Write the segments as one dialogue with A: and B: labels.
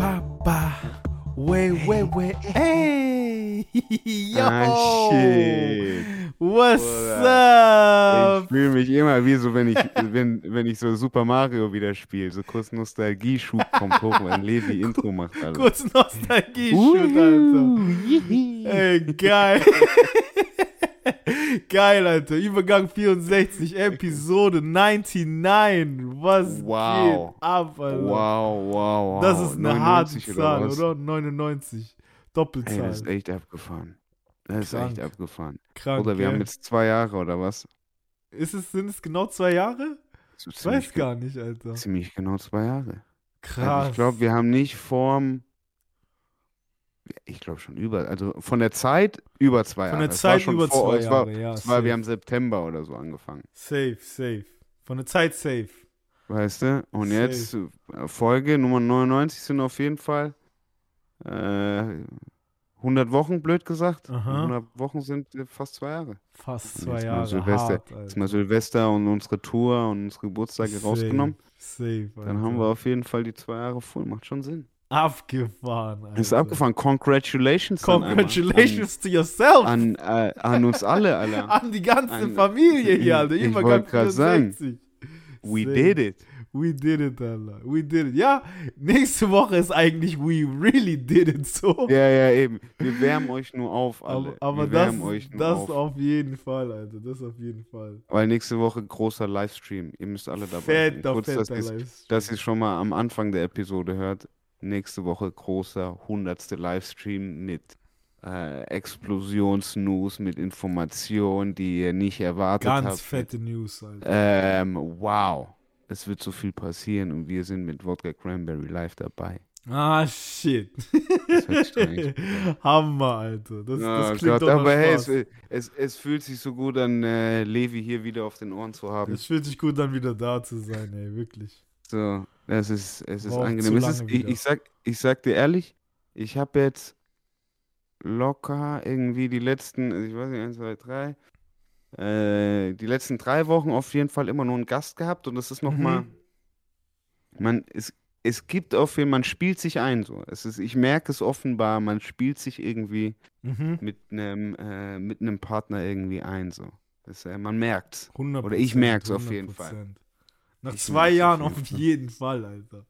A: Papa. Way, way, way. Hey! Yo!
B: Ah, shit.
A: What's up?
B: Ich fühle mich immer wie so, wenn ich, wenn, wenn ich so Super Mario wieder spiele. So kurz Nostalgie-Schub kommt hoch, wenn Levi Intro macht. Alter.
A: Kurz Nostalgie-Shoot, Alter. Ey, geil. Geil, Alter. Übergang 64, Episode 99. Was
B: Wow.
A: geht ab, Alter?
B: Wow, wow, wow.
A: Das ist eine harte
B: 99
A: Zahl,
B: was?
A: oder? 99.
B: Ey,
A: Doppelzahl.
B: das ist echt abgefahren. Das ist
A: Krank.
B: echt abgefahren.
A: Krank,
B: Oder wir haben
A: gell?
B: jetzt zwei Jahre, oder was?
A: Ist es, sind es genau zwei Jahre? Ich weiß gar nicht, Alter.
B: Ziemlich genau zwei Jahre.
A: Krass.
B: Also ich glaube, wir haben nicht vorm. Ich glaube schon über, also von der Zeit über zwei
A: Von
B: Jahre.
A: der
B: Es war
A: Zeit über
B: vor,
A: zwei
B: es war,
A: Jahre, ja.
B: es war, wir haben September oder so angefangen.
A: safe, safe. Von der Zeit safe.
B: Weißt du? Und
A: Safe.
B: jetzt äh, Folge Nummer 99 sind auf jeden Fall äh, 100 Wochen, blöd gesagt.
A: Aha.
B: 100 Wochen sind äh, fast zwei Jahre.
A: Fast zwei Jahre.
B: Silvester.
A: Hart,
B: Jetzt mal
A: Alter.
B: Silvester und unsere Tour und unsere Geburtstage
A: Safe,
B: rausgenommen.
A: Safe,
B: Dann haben wir auf jeden Fall die zwei Jahre voll. Macht schon Sinn.
A: Abgefahren, Alter.
B: Ist abgefahren. Congratulations.
A: Congratulations to yourself.
B: An, an, äh, an uns alle, Alter.
A: An die ganze
B: An-
A: Familie hier, Alter.
B: Ich wollte grad sagen,
A: 64.
B: We did it.
A: We did it, Alter. We did it. Ja, nächste Woche ist eigentlich We really did it so.
B: Ja, ja, eben. Wir wärmen euch nur auf, alle.
A: aber aber das, das
B: auf.
A: auf jeden Fall, Alter. Das auf jeden Fall.
B: Weil nächste Woche großer Livestream. Ihr müsst alle dabei sein.
A: Fetter,
B: Kurz, dass
A: fetter
B: ihr's-
A: Livestream.
B: dass ihr schon mal am Anfang der Episode hört. Nächste Woche großer hundertste Livestream mit äh, Explosionsnews, mit Informationen, die ihr nicht erwartet
A: Ganz
B: habt.
A: fette News, Alter.
B: Ähm, wow. Es wird so viel passieren und wir sind mit Wodka Cranberry live dabei.
A: Ah, shit.
B: Das
A: Hammer, Alter. Das,
B: Oh
A: das klingt
B: Gott,
A: doch
B: aber hey, es, es, es fühlt sich so gut an, äh, Levi hier wieder auf den Ohren zu haben.
A: Es fühlt sich gut an, wieder da zu sein, ey, wirklich.
B: So, es ist, es ist angenehm. Es ist, ich, ich, sag, ich sag dir ehrlich, ich habe jetzt locker irgendwie die letzten, also ich weiß nicht, eins, zwei, drei, äh, die letzten drei Wochen auf jeden Fall immer nur einen Gast gehabt und das ist nochmal,
A: Mhm.
B: man, es, es gibt auf jeden Fall, man spielt sich ein so. Es ist, ich merke es offenbar, man spielt sich irgendwie
A: Mhm.
B: mit einem, äh, mit einem Partner irgendwie ein so. Das, äh, man merkt's.
A: 100
B: Oder ich merk's auf jeden Fall.
A: 100%. Nach
B: Ich
A: zwei Jahren
B: auf jeden Fall.
A: Alter.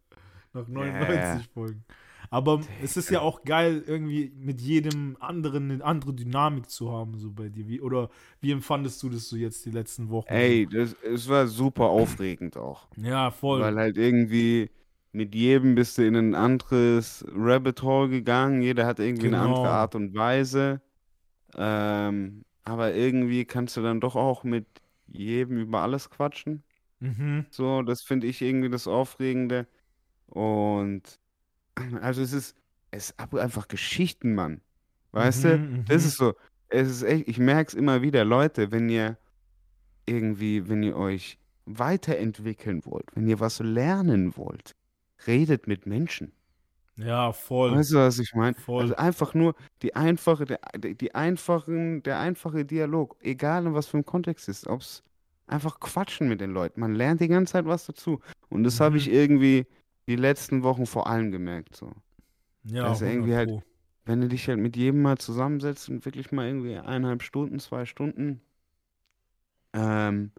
A: Nach
B: Ja,
A: 99
B: ja.
A: Folgen. Aber es ist ja auch geil, irgendwie mit jedem anderen eine andere Dynamik zu haben, so bei dir. Wie, oder wie empfandest du das so jetzt die letzten Wochen?
B: Ey, das, es war super aufregend auch.
A: Ja, voll.
B: Weil halt irgendwie mit jedem bist du in ein anderes Rabbit Hole gegangen. Jeder hat irgendwie eine
A: Genau.
B: andere Art und Weise. Ähm, aber irgendwie kannst du dann doch auch mit jedem über alles quatschen.
A: Mhm.
B: So, das finde ich irgendwie das Aufregende. Und also es ist, es ist ab- einfach Geschichten, Mann. Weißt du?
A: Mhm,
B: Das
A: mhm.
B: ist so, es ist echt, ich merke es immer wieder, Leute, wenn ihr irgendwie, wenn ihr euch weiterentwickeln wollt, wenn ihr was lernen wollt, redet mit Menschen.
A: Ja, voll.
B: Weißt du, was ich meine? Also einfach nur die einfache, der, die die einfachen, der einfache Dialog, egal in was für einem Kontext ist, ob es einfach quatschen mit den Leuten. Man lernt die ganze Zeit was dazu. Und das habe
A: Mhm.
B: ich irgendwie die letzten Wochen vor allem gemerkt. So.
A: ja,
B: also irgendwie
A: 100
B: halt-
A: Pro.
B: Wenn du dich halt mit jedem mal zusammensetzt und wirklich mal irgendwie eineinhalb Stunden, zwei Stunden, ähm,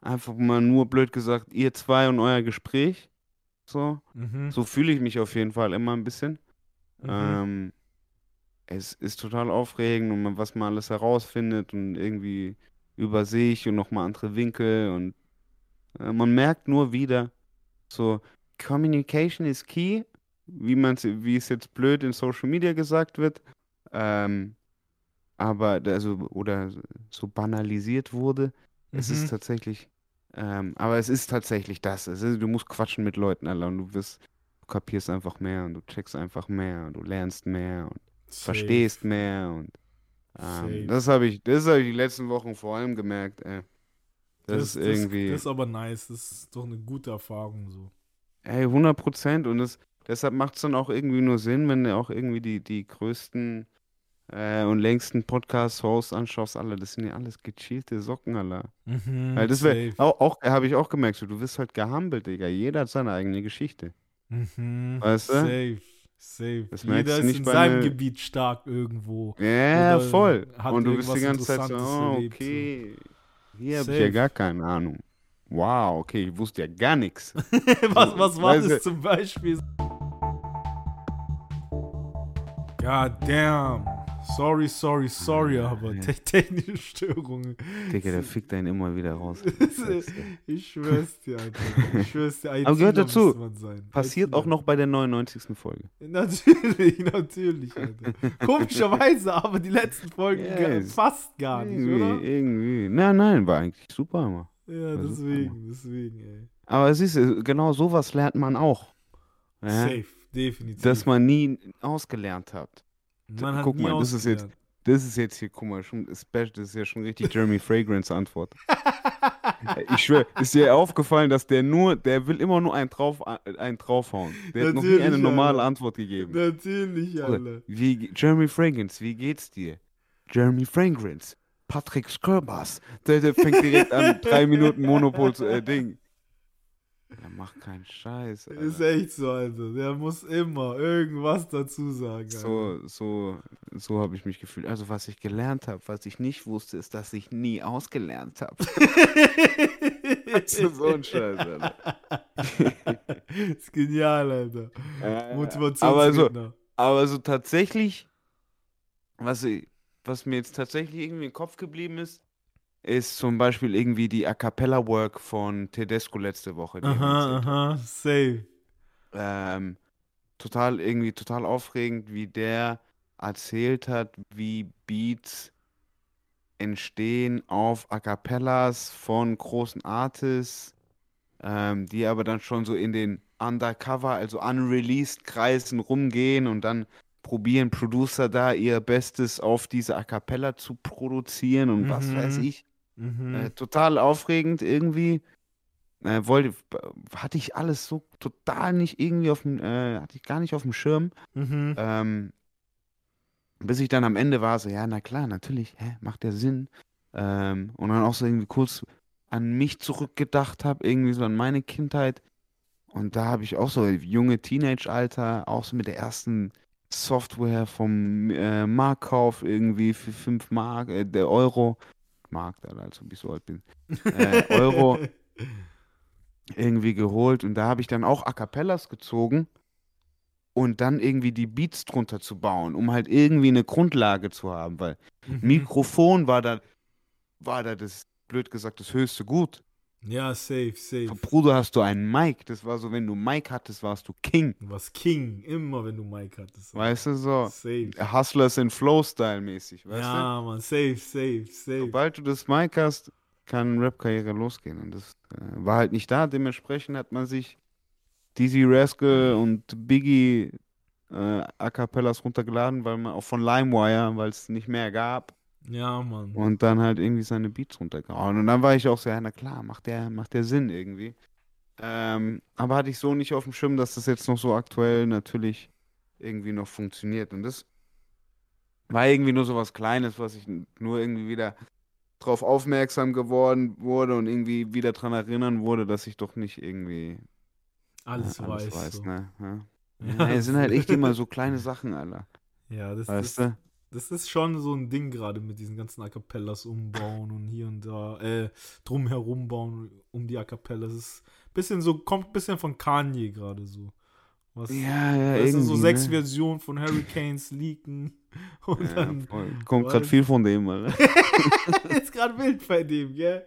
B: einfach mal nur blöd gesagt, ihr zwei und euer Gespräch. So,
A: Mhm.
B: so fühle ich mich auf jeden Fall immer ein bisschen.
A: Mhm.
B: Ähm, es ist total aufregend und man, was man alles herausfindet und irgendwie über sich und nochmal andere Winkel und äh, man merkt nur wieder, so Communication is key, wie man wie es jetzt blöd in Social Media gesagt wird, ähm, aber also oder so banalisiert wurde. Es
A: Mhm.
B: ist tatsächlich, ähm, aber es ist tatsächlich das. Es ist, du musst quatschen mit Leuten, Alter, und du wirst, du kapierst einfach mehr und du checkst einfach mehr und du lernst mehr und
A: Safe.
B: verstehst mehr und. Ähm, das habe ich, das habe ich die letzten Wochen vor allem gemerkt, ey. Das, ist irgendwie,
A: Das ist aber nice. Das ist doch eine gute Erfahrung so.
B: ey, 100 Prozent und das, deshalb macht es dann auch irgendwie nur Sinn, wenn du auch irgendwie die, die größten äh, und längsten Podcast-Hosts anschaust, alle, das sind ja alles gechillte Socken, Alter.
A: Mhm,
B: Weil das
A: safe.
B: auch, auch habe ich auch gemerkt, so, du wirst halt gehampelt, Digga. Jeder hat seine eigene Geschichte.
A: Mhm,
B: Weißt du?
A: Safe. Safe.
B: Das
A: Jeder ist
B: nicht
A: in seinem
B: ne-
A: Gebiet stark irgendwo.
B: Ja, voll. Und du bist die ganze Zeit so, oh, okay. Hier habe ich ja gar keine Ahnung. Wow, okay, ich wusste ja gar nichts.
A: was, was war das zum Beispiel? God damn. Sorry, sorry, sorry, aber te technische Störungen.
B: Digga, der fickt einen immer wieder raus.
A: ich schwör's dir, Alter. Ich schwör's dir.
B: Aber gehört dazu.
A: muss man sein.
B: Passiert auch noch bei der 99. Folge.
A: Natürlich, natürlich, Alter. Komischerweise, aber die letzten Folgen
B: Ja, ist-
A: fast gar nicht,
B: irgendwie,
A: oder?
B: irgendwie. Nein, nein, war eigentlich super immer.
A: Ja,
B: Also,
A: deswegen, deswegen, ey.
B: Aber siehst du, genau sowas lernt man auch. Ja?
A: Safe, definitiv.
B: Dass man nie ausgelernt hat.
A: Man
B: guck mal, das ist jetzt-. Das ist jetzt hier, guck mal, schon, das ist ja schon richtig Jeremy Fragrance Antwort. Ich schwöre, ist dir aufgefallen, dass der nur, der will immer nur einen, drauf, einen draufhauen. Der hat noch nie
A: Natürlich,
B: eine normale
A: Alter.
B: Antwort gegeben.
A: Natürlich, Alter.
B: Wie, Jeremy Fragrance, wie geht's dir? Jeremy Fragrance, Patrick Skirbass. Der, der fängt direkt an, drei Minuten Monopol zu, äh, Ding. Er macht keinen Scheiß. Alter.
A: Ist echt so, Alter. Der muss immer irgendwas dazu sagen. Alter.
B: So, so, so habe ich mich gefühlt. Also was ich gelernt habe, was ich nicht wusste, ist, dass ich nie ausgelernt habe. so ein Scheiß, Alter.
A: ist genial, Alter.
B: Äh,
A: Motivation.
B: aber so, aber so tatsächlich, was, was mir jetzt tatsächlich irgendwie im Kopf geblieben ist, ist zum Beispiel irgendwie die A Cappella Work von Tedesco letzte Woche.
A: Aha, aha, safe.
B: ähm, total irgendwie total aufregend, wie der erzählt hat, wie Beats entstehen auf A Cappellas von großen Artists, ähm, die aber dann schon so in den Undercover, also unreleased Kreisen rumgehen und dann probieren Producer da ihr Bestes auf diese A Cappella zu produzieren und was
A: Mhm.
B: weiß ich.
A: Mhm.
B: Äh, total aufregend irgendwie. Äh, wollte, hatte ich alles so total nicht irgendwie auf dem, äh, hatte ich gar nicht auf dem Schirm.
A: mhm.
B: Ähm, bis ich dann am Ende war, so, ja, na klar, natürlich, hä, macht der Sinn. Ähm, und dann auch so irgendwie kurz an mich zurückgedacht habe, irgendwie so an meine Kindheit. Und da habe ich auch so junge Teenage-Alter, auch so mit der ersten Software vom äh, Marktkauf irgendwie für 5 Mark, äh, der Euro. Mark, Alter, als ob ich so alt bin. Äh, Euro irgendwie geholt und da habe ich dann auch A Cappellas gezogen und dann irgendwie die Beats drunter zu bauen, um halt irgendwie eine Grundlage zu haben, weil
A: Mhm.
B: Mikrofon war da, war da das, blöd gesagt, das höchste Gut.
A: Ja, safe, safe.
B: Bruder, hast du einen Mic, das war so, wenn du Mic hattest, warst du King,
A: Du warst King, immer wenn du Mike hattest.
B: weißt du, so.
A: Safe.
B: Hustlers in Flow-Style mäßig, weißt du?
A: Ja, man, safe, safe, safe.
B: Sobald du das Mic hast, kann Rap-Karriere losgehen. Und das äh, war halt nicht da. Dementsprechend hat man sich Dizzy Rascal und Biggie äh, A Cappellas runtergeladen, weil man auch von LimeWire, weil es nicht mehr gab.
A: Ja, Mann.
B: Und dann halt irgendwie seine Beats runtergehauen. Und dann war ich auch so, ja, na klar, macht der, macht der Sinn irgendwie. Ähm, aber hatte ich so nicht auf dem Schirm, dass das jetzt noch so aktuell natürlich irgendwie noch funktioniert. Und das war irgendwie nur so was Kleines, was ich nur irgendwie wieder drauf aufmerksam geworden wurde und irgendwie wieder dran erinnern wurde, dass ich doch nicht irgendwie
A: Alles,
B: äh,
A: weiß. so.
B: ne? Ja.
A: Ja,
B: Ja, es sind halt echt immer so kleine Sachen, Alter.
A: Ja, das,
B: Weißt
A: das,
B: du?
A: Das ist schon so ein Ding gerade mit diesen ganzen A Cappellas umbauen und hier und da, äh, drumherum bauen um die A Cappellas. Das ist bisschen so, kommt ein bisschen von Kanye gerade so. Was,
B: Ja, ja,
A: du,
B: irgendwie.
A: so sechs
B: ne?
A: Versionen von Hurricanes leaken und
B: Ja,
A: dann
B: voll. Kommt gerade viel von dem, Alter.
A: ist gerade wild bei dem, gell?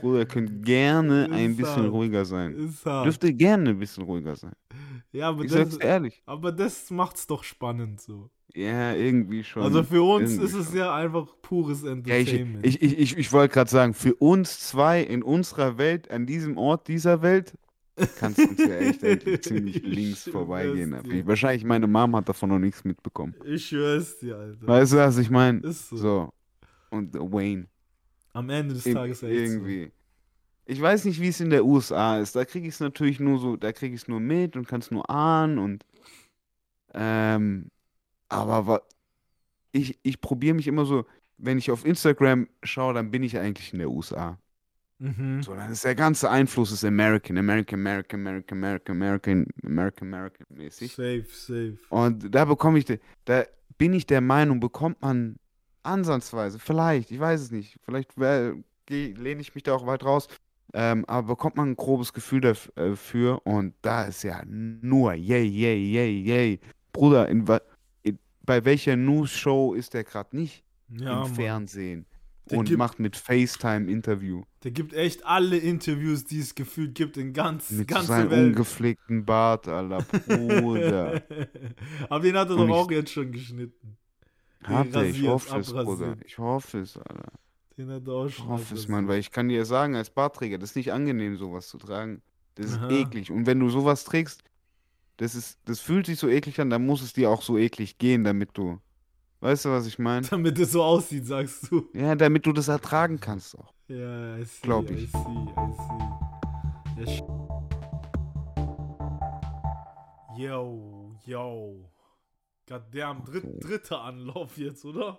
B: Bruder, könnt gerne
A: Ist
B: ein bisschen
A: hart.
B: ruhiger sein.
A: Ist hart.
B: Dürfte gerne ein bisschen ruhiger sein.
A: ja, aber
B: Ich
A: das,
B: sag's ehrlich.
A: aber das macht's doch spannend so.
B: Ja, irgendwie schon.
A: Also für uns
B: irgendwie
A: ist es
B: schon.
A: ja einfach pures
B: Ja, ich,
A: Entertainment.
B: ich, ich, ich, ich wollte gerade sagen, für uns zwei in unserer Welt, an diesem Ort dieser Welt, kannst du uns ja echt eigentlich ziemlich links
A: Ich
B: vorbeigehen. Wahrscheinlich meine Mom hat davon noch nichts mitbekommen.
A: Ich schwör's dir, Alter.
B: Weißt du, was ich meine?
A: Ist so.
B: So. Und Wayne.
A: Am Ende des
B: Ir-
A: Tages echt
B: irgendwie. Ich weiß nicht, wie es in der USA ist. Da kriege ich es natürlich nur so, da kriege ich es nur mit und kann es nur ahnen und ähm, aber ich, ich probiere mich immer so, wenn ich auf Instagram schaue, dann bin ich eigentlich in der USA.
A: Mhm.
B: So, dann ist der ganze Einfluss ist American, American, American, American, American, American, American, American mäßig.
A: Safe, safe.
B: Und da bekomme ich, da bin ich der Meinung, bekommt man ansatzweise, vielleicht, ich weiß es nicht, vielleicht lehne ich mich da auch weit raus, ähm, aber bekommt man ein grobes Gefühl daf- äh, dafür und da ist ja nur yay, yay, yay, yay. Bruder, in, bei welcher News-Show ist der gerade nicht?
A: Ja,
B: Im
A: Mann.
B: Fernsehen.
A: Der
B: und
A: gibt-
B: macht mit FaceTime Interview.
A: Der gibt echt alle Interviews, die es gefühlt gibt in ganz,
B: Mit
A: ganze
B: seinem
A: Welt.
B: ungepflegten Bart, Alter. Bruder.
A: Aber den hat er
B: Und
A: doch
B: ich-
A: auch jetzt schon geschnitten.
B: Hat er, ich hoffe es, Bruder.
A: abrasiert.
B: Ich hoffe es, Alter.
A: Den hat er auch
B: Ich
A: schon
B: hoffe es,
A: abrasiert.
B: Mann, weil ich kann dir sagen, als Bartträger, das ist nicht angenehm, sowas zu tragen. Das ist
A: Aha.
B: eklig. Und wenn du sowas trägst, das ist, das fühlt sich so eklig an, dann muss es dir auch so eklig gehen, damit du. Weißt du, was ich meine?
A: Damit es so aussieht, sagst du.
B: Ja, damit du das ertragen kannst auch.
A: Ja, I see,
B: Glaub
A: I
B: ich.
A: see, I see. Ja, yo, yo. Goddamn, dritt, dritter Anlauf jetzt, oder?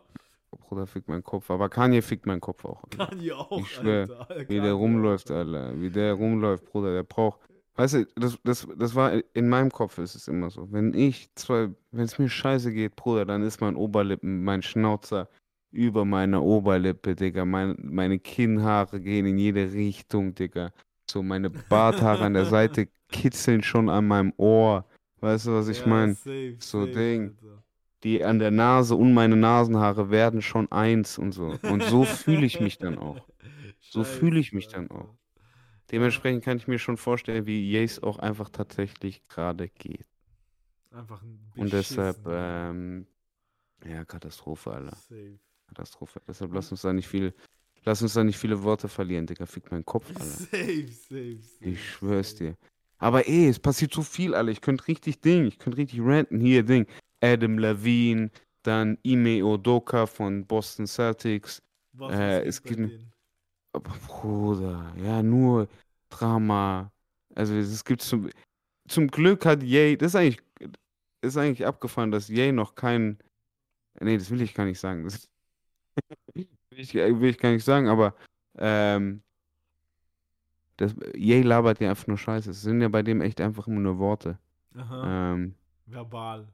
B: Bruder fickt meinen Kopf. Aber Kanye fickt meinen Kopf auch. Alter.
A: Kanye auch,
B: Ich schwör,
A: Alter.
B: Wie der rumläuft.
A: Alter.
B: Wie der rumläuft, Bruder. Der braucht. Weißt du, das, das, das war in meinem Kopf ist es immer so. Wenn ich zwei, wenn es mir scheiße geht, Bruder, dann ist mein Oberlippen, mein Schnauzer über meiner Oberlippe, Digga. Mein, meine Kinnhaare gehen in jede Richtung, Digga. So, meine Barthaare an der Seite kitzeln schon an meinem Ohr. Weißt du, was ich
A: Ja,
B: meine? so
A: safe,
B: Ding.
A: Alter.
B: Die an der Nase und meine Nasenhaare werden schon eins und so. Und so fühle ich mich dann auch. So fühle ich mich dann auch. Dementsprechend kann ich mir schon vorstellen, wie Jace auch einfach tatsächlich gerade geht.
A: Einfach ein
B: Und deshalb, ähm, ja, Katastrophe, Alter.
A: Safe.
B: Katastrophe. Deshalb lass uns da nicht viel, lass uns da nicht viele Worte verlieren, Digga. Fick meinen Kopf, Alter.
A: Safe, safe, safe.
B: Ich schwör's
A: safe.
B: dir. Aber ey, es passiert so viel, Alter. Ich könnte richtig Ding, ich könnte richtig ranten. Hier, Ding. Adam Levine, dann Ime Odoka von Boston Celtics.
A: Was,
B: Äh,
A: was
B: es
A: geht bei
B: gibt-? Aber Bruder, ja, nur Drama. Also es gibt zum, zum Glück hat Ye, das ist eigentlich, ist eigentlich abgefahren, dass Ye noch kein, nee, das will ich gar nicht sagen, das will ich, will ich gar nicht sagen, aber ähm, das, Ye labert ja einfach nur Scheiße. Es sind ja bei dem echt einfach immer nur Worte.
A: Aha,
B: Ähm,
A: verbal.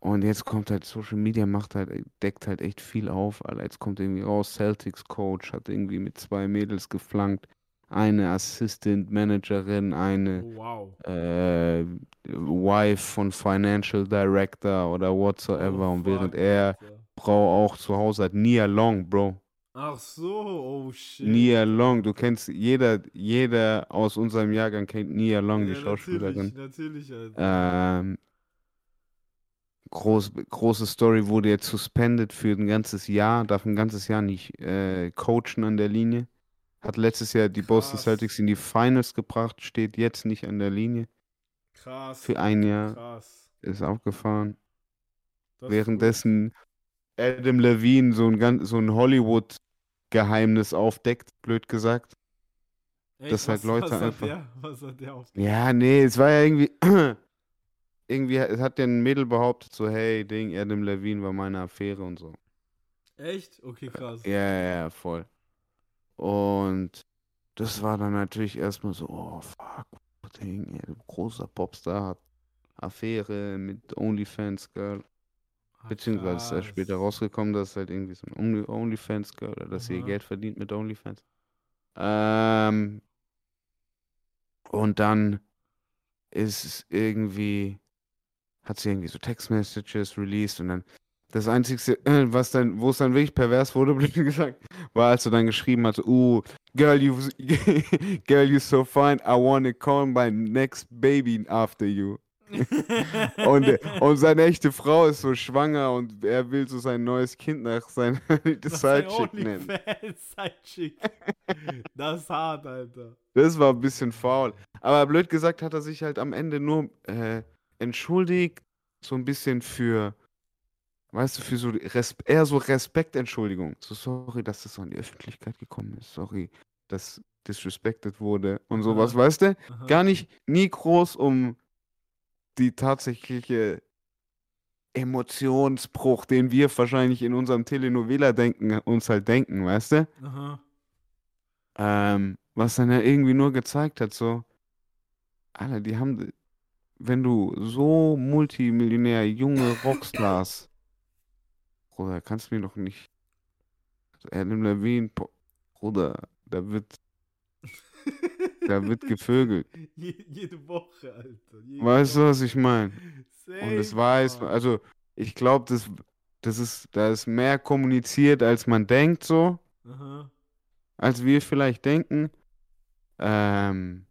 B: Und jetzt kommt halt Social Media macht halt, deckt halt echt viel auf, Alter. Jetzt kommt irgendwie raus, Celtics Coach hat irgendwie mit zwei Mädels geflankt. Eine Assistant Managerin, eine
A: Oh, wow.
B: äh, Wife von Financial Director oder whatsoever.
A: Oh,
B: und während er
A: Alter.
B: Frau auch zu Hause hat, Nia Long, Bro.
A: Ach so, oh shit.
B: Nia Long, du kennst, jeder, jeder aus unserem Jahrgang kennt Nia Long, die
A: ja,
B: Schauspielerin.
A: Natürlich, natürlich, Alter.
B: Ähm, groß, große Story wurde jetzt suspended für ein ganzes Jahr, darf ein ganzes Jahr nicht äh, coachen an der Linie. Hat letztes Jahr die Boston
A: Krass.
B: Celtics in die Finals gebracht, steht jetzt nicht an der Linie.
A: Krass.
B: Für ein Jahr
A: Krass.
B: ist aufgefahren.
A: Das ist
B: Währenddessen Adam Levine so ein, ganz, so ein Hollywood-Geheimnis aufdeckt, blöd gesagt.
A: Echt,
B: dass halt
A: was-
B: Leute
A: was hat
B: einfach-
A: Der, was hat der auf?
B: Ja, nee, es war ja irgendwie. Irgendwie es hat ja ein Mädel behauptet, so, hey, Ding, Adam Levine war meine Affäre und so.
A: Echt? Okay, krass.
B: Ja, ja, ja, voll. Und das war dann natürlich erstmal so, oh fuck, Ding, ey, großer Popstar hat Affäre mit OnlyFans-Girl.
A: Ah,
B: Beziehungsweise ist
A: krass.
B: später rausgekommen, dass es halt irgendwie so ein Only- OnlyFans-Girl oder dass sie ihr. Geld verdient mit OnlyFans. Ähm, und dann ist es irgendwie, hat sie irgendwie so Text-Messages released und dann das Einzige, äh, was dann, wo es dann wirklich pervers wurde, blöd gesagt, war, als er dann geschrieben hat, uh, girl, you, girl, you so fine, I wanna call my next baby after you. Und, und seine echte Frau ist so schwanger und er will so sein neues Kind nach seiner Sidechick nennen.
A: Sidechick. Das ist hart, Alter.
B: Das war ein bisschen faul. Aber blöd gesagt hat er sich halt am Ende nur äh, entschuldigt, so ein bisschen für, weißt du, für so Res eher so Respektentschuldigung. So sorry, dass das so in die Öffentlichkeit gekommen ist. Sorry, dass disrespected wurde und sowas,
A: Aha.
B: weißt du?
A: Aha.
B: Gar nicht, nie groß um die tatsächliche Emotionsbruch, den wir wahrscheinlich in unserem Telenovela denken, uns halt denken, weißt du?
A: Aha.
B: Ähm, was dann ja irgendwie nur gezeigt hat, so, Alter, die haben, wenn du so Multimillionär, junge Rockstars, Bruder, kannst du mir doch nicht, Adam Levine, Bruder, da wird, da wird gevögelt.
A: Je, jede Woche, Alter. Jede
B: Weißt du, was ich meine? Und es
A: Safe,
B: weiß, also ich glaube, das, das ist, da ist mehr kommuniziert, als man denkt, so,
A: Aha.
B: als wir vielleicht denken. Ähm,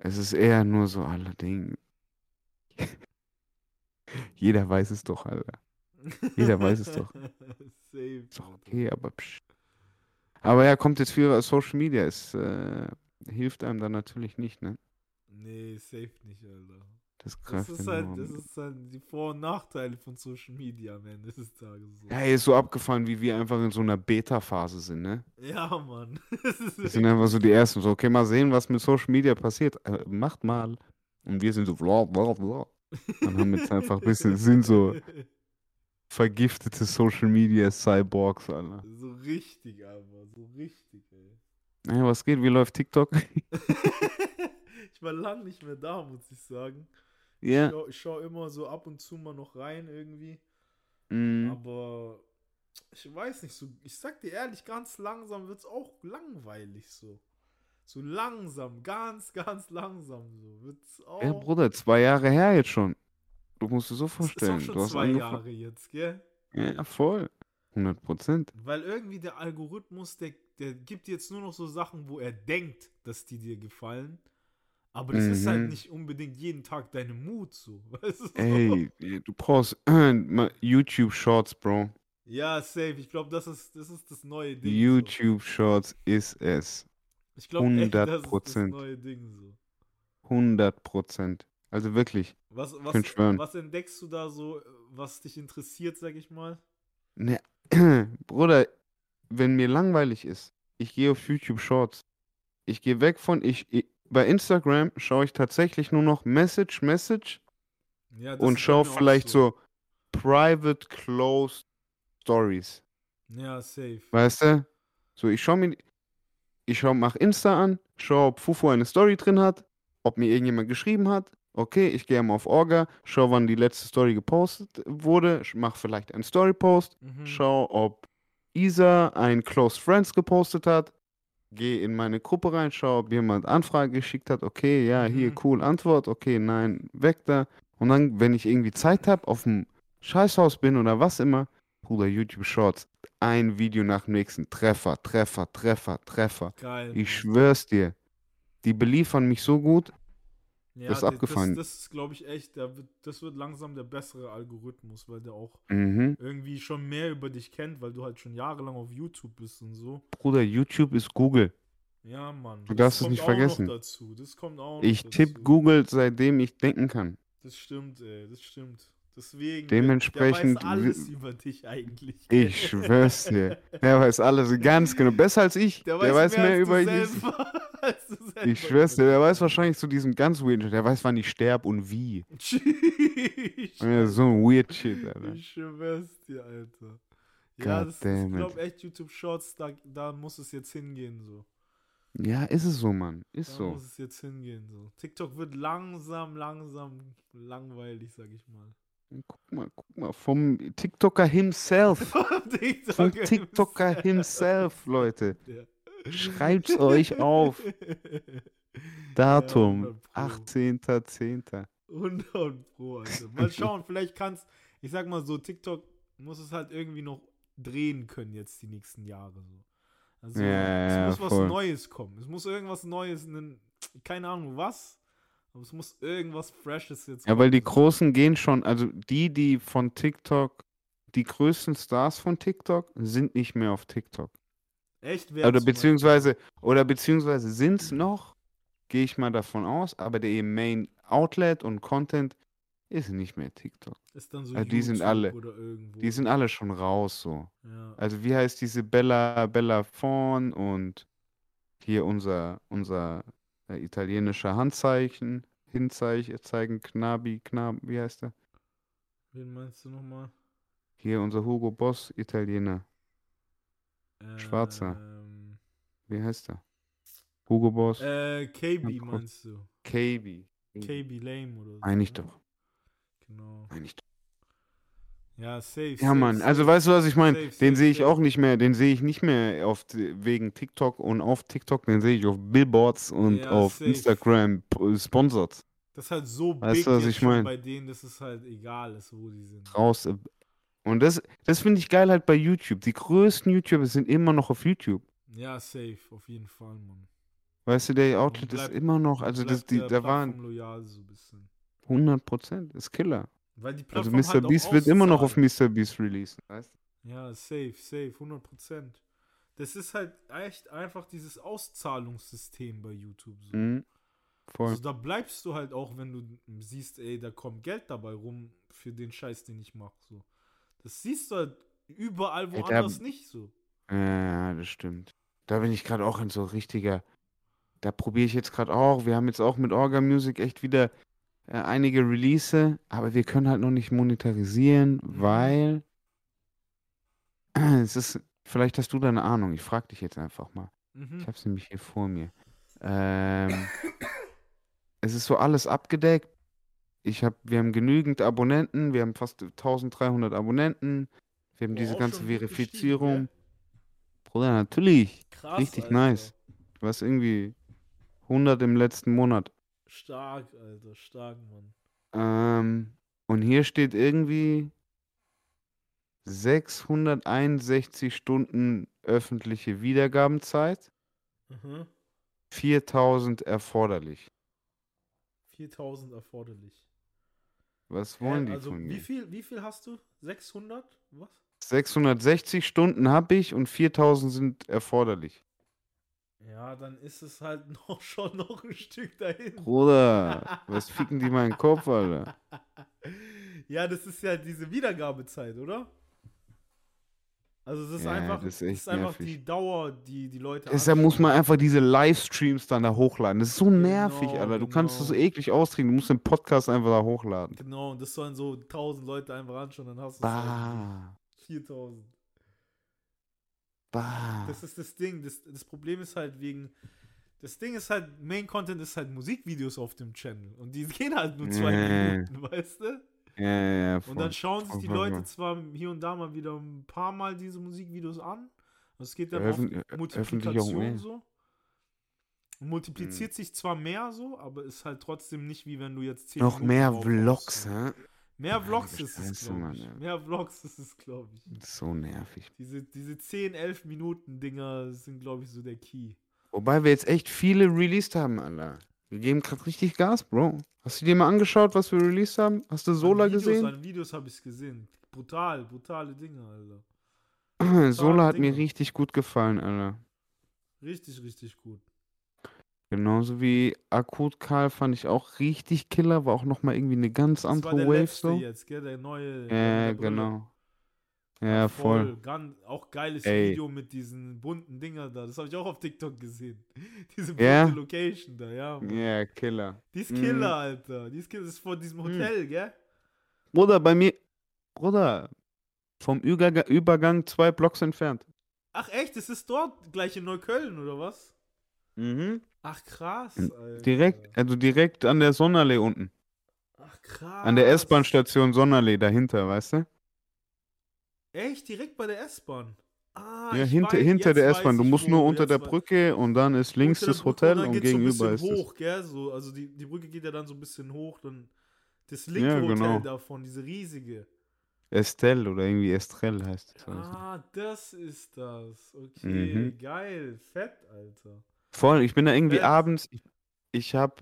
B: es ist eher nur so, alle Dinge. Jeder weiß es doch, Alter. Jeder weiß es doch.
A: Safe.
B: Ist doch okay, aber psch. Aber ja, kommt jetzt viel Social Media. Es äh, hilft einem dann natürlich nicht, ne?
A: Nee, safe nicht, Alter.
B: Das
A: Das ist halt, das ist halt die Vor- und Nachteile von Social Media am Ende des Tages. So.
B: Ja, ey, ist so abgefahren, wie wir einfach in so einer Beta-Phase sind, ne?
A: Ja, Mann.
B: Wir sind einfach so die Ersten. So, okay, mal sehen, was mit Social Media passiert. Äh, macht mal. Und wir sind so, bla, bla, bla. Und haben jetzt einfach ein bisschen, sind so vergiftete Social Media Cyborgs, Alter.
A: So richtig, aber so richtig, ey.
B: Ey, was geht? Wie läuft TikTok?
A: ich war lang nicht mehr da, muss ich sagen.
B: Ja.
A: Ich schaue schau immer so ab und zu mal noch rein irgendwie.
B: Mm.
A: Aber ich weiß nicht, so, ich sag dir ehrlich, ganz langsam wird es auch langweilig so. So langsam, ganz, ganz langsam so. Wird's auch.
B: Ja, Bruder, zwei Jahre her jetzt schon. Du musst dir so
A: Das ist
B: vorstellen.
A: auch schon
B: du hast
A: zwei. Jahre jetzt, gell?
B: Ja, voll. 100 Prozent.
A: Weil irgendwie der Algorithmus, der, der gibt dir jetzt nur noch so Sachen, wo er denkt, dass die dir gefallen. Aber das ist halt
B: Mhm.
A: nicht unbedingt jeden Tag deine Mut so. Weißt du? so?
B: Ey, du brauchst mal YouTube Shorts, Bro.
A: Ja, safe. Ich glaube, das ist, das ist das neue Ding. So.
B: YouTube Shorts ist es.
A: Ich glaube das ist das
B: 100%.
A: neue Ding so.
B: 100 Prozent. Also wirklich.
A: Was, was,
B: Könnt schwören.
A: was entdeckst du da so, was dich interessiert, sag ich mal?
B: Ne, Bruder, wenn mir langweilig ist, ich gehe auf YouTube Shorts. Ich gehe weg von, ich, ich bei Instagram schaue ich tatsächlich nur noch Message, Message
A: Ja,
B: und schaue vielleicht so Private Closed Stories.
A: Ja, safe.
B: Weißt du? So, ich schaue mir, ich schaue, mach Insta an, schaue, ob Fufu eine Story drin hat, ob mir irgendjemand geschrieben hat. Okay, ich gehe mal auf Orga, schau, wann die letzte Story gepostet wurde, sch- mach vielleicht einen Story-Post,
A: Mhm.
B: schau, ob Isa ein Close Friends gepostet hat, geh in meine Gruppe rein, schau, ob jemand Anfrage geschickt hat. Okay, ja, hier,
A: Mhm.
B: cool, Antwort. Okay, nein, weg da. Und dann, wenn ich irgendwie Zeit habe, auf dem Scheißhaus bin oder was immer, Bruder, YouTube Shorts, ein Video nach dem nächsten, Treffer, Treffer, Treffer, Treffer.
A: Geil.
B: Ich schwör's dir, die beliefern mich so gut.
A: Ja,
B: das ist abgefahren.
A: Das, das ist, glaube ich, echt, wird, das wird langsam der bessere Algorithmus, weil der auch
B: Mhm.
A: irgendwie schon mehr über dich kennt, weil du halt schon jahrelang auf YouTube bist und so.
B: Bruder, YouTube ist Google.
A: Ja, Mann.
B: Du darfst es nicht vergessen.
A: Das kommt auch
B: Ich tippe Google, seitdem ich denken kann.
A: Das stimmt, ey, das stimmt. Deswegen,
B: Dementsprechend
A: der weiß alles über dich eigentlich.
B: Ich schwör's dir. Der weiß alles ganz genau. Besser als ich. Der weiß, mehr,
A: als
B: über
A: du
B: dich.
A: selber, als du selber
B: Ich schwör's dir,
A: über
B: der weiß wahrscheinlich zu diesem ganz weird. Der weiß, wann ich sterb und wie.
A: Ich
B: Ja, so ein weird shit, Alter.
A: Ich schwör's dir, Alter. Ja,
B: God
A: das, ich
B: damn it.
A: glaube echt, YouTube Shorts, da, da muss es jetzt hingehen, so.
B: Ja, ist es so, Mann. Ist
A: Da
B: so.
A: muss es jetzt hingehen, so. TikTok wird langsam, langsam langweilig, sag ich mal.
B: Guck mal, guck mal. Vom TikToker himself.
A: TikTok
B: Vom TikToker himself, Leute.
A: Ja.
B: Schreibt's euch auf. Datum.
A: 100 Pro.
B: 18.10.
A: 100 Pro, also. Mal schauen, vielleicht kannst, ich sag mal so, TikTok muss es halt irgendwie noch drehen können jetzt die nächsten Jahre so. Also
B: Ja, ja,
A: es
B: ja,
A: muss was
B: voll.
A: Neues kommen. Es muss irgendwas Neues, nen- keine Ahnung was, aber es muss irgendwas Freshes jetzt
B: Ja, weil die. Großen gehen schon, also die, die von TikTok, die größten Stars von TikTok sind nicht mehr auf TikTok.
A: Echt wer
B: Oder beziehungsweise, oder beziehungsweise sind es noch, gehe ich mal davon aus, aber der Main Outlet und Content ist nicht mehr TikTok.
A: ist dann so
B: also die sind alle-. Die sind alle schon raus so.
A: ja.
B: Also wie heißt diese Bella, Bella Fawn und hier unser, unser äh, italienischer Handzeichen, Hinzeichen, zeigen Knabi, Knab, wie heißt der?
A: Wen meinst du nochmal?
B: Hier unser Hugo Boss, Italiener. Schwarzer.
A: Ähm,
B: Wie heißt er? Hugo Boss.
A: Äh, KB meinst du?
B: KB.
A: KB Lame oder so.
B: Meine ich
A: ne?
B: doch.
A: Genau.
B: Meine ich doch.
A: Ja, safe.
B: Ja,
A: safe,
B: Mann. Also,
A: safe.
B: weißt du, was ich meine? Den sehe ich auch nicht mehr. Den sehe ich nicht mehr auf, wegen TikTok und auf TikTok. Den sehe ich auf Billboards und
A: Ja,
B: auf
A: safe.
B: Instagram p- sponsored.
A: Das ist halt so
B: Weißt
A: big
B: du, was ich mein?
A: bei denen, dass es halt egal ist, wo die sind.
B: Raus. äh, Und das, das finde ich geil halt bei YouTube. Die größten YouTuber sind immer noch auf YouTube.
A: Ja, safe, auf jeden Fall, Mann.
B: Weißt du, der Outlet ist
A: bleibt-
B: immer noch, also das, die, da waren
A: loyal so ein bisschen.
B: 100 Prozent, ist Killer.
A: Weil die
B: Also
A: Plattform
B: Mr.
A: halt
B: Beast wird immer noch auf. Mr. Beast releasen, weißt du?
A: Ja, safe, safe, 100 Prozent. Das ist halt echt einfach dieses Auszahlungssystem bei YouTube. So.
B: Mhm. Voll.
A: Also da bleibst du halt auch, wenn du siehst, ey, da kommt Geld dabei rum für den Scheiß, den ich mache. So. Das siehst du halt überall
B: Ey, da-
A: woanders nicht so.
B: Ja, das stimmt. Da bin ich gerade auch in so richtiger. Da probiere ich jetzt gerade auch. Wir haben jetzt auch mit Orga Music echt wieder einige Release, aber wir können halt noch nicht monetarisieren,
A: Mhm.
B: weil es ist. Vielleicht hast du da eine Ahnung. Ich frage dich jetzt einfach mal.
A: Mhm.
B: Ich habe es nämlich hier vor mir. Ähm, es ist so alles abgedeckt. Ich hab, wir haben genügend Abonnenten. Wir haben fast 1300 Abonnenten. Wir haben
A: Boah,
B: diese ganze Verifizierung. Bruder, natürlich.
A: Krass.
B: Richtig
A: Alter.
B: nice. Du warst irgendwie 100 im letzten Monat.
A: Stark, Alter, stark, Mann.
B: Ähm, und hier steht irgendwie 661 Stunden öffentliche Wiedergabenzeit,
A: Mhm.
B: 4000 erforderlich.
A: 4000 erforderlich.
B: Was wollen die
A: also
B: von
A: wie
B: mir?
A: viel, wie viel hast du? 600? Was?
B: 660 Stunden habe ich und 4000 sind erforderlich.
A: Ja, dann ist es halt noch schon noch ein Stück dahin.
B: Bruder, was ficken die meinen Kopf, Alter?
A: Ja, das ist ja diese Wiedergabezeit, oder? Also das ist
B: Ja,
A: einfach,
B: das ist
A: das ist einfach die Dauer, die die Leute
B: Deshalb muss
A: anschauen.
B: man einfach diese Livestreams dann da hochladen. Das ist so nervig,
A: Genau,
B: Alter. Du kannst das so
A: genau.
B: eklig austrieben. Du musst den Podcast einfach da hochladen.
A: Genau, und das sollen so 1000 Leute einfach anschauen, dann hast du es halt
B: Bah,
A: 4000.
B: bah.
A: Das ist das Ding. Das, das Problem ist halt wegen. Das Ding ist halt, Main Content ist halt Musikvideos auf dem Channel. Und die gehen halt nur zwei
B: Nee.
A: Minuten, weißt du?
B: Ja, ja, ja,
A: Und dann schauen sich die Leute zwar hier und da mal wieder ein paar Mal diese Musikvideos an. Es geht dann
B: Öffn-
A: auf Multiplikation so. Multipliziert sich zwar mehr so, aber ist halt trotzdem nicht wie wenn du jetzt 10
B: Noch
A: Minuten
B: mehr Vlogs, hä?
A: Mehr Vlogs ist es, glaube ich. Mehr Vlogs ist es, glaube ich.
B: So nervig.
A: Diese, diese 10, 11 Minuten Dinger sind, glaube ich, so der Key.
B: Wobei wir jetzt echt viele released haben, Alter. Wir geben gerade richtig Gas, Bro. Hast du dir mal angeschaut, was wir released haben? Hast du Sola
A: an Videos,
B: gesehen?
A: An Videos habe ich es gesehen. Brutal, brutale Dinge, Alter.
B: Sola hat mir
A: Dinge.
B: richtig gut gefallen, Alter.
A: Richtig, richtig gut.
B: Genauso wie Akut Karl fand ich auch richtig killer, war auch nochmal irgendwie eine ganz
A: Das war
B: andere
A: der
B: Wave
A: letzte
B: so.
A: jetzt, gell? Der neue.
B: Ja,
A: der
B: genau. Ja, voll.
A: Ganz, auch geiles
B: Ey.
A: Video mit diesen bunten Dinger da. Das habe ich auch auf TikTok gesehen. Diese bunte Location da, ja.
B: Ja, Killer.
A: Die ist
B: Mhm.
A: Killer, Alter. Die ist Killer. Das ist vor diesem Hotel, gell?
B: Bruder, bei mir, Bruder, vom Überga Übergang zwei Blocks entfernt.
A: Ach echt? Das ist dort gleich in Neukölln, oder was?
B: Mhm.
A: Ach krass. Alter.
B: Direkt, also direkt an der Sonnenallee unten.
A: Ach krass.
B: An der S-Bahn-Station Sonnenallee dahinter, weißt du?
A: Echt? Direkt bei der S-Bahn? Ah,
B: Ja, hinter,
A: weiß-
B: hinter der S-Bahn. Du musst
A: wo
B: nur unter der Brücke und dann ist links das Hotel
A: und,
B: und gegenüber
A: so ein
B: ist
A: bisschen
B: das.
A: hoch, gell? So, also die, die Brücke geht ja dann so ein bisschen hoch, dann das linke
B: Ja,
A: Hotel
B: genau.
A: davon, diese riesige.
B: Estelle oder irgendwie Estrell heißt es.
A: Ah, das ist das. Okay,
B: Mhm.
A: geil, fett, Alter.
B: Voll, ich bin da irgendwie
A: Fett.
B: abends, ich, ich habe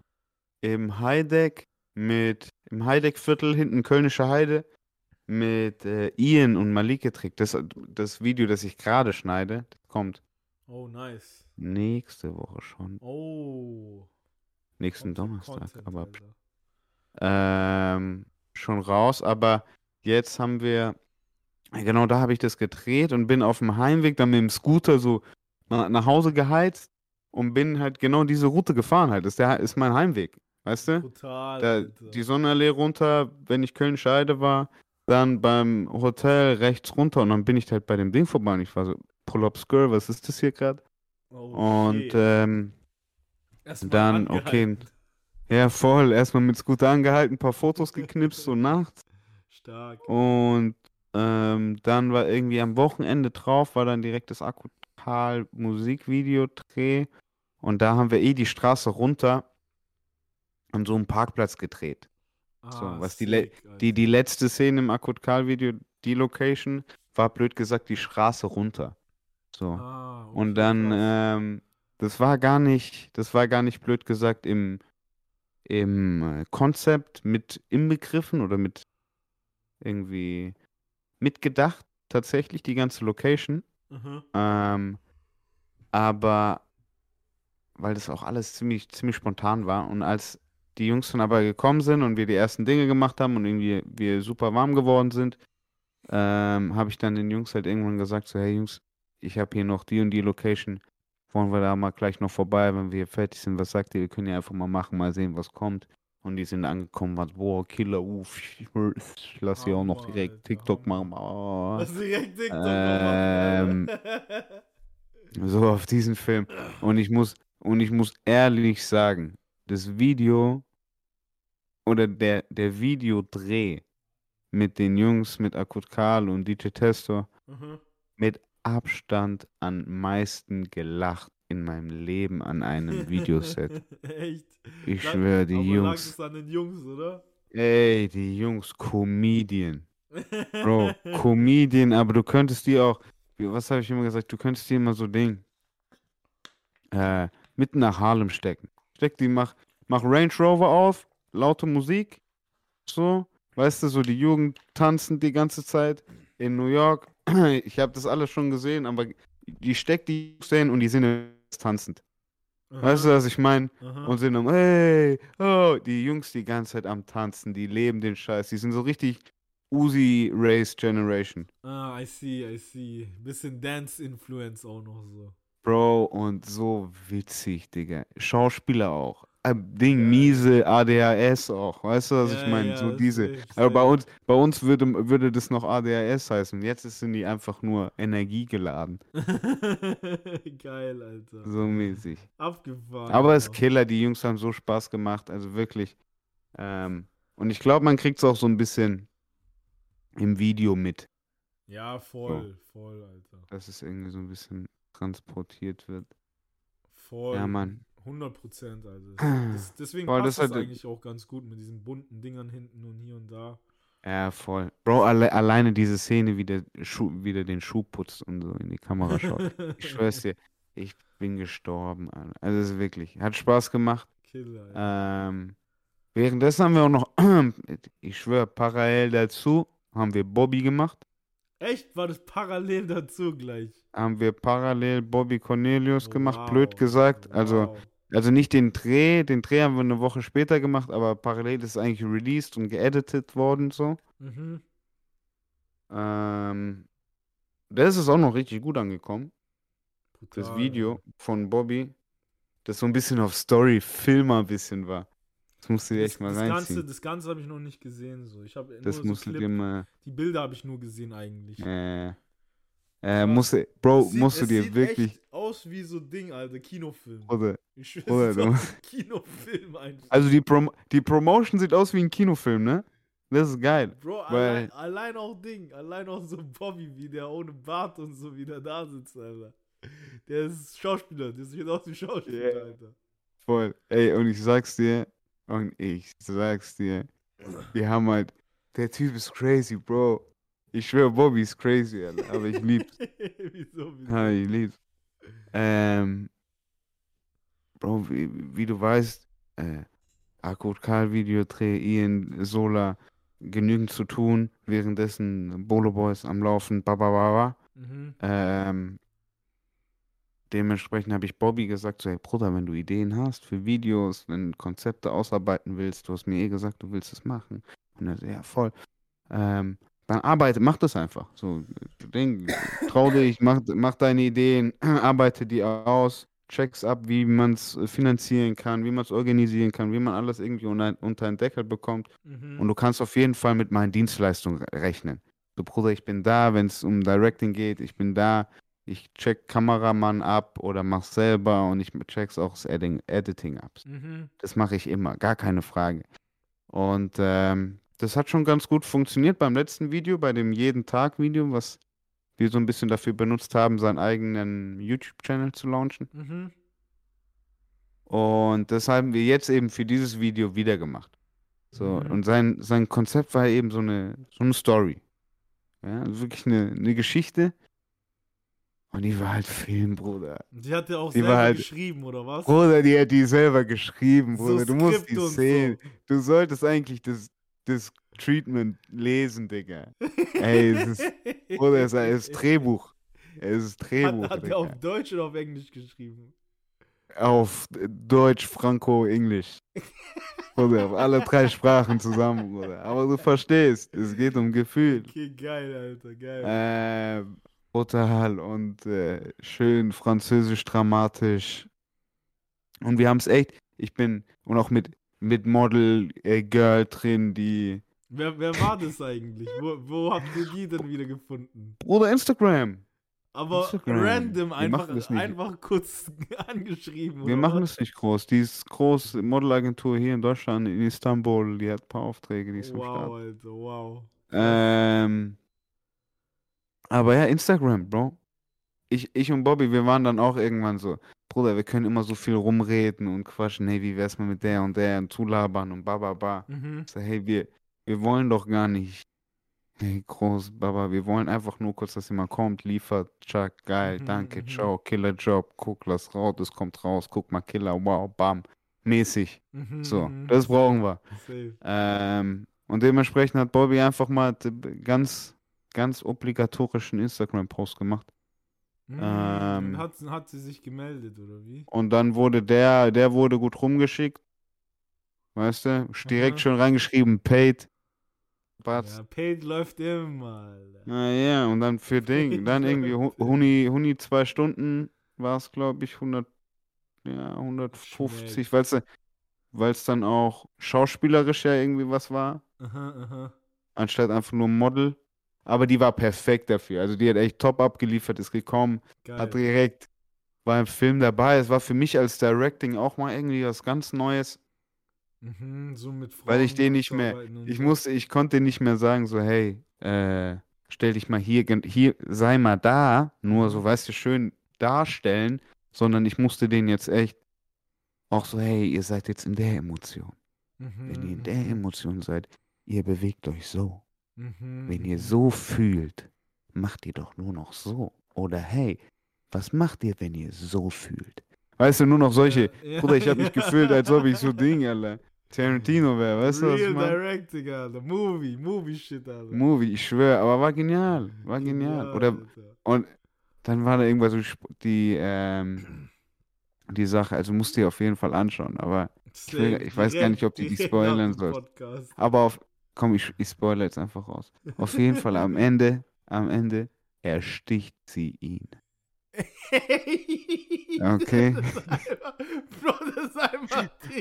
B: im Heideck mit, im Heideck-Viertel hinten Kölnische Heide mit äh, Ian und Malik getrickt. Das, das Video, das ich gerade schneide, kommt
A: Oh, nice.
B: nächste Woche schon.
A: Oh.
B: Nächsten
A: Content,
B: Donnerstag,
A: Content,
B: aber ähm, schon raus. Aber jetzt haben wir, ja, genau da habe ich das gedreht und bin auf dem Heimweg dann mit dem Scooter so nach Hause geheizt und bin halt genau diese Route gefahren halt. Das ist, der, ist mein Heimweg, weißt du?
A: Brutal,
B: Da, die Sonnenallee runter, wenn ich Köln Scheide war, dann beim Hotel rechts runter und dann bin ich halt bei dem Ding vorbei und ich war so, Pull-Up Skirl, was ist das hier gerade?
A: oh,
B: Und ähm, Dann, okay.
A: angehalten.
B: Ja, voll. Erstmal mit Scooter angehalten, ein paar Fotos geknipst, so nachts.
A: Stark.
B: Und ähm, dann war irgendwie am Wochenende drauf, war dann direkt das Akkutal Musikvideo-Dreh. Und da haben wir eh die Straße runter an so einem Parkplatz gedreht. So,
A: Ah,
B: was die, le
A: sick,
B: die,
A: Alter.
B: die letzte Szene im Akutkal-Video, die Location, war blöd gesagt die Straße runter. So.
A: Ah,
B: Und
A: okay,
B: dann,
A: krass.
B: ähm, das war gar nicht, das war gar nicht blöd gesagt im, im äh, Konzept mit inbegriffen oder mit irgendwie mitgedacht, tatsächlich, die ganze Location.
A: Mhm.
B: Ähm, aber weil das auch alles ziemlich, ziemlich spontan war. Und als die Jungs dann aber gekommen sind und wir die ersten Dinge gemacht haben und irgendwie wir super warm geworden sind, ähm, habe ich dann den Jungs halt irgendwann gesagt, so, hey Jungs, ich habe hier noch die und die Location. Wollen wir da mal gleich noch vorbei, wenn wir fertig sind? Was sagt ihr? Wir können ja einfach mal machen, mal sehen, was kommt. Und die sind angekommen, was, boah, Killer, uff, ich lass hier auch noch direkt
A: Alter,
B: TikTok
A: Hammer.
B: machen. Oh.
A: Lass direkt TikTok
B: Ähm,
A: machen.
B: So auf diesen Film. Und ich muss, und ich muss ehrlich sagen, das Video oder der, der Videodreh mit den Jungs, mit Akut Karl und DJ Testo,
A: Mhm.
B: mit Abstand am meisten gelacht in meinem Leben an einem Videoset.
A: Echt?
B: Ich
A: Lag-
B: schwöre, die
A: aber lag
B: Jungs,
A: es an den Jungs, oder?
B: ey, die Jungs, Comedian. Bro, Comedian, aber du könntest die auch, was habe ich immer gesagt, du könntest die immer so Ding, äh, mitten nach Harlem stecken. Steck die, mach, mach Range Rover auf, laute Musik, so, weißt du, so die Jugend tanzen die ganze Zeit in New York. Ich habe das alles schon gesehen, aber die steckt die Jungs hin und die sind tanzend. Weißt du, was ich meine?
A: Aha.
B: Und sind am, hey, oh, die Jungs die ganze Zeit am Tanzen, die leben den Scheiß, die sind so richtig Uzi Race Generation.
A: Ah, I see, I see. Bisschen Dance-Influence auch noch so.
B: Bro, und so witzig, Digga. Schauspieler auch. Äh, Ding, miese ADHS auch. Weißt du, was
A: Ja,
B: ich meine?
A: ja,
B: so diese. Aber bei uns, bei uns würde, würde das noch ADHS heißen. Jetzt sind die einfach nur energiegeladen.
A: Geil, Alter.
B: So mäßig.
A: Abgefahren.
B: Aber es ist. Killer, die Jungs haben so Spaß gemacht, also wirklich. Ähm, und ich glaube, man kriegt es auch so ein bisschen im Video mit,
A: Ja, voll, voll, Alter.
B: dass es irgendwie so ein bisschen transportiert wird.
A: Voll.
B: Ja, Mann.
A: 100 Prozent, Alter. Das, deswegen
B: Boah,
A: passt
B: das
A: das
B: hat-
A: eigentlich auch ganz gut mit diesen bunten Dingern hinten und hier und da.
B: Ja, voll. Bro, alle, alleine diese Szene, wie der Schuh, wieder den Schuh putzt und so in die Kamera schaut. Ich schwör's dir, ich bin gestorben, Alter. Also es ist wirklich, hat Spaß gemacht.
A: Killer, Alter.
B: Ähm, währenddessen haben wir auch noch, ich schwöre, parallel dazu haben wir Bobby gemacht.
A: Echt? War das parallel dazu gleich?
B: Haben wir parallel Bobby Cornelius
A: Oh,
B: gemacht,
A: wow,
B: blöd gesagt. Also,
A: wow.
B: also nicht den Dreh, den Dreh haben wir eine Woche später gemacht, aber parallel ist es eigentlich released und geeditet worden so.
A: Mhm.
B: Ähm, das ist auch noch richtig gut angekommen. Das
A: Brutal,
B: Video von Bobby, das so ein bisschen auf Story-Filmer ein bisschen war. Das musst du dir
A: Das,
B: echt mal
A: das Ganze,
B: reinziehen.
A: das Ganze habe ich noch nicht gesehen. So. Ich habe
B: Das
A: nur so
B: musst du
A: Clip,
B: dir mal.
A: die Bilder habe ich nur gesehen eigentlich.
B: Äh, äh, musst Bro,
A: sieht-
B: musst du dir
A: sieht
B: wirklich.
A: echt aus wie so Ding, Alter, Kinofilm.
B: Oder,
A: Ich schwöre, wie ein Kinofilm einfach.
B: also die, Prom die Promotion sieht aus wie ein Kinofilm, ne? Das ist geil.
A: Bro, allein, allein auch Ding, allein auch so Bobby, wie der ohne Bart und so wieder da sitzt, Alter. Der ist Schauspieler, der sieht aus wie Schauspieler,
B: Yeah.
A: Alter.
B: Voll. Ey, und ich sag's dir, und ich sag's dir, wir haben halt, der Typ ist crazy, Bro. Ich schwöre, Bobby ist crazy, Alter, aber ich lieb's.
A: wieso, wieso?
B: Ja, ich lieb's. Ähm, Bro, wie, wie du weißt, äh, Akut Karl Videodreh, Ian Sola, genügend zu tun, währenddessen Bolo Boys am Laufen, babababa.
A: Mhm.
B: Ähm, dementsprechend habe ich Bobby gesagt, so, hey Bruder, wenn du Ideen hast für Videos, wenn du Konzepte ausarbeiten willst, du hast mir eh gesagt, du willst es machen. Und er so, ja, voll. Ähm, dann arbeite, mach das einfach. So, denk, trau dich, mach, mach deine Ideen, arbeite die aus, check's ab, wie man es finanzieren kann, wie man es organisieren kann, wie man alles irgendwie unter, unter einen Deckel bekommt.
A: Mhm.
B: Und du kannst auf jeden Fall mit meinen Dienstleistungen re- rechnen. So, Bruder, ich bin da, wenn es um Directing geht, ich bin da, Ich check Kameramann ab oder mach's selber und ich check's auch das Editing, Editing ab.
A: Mhm.
B: Das mache ich immer, gar keine Frage. Und ähm, das hat schon ganz gut funktioniert beim letzten Video, bei dem jeden Tag Video, was wir so ein bisschen dafür benutzt haben, seinen eigenen YouTube-Channel zu launchen.
A: Mhm.
B: Und das haben wir jetzt eben für dieses Video wieder gemacht. So,
A: Mhm.
B: und sein, sein Konzept war eben so eine, so eine Story. Ja, also wirklich eine, eine Geschichte. Und die war halt Film, Bruder.
A: Die hat ja auch
B: Die
A: selber
B: halt-
A: geschrieben, oder was?
B: Bruder, die hat die selber geschrieben,
A: So
B: Bruder. du musst die sehen. Du solltest eigentlich das, das Treatment lesen, Digga. Ey, es ist, Bruder, es ist Drehbuch. Es ist Drehbuch,
A: Hat, hat er auf Deutsch oder auf Englisch geschrieben?
B: Auf Deutsch, Franco, Englisch. Bruder, auf alle drei Sprachen zusammen, Bruder. Aber du verstehst, es geht um Gefühl.
A: Okay, geil, Alter, geil.
B: Ähm, brutal und äh, schön französisch dramatisch. Und wir haben es echt, ich bin, und auch mit, mit Model äh, Girl drin, die.
A: Wer, wer war das eigentlich? Wo, wo habt ihr die denn wieder gefunden?
B: Bruder, Instagram.
A: Aber
B: Instagram.
A: random einfach, einfach kurz angeschrieben.
B: Wir
A: oder
B: machen das nicht groß. Die ist groß, Modelagentur hier in Deutschland, in Istanbul, die hat ein paar Aufträge, die ist am Start.
A: Wow, Alter, wow.
B: Ähm, aber ja, Instagram, Bro. Ich, ich und Bobby, wir waren dann auch irgendwann so, Bruder, wir können immer so viel rumreden und quatschen, hey, wie wär's mal mit der und der und zulabern und ba, ba, ba.
A: Mhm.
B: Ich so, hey, wir, wir wollen doch gar nicht, hey, groß, Baba, wir wollen einfach nur kurz, dass jemand kommt, liefert, Chuck, geil,
A: Mhm,
B: danke,
A: mhm.
B: ciao, Killerjob, guck, lass raus, das kommt raus, guck mal, Killer, wow, bam, mäßig.
A: Mhm,
B: So,
A: mhm.
B: das brauchen wir. Ähm, und dementsprechend hat Bobby einfach mal ganz, ganz obligatorischen Instagram-Post gemacht.
A: Mhm.
B: Ähm.
A: Und hat, hat sie sich gemeldet, oder wie?
B: Und dann wurde der, der wurde gut rumgeschickt. Weißt du? Direkt
A: Aha.
B: schon reingeschrieben, paid. Batz.
A: Ja, Paid läuft immer, Alter.
B: Naja, und dann für Ding, dann irgendwie Hu- Huni, Huni zwei Stunden war es, glaube ich, 100, ja, 150,
A: Schmeckt.
B: weil es weil es dann auch schauspielerisch ja irgendwie was war.
A: Aha, aha.
B: anstatt einfach nur Model. Aber die war perfekt dafür. Also die hat echt top abgeliefert, ist gekommen,
A: Geil.
B: hat direkt, war im Film dabei. Es war für mich als Directing auch mal irgendwie was ganz Neues,
A: Mhm, so mit
B: weil ich
A: Frauen
B: den nicht mehr, ich musste, ich konnte nicht mehr sagen, so, hey, äh, stell dich mal hier, hier, sei mal da, nur so,
A: Mhm.
B: weißt du, schön darstellen, sondern ich musste den jetzt echt auch so, hey, ihr seid jetzt in der Emotion. Wenn ihr in der
A: Mhm,
B: Emotion seid, ihr bewegt euch so.
A: Mhm,
B: Wenn ihr so fühlt, macht ihr doch nur noch so. Oder hey, was macht ihr, wenn ihr so fühlt? Weißt du, nur noch solche.
A: Ja, ja,
B: Bruder, ich habe mich
A: ja.
B: gefühlt, als ob ich so Ding, Alter. Tarantino wäre, weißt du, was ich
A: Real
B: meine?
A: Directing, Alter. Movie, Movie-Shit, Alter.
B: Movie, ich schwöre, aber war genial. War genial. Oder, und dann war da irgendwas die, ähm, die Sache, also musst du dir auf jeden Fall anschauen, aber, will-
A: Safe,
B: ich weiß gar nicht, ob die
A: direkt
B: spoilern.
A: Podcast.
B: aber auf, komm, ich, ich spoilere jetzt einfach raus. Auf jeden Fall am Ende, am Ende ersticht sie ihn. Okay.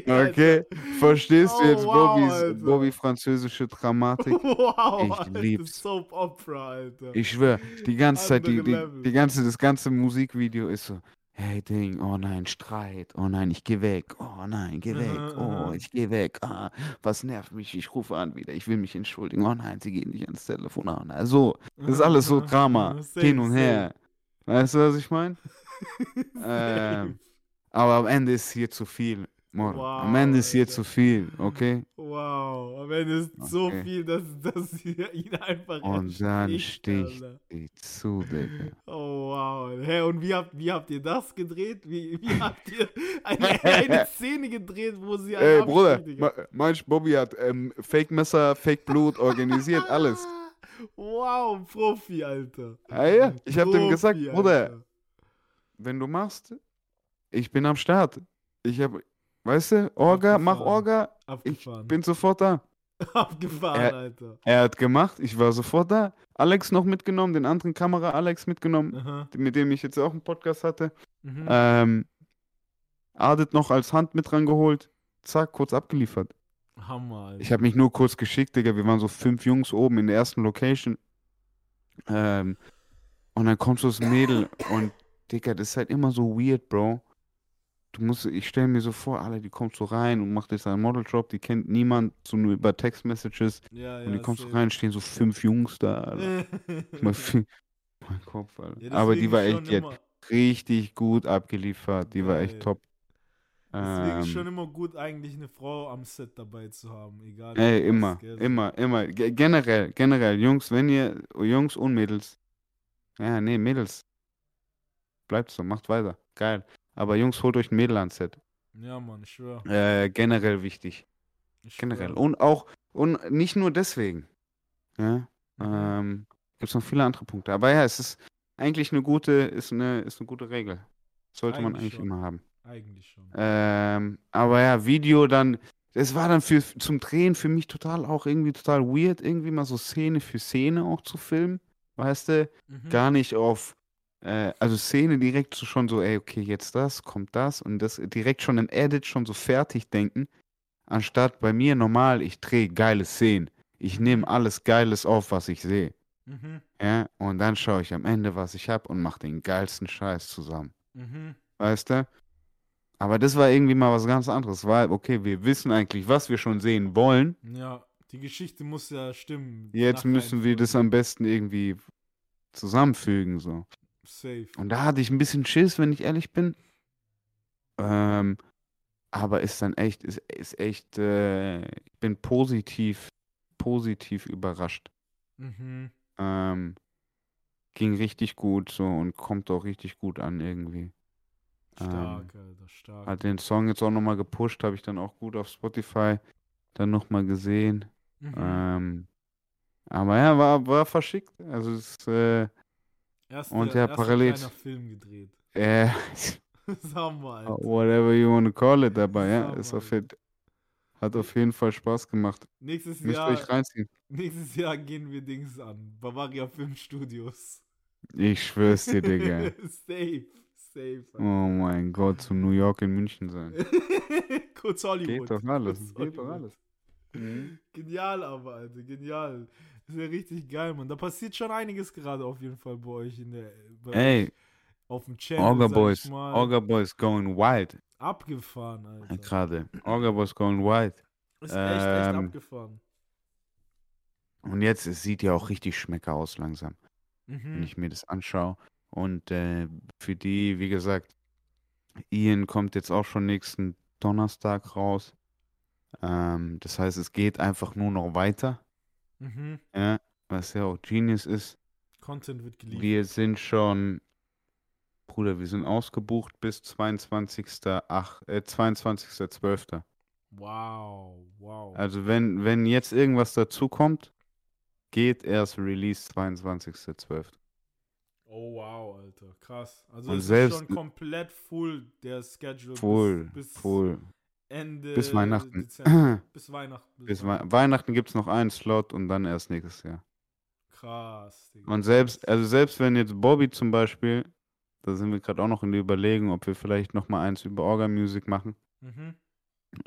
B: Okay, verstehst du
A: Oh,
B: jetzt
A: wow,
B: Bobbys,
A: Alter.
B: Bobby französische Dramatik?
A: Wow,
B: Ich lieb's.
A: Soap Opera, Alter.
B: Ich schwör, die ganze Zeit, die, die, die ganze, das ganze Musikvideo ist so, hey Ding, oh nein, Streit, oh nein, ich geh weg, oh nein, geh weg,
A: Aha,
B: oh,
A: aha.
B: ich geh weg, ah, was nervt mich, ich rufe an wieder, ich will mich entschuldigen, oh nein, sie geht nicht ans Telefon, oh nein, so, das ist alles so Drama,
A: safe,
B: hin und
A: safe.
B: her, weißt du, was ich meine? Ähm, aber am Ende ist hier zu viel, Moro. am
A: Wow,
B: Ende ist hier zu viel, okay?
A: Wow, am Ende ist so
B: Okay.
A: viel, dass, dass sie ihn einfach
B: Und dann sticht
A: Alter.
B: sie zu, Digga.
A: Oh wow. Hä, und wie habt, wie habt ihr das gedreht? Wie, wie habt ihr eine, eine Szene gedreht, wo sie
B: Ey, Bruder, manch Bobby hat ähm, Fake-Messer, Fake-Blut organisiert, alles.
A: Wow, Profi, Alter.
B: Ah ja, ich hab dem gesagt,
A: Profi,
B: Bruder,
A: Alter.
B: wenn du machst, ich bin am Start. Ich hab, weißt du, Orga, mach
A: Abgefahren.
B: Orga, ich
A: Abgefahren.
B: bin sofort da.
A: Abgefahren,
B: Er-
A: Alter.
B: Er hat gemacht, ich war sofort da. Alex noch mitgenommen, den anderen Kamera Alex mitgenommen,
A: Aha.
B: mit dem ich jetzt auch einen Podcast hatte.
A: Mhm.
B: Ähm, Adet noch als Hand mit rangeholt. Zack, kurz abgeliefert.
A: Hammer, Alter.
B: Ich habe mich nur kurz geschickt, Digga. Wir waren so fünf Jungs oben in der ersten Location. Ähm, Und dann kommt so das Mädel und, Digga, das ist halt immer so weird, Bro. Du musst, ich stelle mir so vor, alle, die kommt so rein und macht jetzt einen Modeljob, die kennt niemand, so nur über Textmessages.
A: Ja,
B: Und die
A: ja,
B: kommt so rein, stehen so fünf Jungs da, Alter. Mein Kopf, Alter.
A: Ja,
B: Aber die war echt, die richtig gut abgeliefert. Die war echt
A: Geil.
B: top.
A: deswegen ist schon
B: Ähm,
A: immer gut, eigentlich eine Frau am Set dabei zu haben, egal
B: ey,
A: was,
B: immer,
A: so.
B: immer, immer. Ge- Generell, generell, Jungs, wenn ihr, Jungs und Mädels, ja, nee, Mädels, bleibt so, macht weiter. Geil. Aber Jungs, holt euch ein Mädel ans Set.
A: Ja, Mann, ich schwör.
B: Äh, generell wichtig.
A: Ich
B: Generell.
A: schwör.
B: Und auch, und nicht nur deswegen. Ja.
A: Mhm.
B: Ähm, gibt es noch viele andere Punkte. Aber ja, es ist eigentlich eine gute, ist eine, ist eine gute Regel. Sollte man
A: Eigentlich
B: eigentlich
A: schon.
B: immer haben.
A: Eigentlich schon.
B: Ähm, aber ja, Video dann, es war dann für, zum Drehen für mich total auch irgendwie total weird, irgendwie mal so Szene für Szene auch zu filmen. Weißt du?
A: Mhm.
B: Gar nicht auf, äh, also Szene direkt so schon so, ey, okay, jetzt das, kommt das und das direkt schon im Edit schon so fertig denken. Anstatt bei mir normal, ich drehe geile Szenen. Ich nehme alles Geiles auf, was ich sehe.
A: Mhm.
B: Ja, und dann schaue ich am Ende, was ich habe und mache den geilsten Scheiß zusammen.
A: Mhm.
B: Weißt du? Aber das war irgendwie mal was ganz anderes. War, okay, wir wissen eigentlich, was wir schon sehen wollen.
A: Ja, die Geschichte muss ja stimmen.
B: Jetzt müssen wir das am besten irgendwie zusammenfügen, so.
A: Safe.
B: Und da hatte ich ein bisschen Schiss, wenn ich ehrlich bin. Ähm, aber ist dann echt, ist, ist echt, äh, ich bin positiv, positiv überrascht.
A: Mhm.
B: Ähm, ging richtig gut so und kommt auch richtig gut an irgendwie.
A: Stark, Alter, stark.
B: Hat den Song jetzt auch nochmal gepusht, habe ich dann auch gut auf Spotify dann nochmal gesehen.
A: Mhm.
B: Ähm, aber ja, war, war verschickt. Also es ist, äh,
A: Erst
B: und
A: der,
B: parallel-
A: Film gedreht.
B: äh,
A: Alter.
B: whatever you wanna call it, aber ja, ist auf, hat auf jeden Fall Spaß gemacht.
A: Nächstes
B: Müsst
A: Jahr,
B: euch reinziehen.
A: nächstes Jahr gehen wir Dings an. Bavaria Filmstudios.
B: Ich schwör's dir, Digga.
A: safe, safe.
B: Oh mein Gott, zu New York in München sein.
A: Kurz Hollywood.
B: Geht doch alles. Geht doch alles. Mhm.
A: Genial aber, Alter, genial. Das ist ja richtig geil, Mann. Da passiert schon einiges gerade auf jeden Fall bei euch in der
B: Ey,
A: euch auf dem Channel.
B: Orga Boys. Orga Boys going wild.
A: Abgefahren, Alter.
B: Gerade. Orga Boys going wild.
A: Ist echt, echt
B: Ähm,
A: abgefahren.
B: Und jetzt, es sieht ja auch richtig schmecker aus langsam. wenn
A: Mhm.
B: ich mir das anschaue. Und äh, für die, wie gesagt, Ian kommt jetzt auch schon nächsten Donnerstag raus. Ähm, das heißt, es geht einfach nur noch weiter,
A: Mhm.
B: ja, was ja auch Genius ist.
A: Content wird geliefert.
B: Wir sind schon, Bruder, wir sind ausgebucht bis 22. Ach, äh, 22.12.
A: Wow, wow.
B: Also wenn, wenn jetzt irgendwas dazu kommt, geht erst Release 22.12.
A: oh wow, Alter. Krass. Also
B: Und
A: es
B: selbst-
A: ist schon komplett full der Schedule
B: Full,
A: bis, bis
B: full.
A: Ende
B: Bis Weihnachten.
A: Dezember. bis Weihnachten.
B: Bis Wei Weihnachten gibt es noch einen Slot und dann erst nächstes Jahr.
A: Krass, Digga.
B: Und selbst, also selbst wenn jetzt Bobby zum Beispiel, da sind wir gerade auch noch in der Überlegung, ob wir vielleicht noch mal eins über Orga Music machen.
A: Mhm.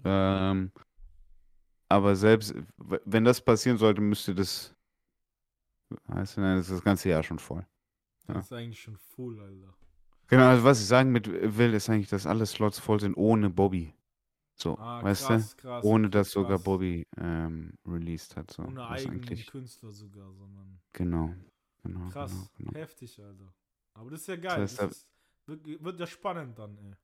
B: Ähm, aber selbst wenn das passieren sollte, müsste das, weißt du, dann ist das ganze Jahr schon voll. Ja.
A: Das ist eigentlich schon full, Alter.
B: Genau, also was ich sagen mit will, ist eigentlich, dass alle Slots voll sind ohne Bobby. So,
A: Ah,
B: weißt
A: krass, krass.
B: du? Ohne
A: okay,
B: dass sogar
A: krass.
B: Bobby ähm, released hat. So.
A: Ohne
B: was
A: eigenen
B: eigentlich,
A: Künstler sogar, sondern.
B: genau. Genau,
A: Krass,
B: genau, genau.
A: heftig, Alter. Aber das ist ja geil.
B: heißt,
A: Das,
B: da-
A: ist, wird, wird ja spannend dann, ey.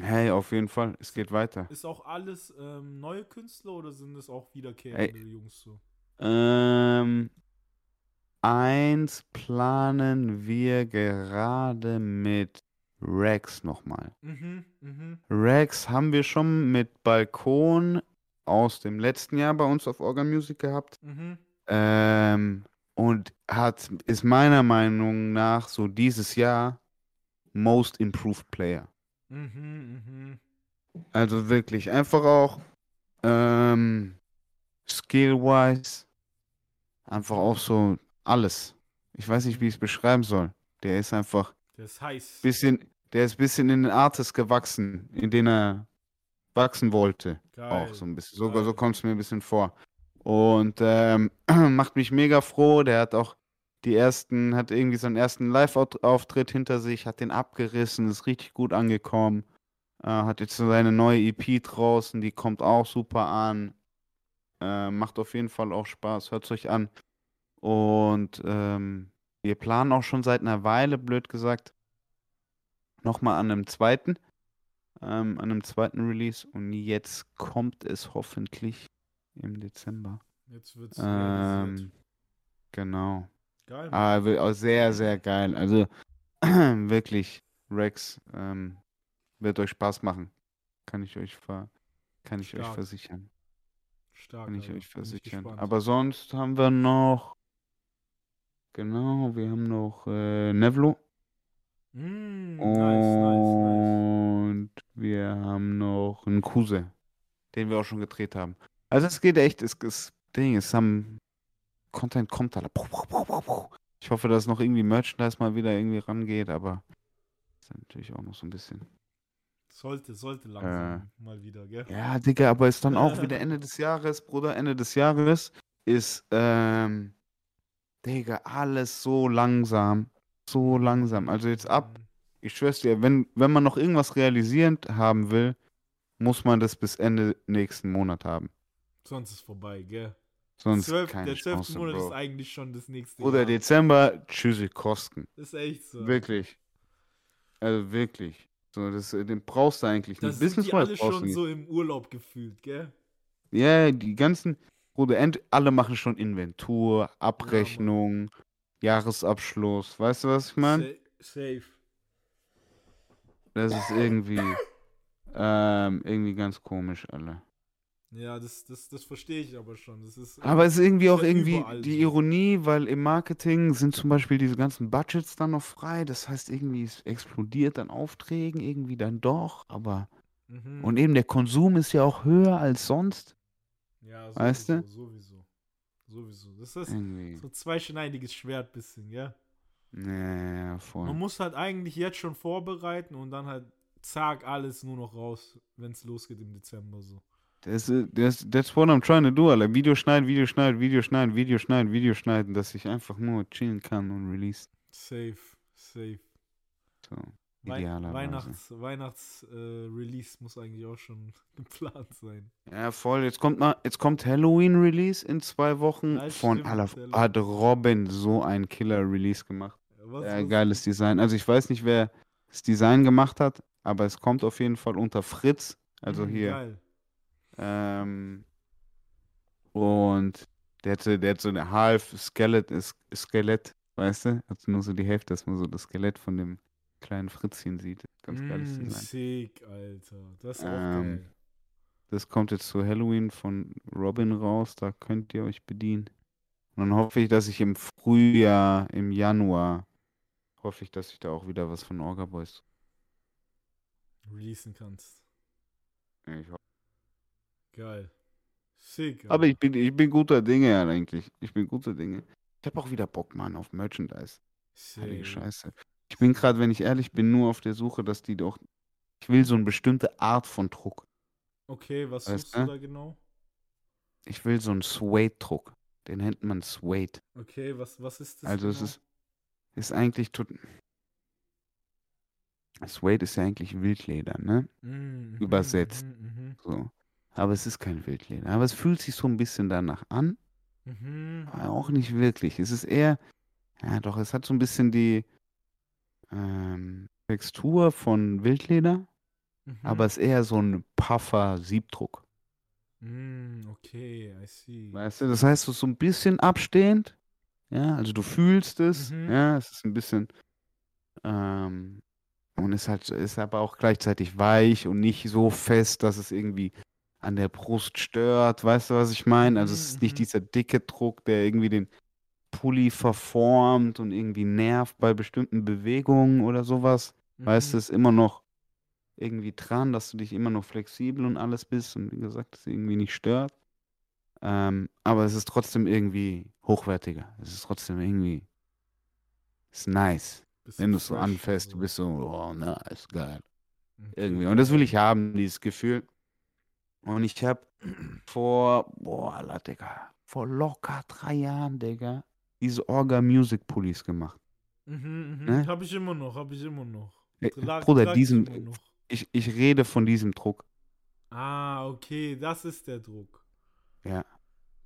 B: Hey, auf jeden Fall, es geht weiter.
A: Ist auch alles ähm, neue Künstler oder sind es auch wiederkehrende Jungs so?
B: Ähm, eins planen wir gerade mit Rex nochmal.
A: Mhm.
B: Rex haben wir schon mit Balkon aus dem letzten Jahr bei uns auf Orga Music gehabt.
A: Mhm.
B: Ähm, und hat, ist meiner Meinung nach so dieses Jahr Most Improved Player.
A: Mhm, mhm.
B: Also wirklich einfach auch ähm, skill-wise, einfach auch so alles. Ich weiß nicht, wie ich es beschreiben soll. Der ist einfach
A: Der ist heiß.
B: bisschen, der ist bisschen in den Artist gewachsen, in den er wachsen wollte.
A: Geil.
B: Auch so ein bisschen. So,
A: geil.
B: so kommt es mir ein bisschen vor. Und ähm, macht mich mega froh. Der hat auch die ersten, hat irgendwie seinen ersten Live-Auftritt hinter sich, hat den abgerissen, ist richtig gut angekommen. Äh, hat jetzt seine neue EP draußen, die kommt auch super an. Äh, macht auf jeden Fall auch Spaß, hört es euch an. Und ähm, wir planen auch schon seit einer Weile, blöd gesagt, nochmal an einem zweiten, ähm, an einem zweiten Release. Und jetzt kommt es hoffentlich im Dezember.
A: Jetzt wird's
B: Ähm, genau.
A: Geil. Mann.
B: Ah, auch sehr, sehr geil. Also wirklich, Rex, ähm, wird euch Spaß machen. Kann ich euch ver kann ich euch
A: Stark.
B: versichern.
A: Stark.
B: Kann ich
A: Alter.
B: euch versichern. Aber sonst haben wir noch, genau, wir haben noch äh, Nevlo
A: Mm, nice, nice, nice.
B: und wir haben noch einen Kuse, den wir auch schon gedreht haben. Also es geht echt, es ist Ding, es haben Content kommt alle. Ich hoffe, dass noch irgendwie Merchandise mal wieder irgendwie rangeht, aber ist natürlich auch noch so ein bisschen.
A: Sollte, sollte langsam mal wieder, gell?
B: Ja, Digga, aber ist dann auch wieder Ende des Jahres, Bruder, Ende des Jahres ist, ähm, Digga, alles so langsam. So langsam. Also jetzt ab,
A: Mm,
B: ich schwör's dir, wenn, wenn man noch irgendwas realisierend haben will, muss man das bis Ende nächsten Monat haben.
A: Sonst ist vorbei, gell?
B: Sonst
A: Zwölf,
B: keine
A: der zwölfte
B: Chance,
A: Monat ist
B: Bro.
A: eigentlich schon das nächste
B: Oder
A: Jahr.
B: Dezember, tschüssi, Kosten.
A: Ist echt so.
B: Wirklich. Also wirklich. So, das, den brauchst du eigentlich nicht.
A: sind die alle schon
B: nicht.
A: so im Urlaub gefühlt, gell?
B: Ja, die ganzen, Bruder, alle machen schon Inventur, Abrechnung, Jahresabschluss. Weißt du, was ich meine?
A: Sa safe.
B: Das ist irgendwie, ähm, irgendwie ganz komisch, alle.
A: Ja, das, das, das verstehe ich aber schon. Das ist,
B: Aber es ist irgendwie auch
A: ja
B: irgendwie die. Ironie, weil im Marketing sind zum Beispiel diese ganzen Budgets dann noch frei. Das heißt, irgendwie es explodiert an Aufträgen, irgendwie dann doch. Aber,
A: mhm.
B: und eben der Konsum ist ja auch höher als sonst.
A: Ja,
B: weißt du?
A: sowieso, sowieso. Sowieso. Das ist
B: Irgendwie.
A: so ein zweischneidiges Schwert bisschen?
B: Ja,
A: Man
B: voll.
A: muss halt eigentlich jetzt schon vorbereiten und dann halt zack alles nur noch raus, wenn es losgeht im Dezember so.
B: Das, ist- das, that's what I'm trying to do, Alter. Video schneiden, Video schneiden, Video schneiden, Video schneiden, Video schneiden, dass ich einfach nur chillen kann und release.
A: Safe, safe.
B: So, idealerweise.
A: Weihnachts, Weihnachts äh, Release muss eigentlich auch schon geplant sein.
B: Ja, voll. Jetzt kommt mal, jetzt kommt Halloween-Release in zwei Wochen
A: Ja,
B: von
A: Halloween.
B: hat Robin so ein Killer-Release gemacht.
A: Was,
B: Ja,
A: was-
B: geiles Design. Also ich weiß nicht, wer das Design gemacht hat, aber es kommt auf jeden Fall unter Fritz. Also
A: Mm,
B: hier.
A: Geil.
B: Ähm, und der hat, so- der hat so eine half Skelett, weißt du? Also nur so die Hälfte, dass man so das Skelett von dem kleinen Fritzchen sieht. Ganz geiles
A: Mm,
B: Design.
A: sick, Alter. Das ist auch
B: Ähm,
A: geil.
B: Das kommt jetzt zu Halloween von Robin raus, da könnt ihr euch bedienen. Und dann hoffe ich, dass ich im Frühjahr, im Januar, hoffe ich, dass ich da auch wieder was von Orga Boys.
A: Releasen kannst.
B: Ich hoffe.
A: Geil. Sick.
B: Aber ich bin, ich bin guter Dinge ja, eigentlich. Ich bin guter Dinge. Ich habe auch wieder Bock, Mann, auf Merchandise. Heilige
A: Safe.
B: Scheiße. Ich bin gerade, wenn ich ehrlich bin, nur auf der Suche, dass die doch. Ich will so eine bestimmte Art von Druck.
A: Okay, was
B: Weißt
A: suchst
B: du?
A: da genau?
B: Ich will so einen Suede-Druck. Den nennt man Suede.
A: Okay, was, was ist das
B: Also es
A: genau?
B: ist, ist eigentlich. Suede ist ja eigentlich Wildleder, ne?
A: Mm, mhm,
B: übersetzt.
A: Mhm,
B: So. Aber es ist kein Wildleder. Aber es fühlt sich so ein bisschen danach an.
A: mhm, mhm.
B: Aber auch nicht wirklich. Es ist eher. Ja, doch, es hat so ein bisschen die ähm, Textur von Wildleder,
A: Mhm.
B: aber es ist eher so ein Puffer-Siebdruck.
A: Mm, okay, I see.
B: Weißt du, das heißt, so so ein bisschen abstehend. Ja, also du fühlst es.
A: Mhm.
B: Ja, es ist ein bisschen. Ähm, und ist halt, ist aber auch gleichzeitig weich und nicht so fest, dass es irgendwie an der Brust stört. Weißt du, was ich meine? Also es ist nicht
A: mhm.
B: dieser dicke Druck, der irgendwie den Pulli verformt und irgendwie nervt bei bestimmten Bewegungen oder sowas. Weißt du,
A: Mhm.
B: es ist immer noch irgendwie dran, dass du dich immer noch flexibel und alles bist und wie gesagt, es irgendwie nicht stört. Ähm, aber es ist trotzdem irgendwie hochwertiger. Es ist trotzdem irgendwie, ist nice.
A: Bisschen
B: Wenn du es so
A: und
B: du bist so, oh, nice, geil.
A: Okay,
B: Irgendwie. Und das will ich haben, dieses Gefühl. Und ich habe vor, boah, Digga, vor locker drei Jahren, Digga, diese Orga Music Pullis gemacht.
A: Mhm, mhm.
B: Ne?
A: Hab ich immer noch, hab ich immer noch.
B: Äh,
A: Tra-
B: Bruder,
A: trag ich
B: diesen,
A: immer noch.
B: ich, ich rede von diesem Druck.
A: Ah, okay, das ist der Druck.
B: Ja.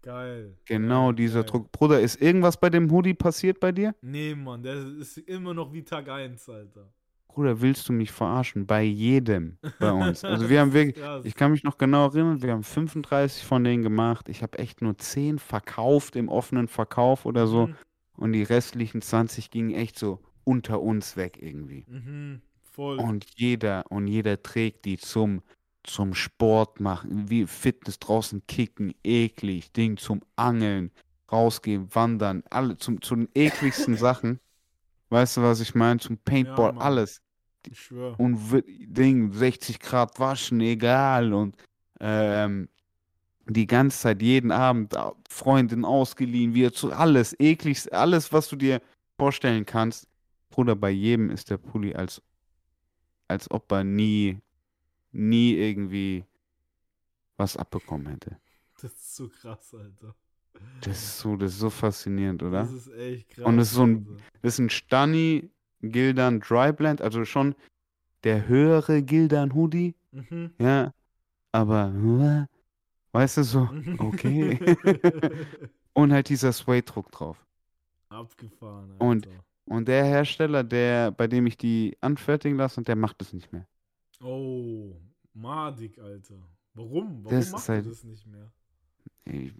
A: Geil.
B: Genau
A: geil,
B: dieser
A: geil.
B: Druck. Bruder, ist irgendwas bei dem Hoodie passiert bei dir?
A: Nee, Mann, der ist immer noch wie Tag 1, Alter.
B: Bruder, willst du mich verarschen? Bei jedem bei uns. Also wir haben wirklich, ich kann mich noch genau erinnern, wir haben 35 von denen gemacht. Ich habe echt nur 10 verkauft im offenen Verkauf oder so.
A: Mhm,
B: Und die restlichen 20 gingen echt so unter uns weg irgendwie.
A: Mhm, voll.
B: Und jeder, und jeder trägt die zum, zum Sport machen, wie Fitness draußen kicken, eklig, Ding zum Angeln, rausgehen, wandern, alle zum, zu den ekligsten Sachen. Weißt du, was ich meine? Zum Paintball,
A: Mann.
B: alles.
A: Ich schwör.
B: Und Ding, 60 Grad waschen, egal. Und ähm, die ganze Zeit, jeden Abend, Freundin ausgeliehen, wir zu alles, ekligst, alles, was du dir vorstellen kannst. Bruder, bei jedem ist der Pulli als, als ob er nie, nie irgendwie was abbekommen hätte.
A: Das ist so krass, Alter.
B: Das ist so, das ist so faszinierend, oder?
A: Das ist echt krass.
B: Und es ist so ein-. Das ist ein Stani Gildan Dry Blend, also schon der höhere Gildan Hoodie,
A: Mhm.
B: ja, aber äh, weißt du so, okay. und halt dieser Suede-Druck drauf.
A: Abgefahren, Alter.
B: Und- Und der Hersteller, der, bei dem ich die anfertigen lasse, der macht es nicht mehr.
A: Oh, madig, Alter. Warum? Warum
B: Das
A: macht
B: halt-
A: er das nicht mehr?
B: Ich,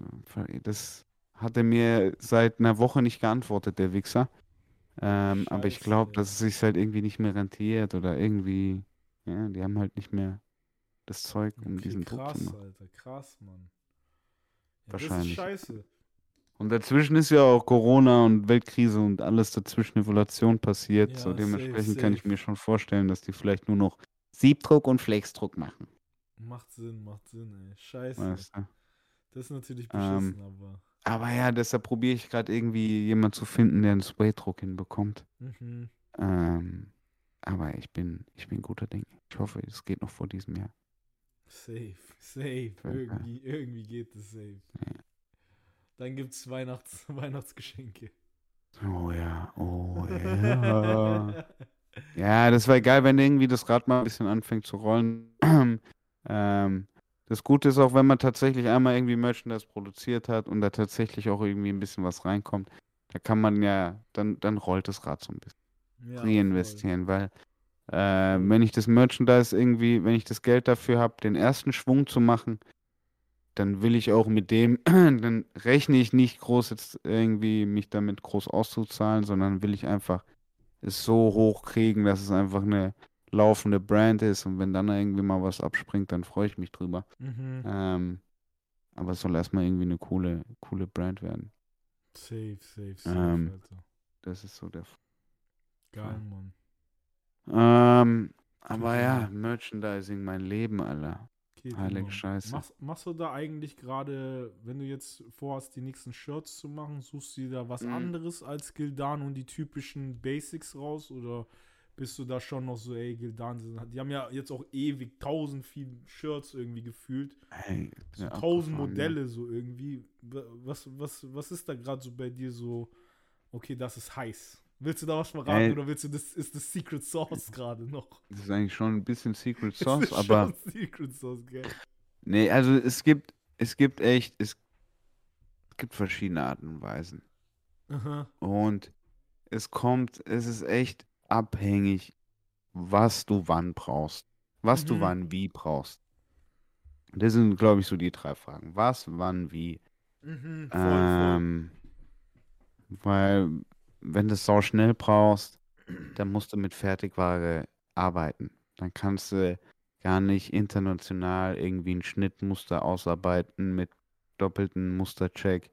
B: das hat er mir seit einer Woche nicht geantwortet, der Wichser. Ähm, aber ich glaube, dass es sich halt irgendwie nicht mehr rentiert oder irgendwie, ja, die haben halt nicht mehr das Zeug, um
A: Okay,
B: diesen Druck
A: krass,
B: zu machen.
A: Alter. Krass, Mann. Ja,
B: Wahrscheinlich.
A: Das ist scheiße.
B: Und dazwischen ist ja auch Corona und Weltkrise und alles dazwischen Evolution passiert. so
A: Ja,
B: dementsprechend
A: safe,
B: kann ich mir schon vorstellen, dass die vielleicht nur noch Siebdruck und Flexdruck machen.
A: Macht Sinn, macht Sinn, ey. Scheiße.
B: Weißt du?
A: Das ist natürlich
B: Ähm,
A: beschissen, aber.
B: Aber ja, deshalb probiere ich gerade irgendwie jemanden zu finden, der einen Spraydruck hinbekommt.
A: Mhm.
B: Ähm, aber ich bin, ich bin guter Ding. Ich hoffe, es geht noch vor diesem Jahr.
A: Safe, safe.
B: Ja.
A: Irgendwie, irgendwie geht es safe. Dann gibt's Weihnachts Weihnachtsgeschenke.
B: Oh ja, oh ja. Ja, das wäre geil, wenn irgendwie das Rad mal ein bisschen anfängt zu rollen. ähm, das Gute ist auch, wenn man tatsächlich einmal irgendwie Merchandise produziert hat und da tatsächlich auch irgendwie ein bisschen was reinkommt, da kann man ja, dann, dann rollt das Rad so ein bisschen.
A: Ja,
B: reinvestieren, weil äh, wenn ich das Merchandise irgendwie, wenn ich das Geld dafür habe, den ersten Schwung zu machen, dann will ich auch mit dem, dann rechne ich nicht groß jetzt irgendwie mich damit groß auszuzahlen, sondern will ich einfach es so hoch kriegen, dass es einfach eine laufende Brand ist und wenn dann irgendwie mal was abspringt, dann freue ich mich drüber.
A: Mhm.
B: Ähm, aber es soll erstmal irgendwie eine coole, coole Brand werden.
A: Safe, safe, safe,
B: Ähm,
A: Alter.
B: Das ist so der
A: Geil, Mann.
B: Ähm, aber ja, Merchandising, mein Leben, Alter.
A: Okay,
B: Heilige
A: Mann.
B: Scheiße.
A: Machst, machst du da eigentlich gerade, wenn du jetzt vorhast, die nächsten Shirts zu machen, suchst du dir da was
B: Mhm.
A: anderes als Gildan und die typischen Basics raus? Oder bist du da schon noch so, ey, Gildan, die haben ja jetzt auch ewig tausend viel Shirts irgendwie gefühlt.
B: Ey,
A: So
B: ja,
A: tausend Modelle so irgendwie. Wa- Was, was, was ist da gerade so bei dir so, okay, das ist heiß? Willst du da was verraten
B: Ey.
A: oder willst du das, ist das Secret Sauce gerade noch?
B: Ja. Das ist eigentlich schon ein bisschen Secret
A: Das
B: Sauce,
A: ist
B: aber
A: Secret Sauce, gell?
B: nee, also es gibt, es gibt echt, es gibt verschiedene Arten und Weisen.
A: Aha.
B: Und es kommt, es ist echt abhängig, was du wann brauchst. Was du
A: Mhm.
B: wann wie brauchst. Das sind, glaube ich, so die drei Fragen. Was, wann, wie.
A: Mhm, voll, voll.
B: Ähm, weil, wenn du es sau schnell brauchst, dann musst du mit Fertigware arbeiten. Dann kannst du gar nicht international irgendwie ein Schnittmuster ausarbeiten mit doppelten Mustercheck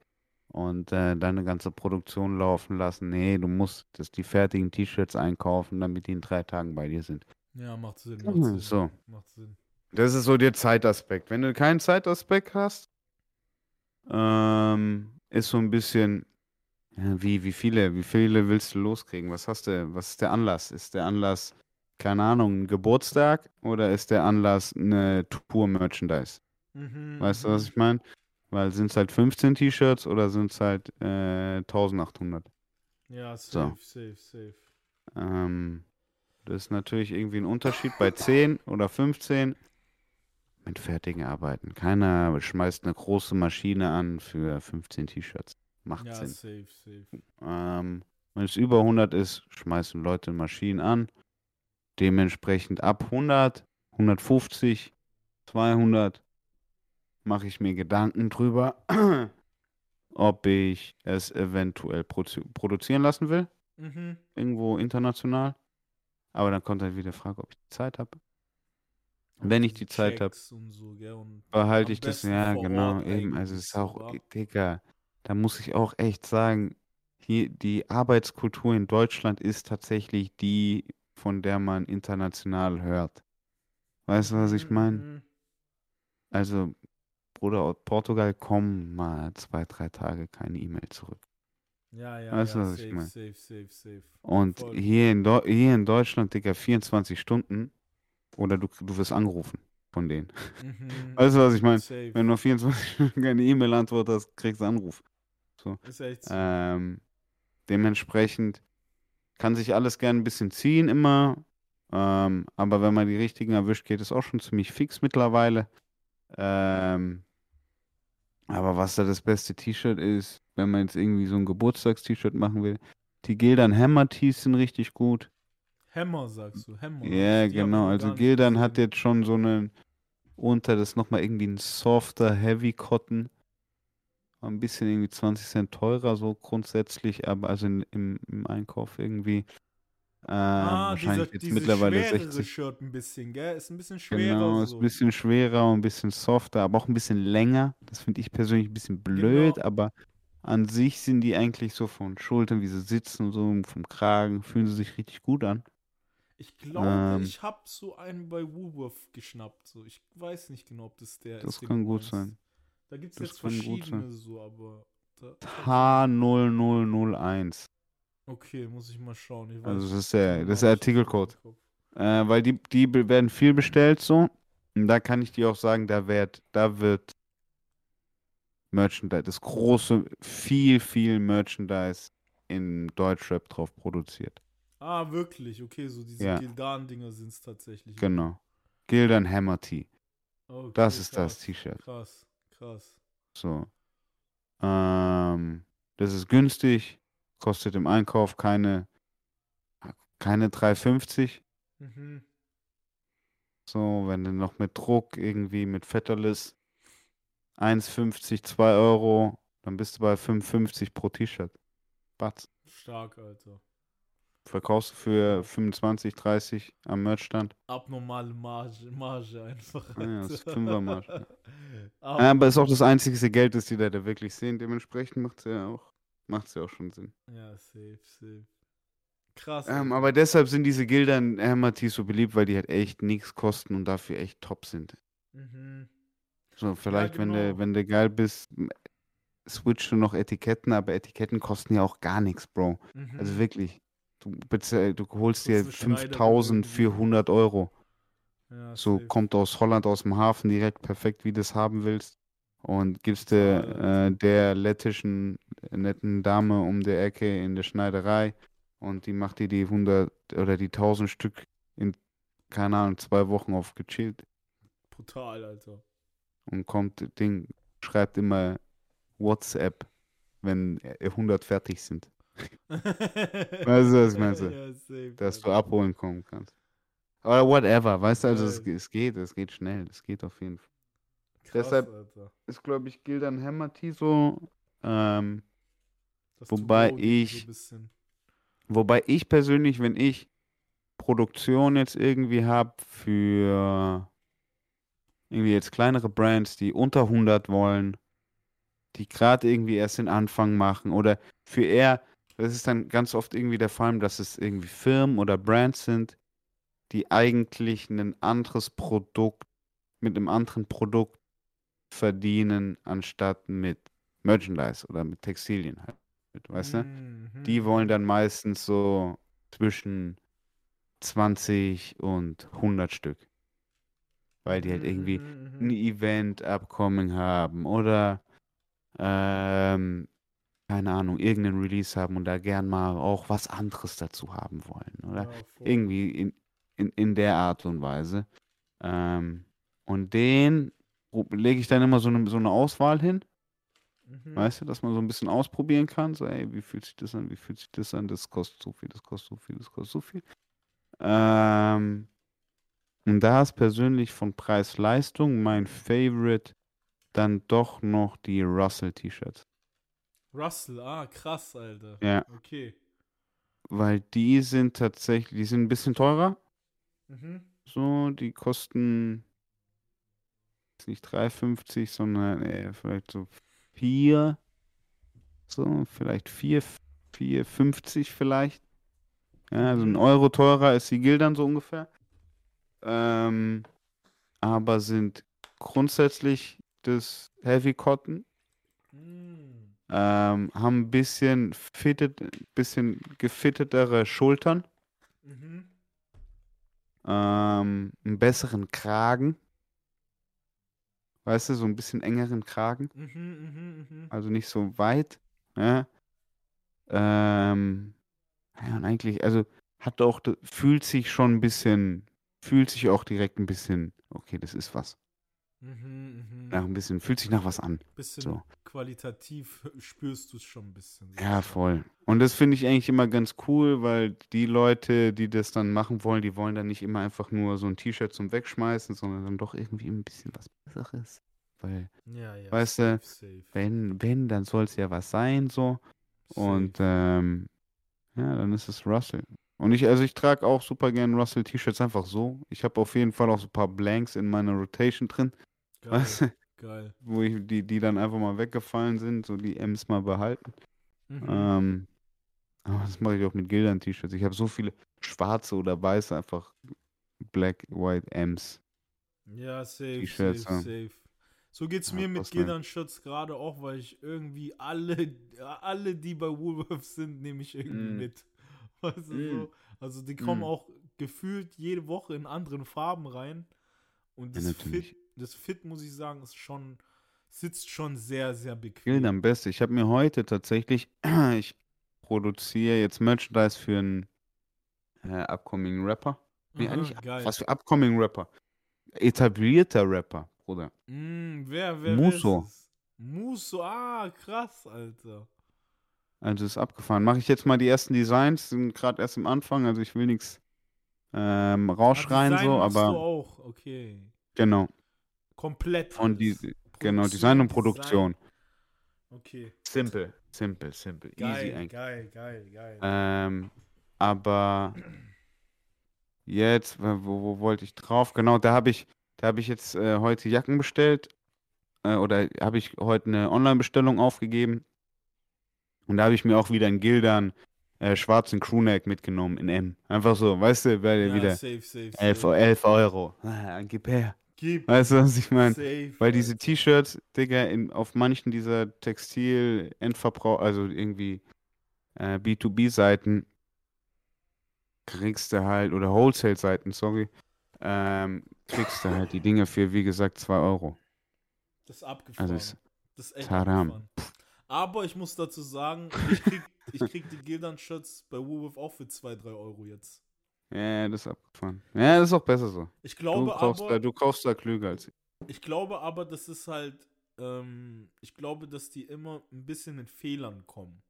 B: und äh, deine ganze Produktion laufen lassen. Nee, du musst das, die fertigen T-Shirts einkaufen, damit die in drei Tagen bei dir sind.
A: Ja, macht Sinn. Macht
B: Mhm,
A: Sinn.
B: so.
A: Macht Sinn.
B: Das ist so der Zeitaspekt. Wenn du keinen Zeitaspekt hast, ähm, ist so ein bisschen, wie, wie viele, wie viele willst du loskriegen? Was hast du, was ist der Anlass? Ist der Anlass, keine Ahnung, ein Geburtstag oder ist der Anlass eine Tour-Merchandise?
A: Mhm,
B: Weißt du,
A: mhm.
B: was ich meine? Weil sind es halt 15 T-Shirts oder sind es halt äh, 1800?
A: Ja,
B: So.
A: safe, safe, safe.
B: Ähm, das ist natürlich irgendwie ein Unterschied bei 10 oder 15 mit fertigen Arbeiten. Keiner schmeißt eine große Maschine an für 15 T-Shirts. Macht
A: Ja,
B: Sinn.
A: safe, safe.
B: Ähm, wenn es über 100 ist, schmeißen Leute Maschinen an. Dementsprechend ab 100, 150, 200 mache ich mir Gedanken drüber, ob ich es eventuell produ produzieren lassen will,
A: Mhm.
B: irgendwo international. Aber dann kommt halt wieder die Frage, ob ich die Zeit habe. Wenn ich die Zeit hab,
A: Checks und so,
B: Behalte ich das, ja, genau, eben. Also es ist auch? Digga, da muss ich auch echt sagen, hier die Arbeitskultur in Deutschland ist tatsächlich die, von der man international hört. Weißt du, was ich meine?
A: mhm.
B: Also, Bruder, aus Portugal kommen mal zwei, drei Tage keine E-Mail zurück.
A: Ja, ja,
B: Weißt du,
A: ja,
B: was ich
A: safe,
B: meine?
A: safe, safe, safe.
B: Und
A: Voll.
B: hier in, Deu hier in Deutschland, Digga, 24 Stunden oder du, du wirst angerufen von denen.
A: Mhm.
B: Weißt du, was ich meine? Wenn du auf 24 Stunden keine E-Mail-Antwort hast, kriegst du einen Anruf. So.
A: Ist echt so.
B: Ähm, dementsprechend kann sich alles gern ein bisschen ziehen immer. Ähm, aber wenn man die richtigen erwischt, geht es auch schon ziemlich fix mittlerweile. Ähm, aber was da das beste T-Shirt ist, wenn man jetzt irgendwie so ein Geburtstagst-T-Shirt machen will, die Gildan Hammer Tees sind richtig gut.
A: Hammer, sagst du. Hammer.
B: Ja,
A: ich
B: genau. Also Gildan hat jetzt schon so einen unter, das nochmal irgendwie ein softer Heavy Cotton. Ein bisschen irgendwie 20 Cent teurer, so grundsätzlich, aber also in, im, im Einkauf irgendwie. Ähm,
A: Ah, dieser,
B: wahrscheinlich jetzt
A: dieses
B: mittlerweile
A: schwerere
B: 60.
A: Shirt ein bisschen, gell? Ist ein bisschen schwerer
B: Genau, ist ein bisschen schwerer und ein bisschen softer, aber auch ein bisschen länger. Das finde ich persönlich ein bisschen blöd,
A: Genau.
B: aber an sich sind die eigentlich so von Schultern, wie sie sitzen und so, vom Kragen, fühlen sie sich richtig gut an.
A: Ich glaube,
B: Ähm,
A: ich habe so einen bei Woolworth geschnappt. So. Ich weiß nicht genau, ob das der
B: Das
A: ist, den
B: kann gut
A: meinst.
B: sein.
A: Da gibt es
B: Das
A: jetzt verschiedene so, aber. Da, ich hab so-
B: H0001.
A: Okay, muss ich mal schauen. Ich
B: Also das ist der, das ist der Artikelcode. Äh, weil die, die werden viel bestellt so. Und da kann ich dir auch sagen, da wird, da wird Merchandise, das große, viel, viel Merchandise in Deutschrap drauf produziert.
A: Ah, wirklich? Okay, so diese
B: Ja.
A: Gildan-Dinger sind es tatsächlich.
B: Genau. Gildan Hammer Tee.
A: Okay,
B: Das ist das
A: krass,
B: T-Shirt.
A: Krass, krass.
B: So. Ähm, das ist günstig, kostet im Einkauf keine, keine 3,50.
A: Mhm.
B: So, wenn du noch mit Druck irgendwie mit Fetterless 1,50, 2 Euro, dann bist du bei 5,50 pro T-Shirt. Batz.
A: Stark, Alter.
B: Verkaufst du für 25, 30 am Merchstand.
A: Abnormale Marge, Marge einfach.
B: Ja, das ist. Fünfermarge,
A: Aber,
B: Ja, aber ist auch das einzige Geld, das die da wirklich sehen. Dementsprechend macht es ja auch, macht's ja auch schon Sinn.
A: ja, safe, safe. Krass.
B: Ähm, aber deshalb sind diese Gildern Hammer Tees so beliebt, weil die halt echt nichts kosten und dafür echt top sind.
A: Mhm.
B: So, vielleicht, wenn du,
A: genau.
B: wenn du geil bist, switchst du noch Etiketten, aber Etiketten kosten ja auch gar nichts, Bro.
A: Mhm.
B: Also wirklich. Du, du holst dir
A: Kurz eine Schneider
B: 5000 für
A: irgendwie.
B: 100 Euro.
A: ja,
B: So
A: safe.
B: kommt aus Holland, aus dem Hafen direkt perfekt, wie du es haben willst. Und gibst du
A: Total,
B: äh, der lettischen äh, netten Dame um die Ecke in der Schneiderei und die macht dir die 100 oder die 1000 Stück in, keine Ahnung, zwei Wochen auf gechillt
A: Brutal, Alter.
B: und kommt, Ding, schreibt immer WhatsApp, wenn äh, 100 fertig sind, Weißt du, was meine? So,
A: ja, safe,
B: dass du abholen kommen kannst. Oder whatever, weißt du, also es, es geht, es geht schnell, es geht auf jeden Fall.
A: Krass,
B: deshalb-
A: Alter.
B: Ist, glaube ich, Gildan Hammer Tee so, ähm,
A: Das
B: wobei
A: so
B: ich-
A: bisschen.
B: Wobei ich persönlich, wenn ich Produktion jetzt irgendwie habe für irgendwie jetzt kleinere Brands, die unter 100 wollen, die gerade irgendwie erst den Anfang machen oder für eher, das ist dann ganz oft irgendwie der Fall, dass es irgendwie Firmen oder Brands sind, die eigentlich ein anderes Produkt mit einem anderen Produkt verdienen, anstatt mit Merchandise oder mit Textilien halt. Weißt du?
A: Mhm,
B: Die wollen dann meistens so zwischen 20 und 100 Stück. Weil die halt irgendwie
A: Mhm,
B: ein
A: mhm.
B: Event upcoming haben oder ähm, keine Ahnung, irgendeinen Release haben und da gern mal auch was anderes dazu haben wollen. Oder
A: Ja,
B: irgendwie in, in, in der Art und Weise. Ähm, und den lege ich dann immer so eine, so eine Auswahl hin.
A: Mhm.
B: Weißt du, dass man so ein bisschen ausprobieren kann. So, ey, wie fühlt sich das an? Wie fühlt sich das an? Das kostet so viel, das kostet so viel, das kostet so viel. Ähm, und da ist persönlich von Preis-Leistung mein Favorite dann doch noch die Russell-T-Shirts.
A: Russell, ah, krass, Alter.
B: Ja,
A: Okay.
B: weil die sind tatsächlich, die sind ein bisschen teurer.
A: Mhm.
B: So, die kosten nicht 3,50, sondern äh, vielleicht so 4. So, vielleicht 4, 4,50 vielleicht. Ja, also ein. Euro teurer ist die Gildern so ungefähr. Ähm, aber sind grundsätzlich das Heavy Cotton.
A: Mm.
B: Ähm, haben ein bisschen fitted, bisschen gefittetere Schultern.
A: Mhm.
B: Ähm, einen besseren Kragen. Weißt du, so ein bisschen engeren Kragen.
A: Mhm, mhm, mhm.
B: Also nicht so weit. Ja. Ähm, ja, und eigentlich, also hat auch, fühlt sich schon ein bisschen, fühlt sich auch direkt ein bisschen, okay, das ist was.
A: Mhm, mhm.
B: Nach ein bisschen, fühlt sich nach was an.
A: Bisschen
B: so.
A: qualitativ spürst du es schon ein bisschen.
B: Ja, voll. Und das finde ich eigentlich immer ganz cool, weil die Leute, die das dann machen wollen, die wollen dann nicht immer einfach nur so ein T-Shirt zum Wegschmeißen, sondern dann doch irgendwie ein bisschen was Besseres. Weil,
A: Ja, ja.
B: Weißt du,
A: safe,
B: wenn, wenn, dann soll es ja was sein, so. Und
A: safe.
B: ähm, ja, dann ist es Russell. Und ich, also ich trage auch super gern Russell T-Shirts einfach so. Ich habe auf jeden Fall auch so ein paar Blanks in meiner Rotation drin,
A: Geil,
B: weißt du,
A: geil.
B: wo ich die, die dann einfach mal weggefallen sind, so die M's mal behalten.
A: Mhm.
B: Ähm, aber das mache ich auch mit Gildern T-Shirts. Ich habe so viele schwarze oder weiße, einfach Black, White M's.
A: Ja, safe, safe,
B: ja.
A: safe. So geht's
B: Ja,
A: mir mit. Gildern-Shirts gerade auch, weil ich irgendwie alle, alle, die bei Woolworths sind, nehme ich irgendwie
B: Mm.
A: mit. Weißt du,
B: Mm.
A: so? Also die kommen
B: Mm.
A: auch gefühlt jede Woche in anderen Farben rein. Und
B: Ja,
A: das Fit,
B: natürlich.
A: Das Fit, muss ich sagen, ist schon, sitzt schon sehr, sehr bequem.
B: Gilden am besten. Ich habe mir heute tatsächlich, ich produziere jetzt Merchandise für einen äh, upcoming Rapper. Nee,
A: Aha,
B: eigentlich,
A: geil.
B: was für upcoming Rapper? Etablierter Rapper, Bruder.
A: Mm, wer, wer, es? Musso, ah, krass, Alter.
B: Also ist abgefahren. Mache ich jetzt mal die ersten Designs, sind gerade erst im Anfang, also ich will nichts ähm,
A: Ah,
B: rausschreien so,
A: machst du
B: aber
A: auch, okay.
B: genau.
A: Komplett.
B: Von die, genau, Design und Produktion.
A: Okay.
B: Simple, simple, simple. Easy
A: Geil,
B: eigentlich.
A: geil, geil, geil.
B: Ähm, aber jetzt, wo, wo, wo wollte ich drauf? Genau, da habe ich, da habe ich jetzt äh, heute Jacken bestellt. Äh, oder habe ich heute eine Online-Bestellung aufgegeben. Und da habe ich mir auch wieder einen Gildern äh, schwarzen Crewneck mitgenommen in M. Einfach so, weißt du, weil
A: ja,
B: wieder
A: safe, safe,
B: 11,
A: safe.
B: 11 Euro. Ah, gib her.
A: Gib
B: Weißt du, was ich meine? Weil diese. T-Shirts, Digga, in, auf manchen dieser Textil-Endverbrauch, also irgendwie äh, B2B-Seiten, kriegst du halt, oder Wholesale-Seiten, sorry, ähm, kriegst du halt die Dinge für, wie gesagt, 2 Euro.
A: Das ist abgefahren.
B: Also ist
A: das ist echt
B: Taram.
A: abgefahren. Aber ich muss dazu sagen, ich krieg, ich krieg die Gildan-Shirts bei Woolworth auch für 2, 3 Euro jetzt.
B: Ja, das ist abgefahren. Ja, das ist auch besser so.
A: Ich
B: Du
A: glaube
B: kaufst,
A: aber,
B: da, du kaufst da klüger als ich.
A: ich glaube aber, das ist halt, ähm, ich glaube, dass die immer ein bisschen mit Fehlern kommen.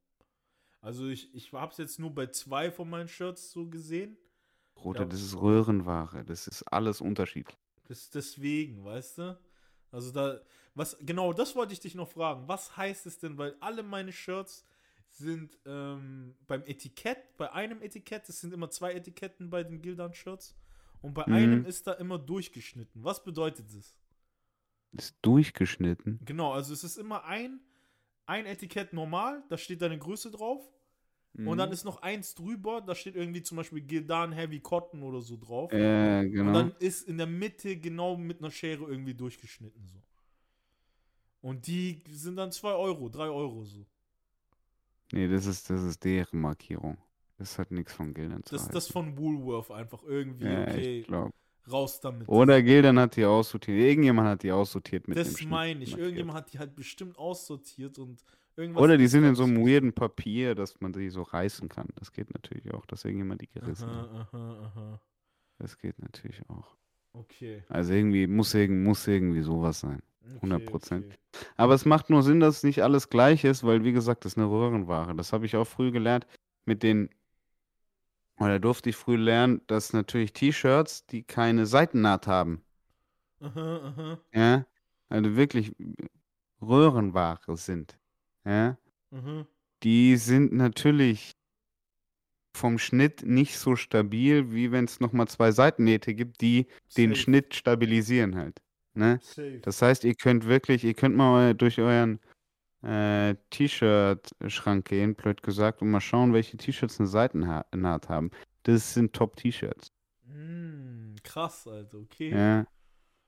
A: Also ich, ich habe es jetzt nur bei zwei von meinen Shirts so gesehen.
B: Bruder,
A: Ja.
B: das ist Röhrenware. Das ist alles unterschiedlich.
A: Das deswegen, weißt du? Also da, was, genau, das wollte ich dich noch fragen. Was heißt es denn, weil alle meine Shirts sind ähm, beim Etikett, bei einem Etikett, es sind immer zwei Etiketten bei den Gildan-Shirts und bei
B: Mhm.
A: einem ist da immer durchgeschnitten. Was bedeutet das?
B: Ist durchgeschnitten.
A: Genau, also es ist immer ein, ein Etikett normal, da steht deine Größe drauf und dann
B: Mhm.
A: ist noch eins drüber, da steht irgendwie zum Beispiel Gildan Heavy Cotton oder so drauf.
B: Äh,
A: Und
B: genau.
A: dann ist in der Mitte genau mit einer Schere irgendwie durchgeschnitten so. Und die sind dann 2 Euro, 3 Euro so.
B: Nee, das ist, das ist deren Markierung. Das hat nichts von Gildern zu
A: Das ist das von Woolworth einfach irgendwie,
B: ja,
A: okay.
B: ich glaube.
A: Raus damit.
B: Oder Gildan hat die aussortiert. Irgendjemand hat die aussortiert mit dem
A: das meine ich. Irgendjemand hat die halt bestimmt aussortiert und irgendwas.
B: Oder die sind in so einem weirden Papier, dass man die so reißen kann. Das geht natürlich auch, dass irgendjemand die gerissen hat.
A: Aha, aha, aha.
B: Das geht natürlich auch.
A: Okay.
B: Also irgendwie muss, irgend, muss irgendwie sowas sein.
A: okay
B: 100%.
A: okay.
B: Aber es macht nur Sinn, dass nicht alles gleich ist, weil wie gesagt, das ist eine Röhrenware. Das habe ich auch früh gelernt mit den, oder durfte ich früh lernen, dass natürlich T-Shirts, die keine Seitennaht haben,
A: Aha, aha,
B: ja, also wirklich Röhrenware sind, ja,
A: aha.
B: die sind natürlich vom Schnitt nicht so stabil, wie wenn es nochmal zwei Seitennähte gibt, die den
A: Safe,
B: Schnitt stabilisieren halt. Ne? Das heißt, ihr könnt wirklich, ihr könnt mal durch euren äh, T-Shirt-Schrank gehen, blöd gesagt, und mal schauen, welche T-Shirts eine Seitennaht haben. Das sind Top-T-Shirts.
A: Mm, krass, Alter. Okay.
B: Ja.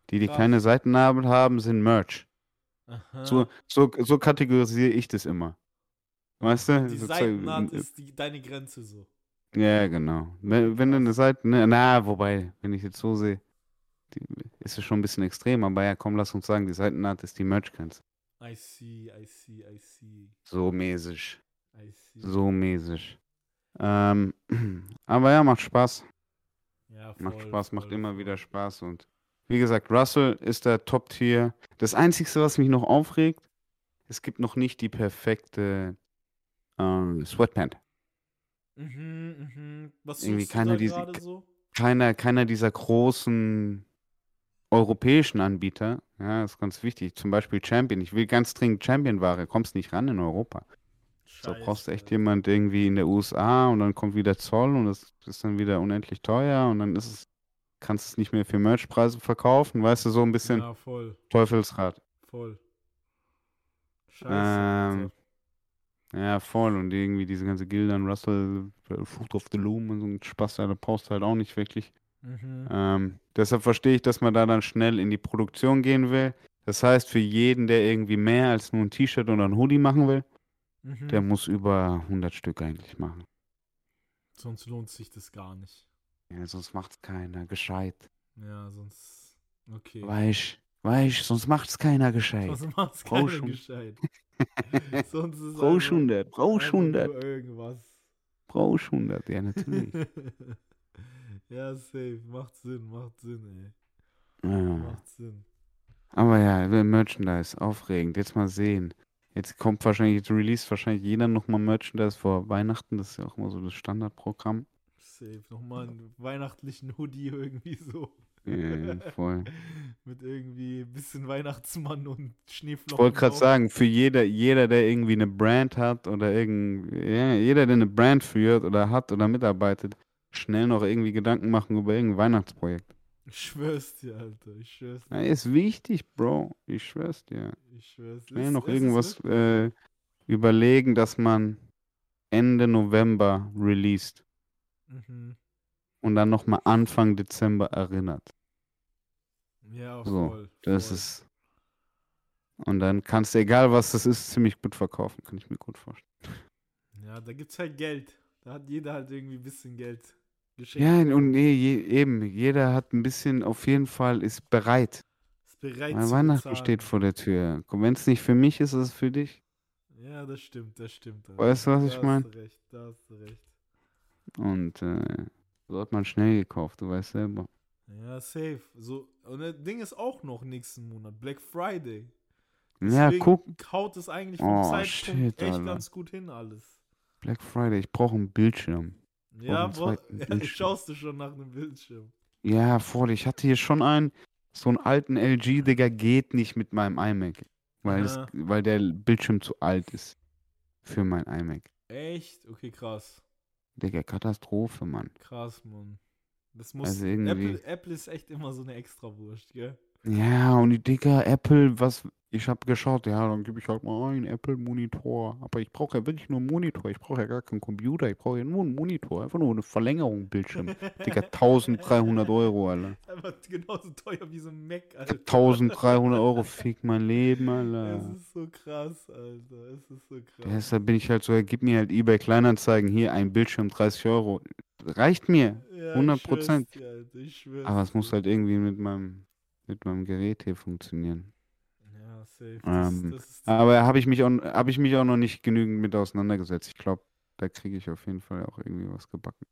B: Die, die
A: Krass.
B: keine Seitennaht haben, sind Merch.
A: Aha.
B: So, so, so kategorisiere ich das immer. Weißt du?
A: Die Seitennaht ist die, deine Grenze so.
B: Ja, genau. Wenn, wenn du eine Seite, ne, na, wobei, wenn ich jetzt so sehe, die, ist es schon ein bisschen extrem, aber ja, komm, lass uns sagen, die Seitennaht ist die Merch-Grenze.
A: I see, I see, I see,
B: So mäßig.
A: I see.
B: So mäßig. Ähm, aber ja, macht Spaß.
A: Ja,
B: Macht
A: voll,
B: Spaß, macht
A: voll,
B: immer
A: voll.
B: wieder Spaß. Und wie gesagt, Russell ist der Top-Tier. Das Einzige, was mich noch aufregt, es gibt noch nicht die perfekte ähm, Sweatpant.
A: Mhm, mhm. Was
B: Irgendwie keiner
A: gerade so?
B: Keiner, keiner dieser großen europäischen Anbieter, ja, ist ganz wichtig. Zum Beispiel Champion. Ich will ganz dringend Champion-Ware, kommst nicht ran in Europa. Da brauchst du echt
A: Scheiße.
B: jemand irgendwie in der USA und dann kommt wieder Zoll und das ist dann wieder unendlich teuer und dann ist es, kannst es nicht mehr für Merchpreise verkaufen, weißt du, so ein bisschen
A: Ja, voll,
B: Teufelsrad.
A: voll. Scheiße,
B: Ähm. Ja, voll. Und irgendwie diese ganze Gildan, Russell, äh, Fruit of the Loom und so ein Spaß, da brauchst du halt auch nicht wirklich.
A: Mhm.
B: Ähm, deshalb verstehe ich, dass man da dann schnell in die Produktion gehen will. Das heißt, für jeden, der irgendwie mehr als nur ein T-Shirt oder ein Hoodie machen will,
A: Mhm.
B: der muss über 100 Stück eigentlich machen.
A: Sonst lohnt sich das gar nicht.
B: Ja, sonst macht's keiner gescheit.
A: Ja, sonst. Okay.
B: Weich, weich, sonst macht's keiner gescheit.
A: Sonst macht's
B: Brauch
A: keiner
B: schon.
A: gescheit. Sonst ist
B: Brauchst
A: einfach-
B: 100, brauchst
A: einfach
B: 100,
A: nur irgendwas.
B: brauchst 100, ja natürlich.
A: ja, safe. Macht Sinn, macht Sinn, ey.
B: Ja.
A: Macht Sinn.
B: Aber ja, Merchandise, aufregend. Jetzt mal sehen. Jetzt kommt wahrscheinlich, jetzt release wahrscheinlich jeder nochmal Merchandise vor Weihnachten. Das ist ja auch immer so das Standardprogramm.
A: Safe. Nochmal einen weihnachtlichen Hoodie irgendwie so.
B: Ja, voll.
A: Mit irgendwie ein bisschen Weihnachtsmann und
B: Ich
A: Schneeflocken.
B: wollte gerade sagen, für jeder, jeder, der irgendwie eine Brand hat oder irgend, ja, jeder, der eine Brand führt oder hat oder mitarbeitet, schnell noch irgendwie Gedanken machen über irgendein Weihnachtsprojekt.
A: Ich schwör's dir, Alter. Ich schwör's
B: Ja,
A: dir.
B: ist wichtig, Bro. Ich schwör's dir.
A: Ich schwör's dir.
B: Schnell noch
A: ist
B: irgendwas äh, überlegen, dass man Ende November released.
A: Mhm.
B: Und dann nochmal Anfang Dezember erinnert.
A: Ja,
B: So,
A: voll.
B: Das
A: voll.
B: ist. Und dann kannst du, egal was das ist, ziemlich gut verkaufen, kann ich mir gut vorstellen.
A: Ja, da gibt's halt Geld. Da hat jeder halt irgendwie ein bisschen Geld geschenkt.
B: Ja, und nee, je, eben, jeder hat ein bisschen, auf jeden Fall ist bereit.
A: Ist bereit
B: Weil Weihnachten
A: bezahlen.
B: steht vor der Tür. Wenn es nicht für mich ist, ist es für dich.
A: Ja, das stimmt, das stimmt.
B: Weißt du, was
A: Da
B: ich
A: hast
B: mein?
A: du recht, da hast du recht.
B: Und äh, so hat man schnell gekauft, du weißt selber.
A: Ja, safe. So, und das Ding ist auch noch nächsten Monat, Black Friday.
B: Ja,
A: Deswegen
B: guck,
A: haut es eigentlich vom
B: Oh,
A: Zeitpunkt
B: shit,
A: echt
B: Alter.
A: ganz gut hin alles.
B: Black Friday, ich brauche einen Bildschirm.
A: Ja,
B: einen
A: bro,
B: zweiten
A: ja,
B: Bildschirm.
A: schaust du schon nach einem Bildschirm.
B: Ja, voll. Ich hatte hier schon einen, so einen alten LG, Digga, geht nicht mit meinem iMac. Weil, es,
A: Aha.
B: weil der Bildschirm zu alt ist für mein iMac.
A: Echt? Okay, krass.
B: Digga, Katastrophe, Mann.
A: Krass, Mann. Das muss.
B: Also irgendwie-
A: Apple, Apple ist echt immer so eine Extrawurst, gell?
B: Ja, und die Digga, Apple, was, ich habe geschaut, ja, dann gebe ich halt mal einen Apple-Monitor. Aber ich brauche ja wirklich nur einen Monitor. Ich brauche ja gar keinen Computer. Ich brauche ja nur einen Monitor. Einfach nur eine Verlängerung Bildschirm. Digga, 1300 Euro, Alter.
A: Einfach genauso teuer wie so ein Mac, Alter.
B: 1300 Euro, fick mein Leben, Alter.
A: Es ist so krass, Alter. Es ist so krass.
B: Deshalb bin ich halt so, gib mir halt eBay Kleinanzeigen hier, ein Bildschirm 30 Euro. reicht mir.
A: Ja,
B: 100%.
A: ich schwör's dir, Alter, ich schwör's
B: Aber es muss halt irgendwie mit meinem, mit meinem Gerät hier funktionieren.
A: Ja, safe. Das,
B: Ähm,
A: das ist
B: aber habe ich, mich auch- hab ich mich auch noch nicht genügend mit auseinandergesetzt. Ich glaube, da kriege ich auf jeden Fall auch irgendwie was gebacken.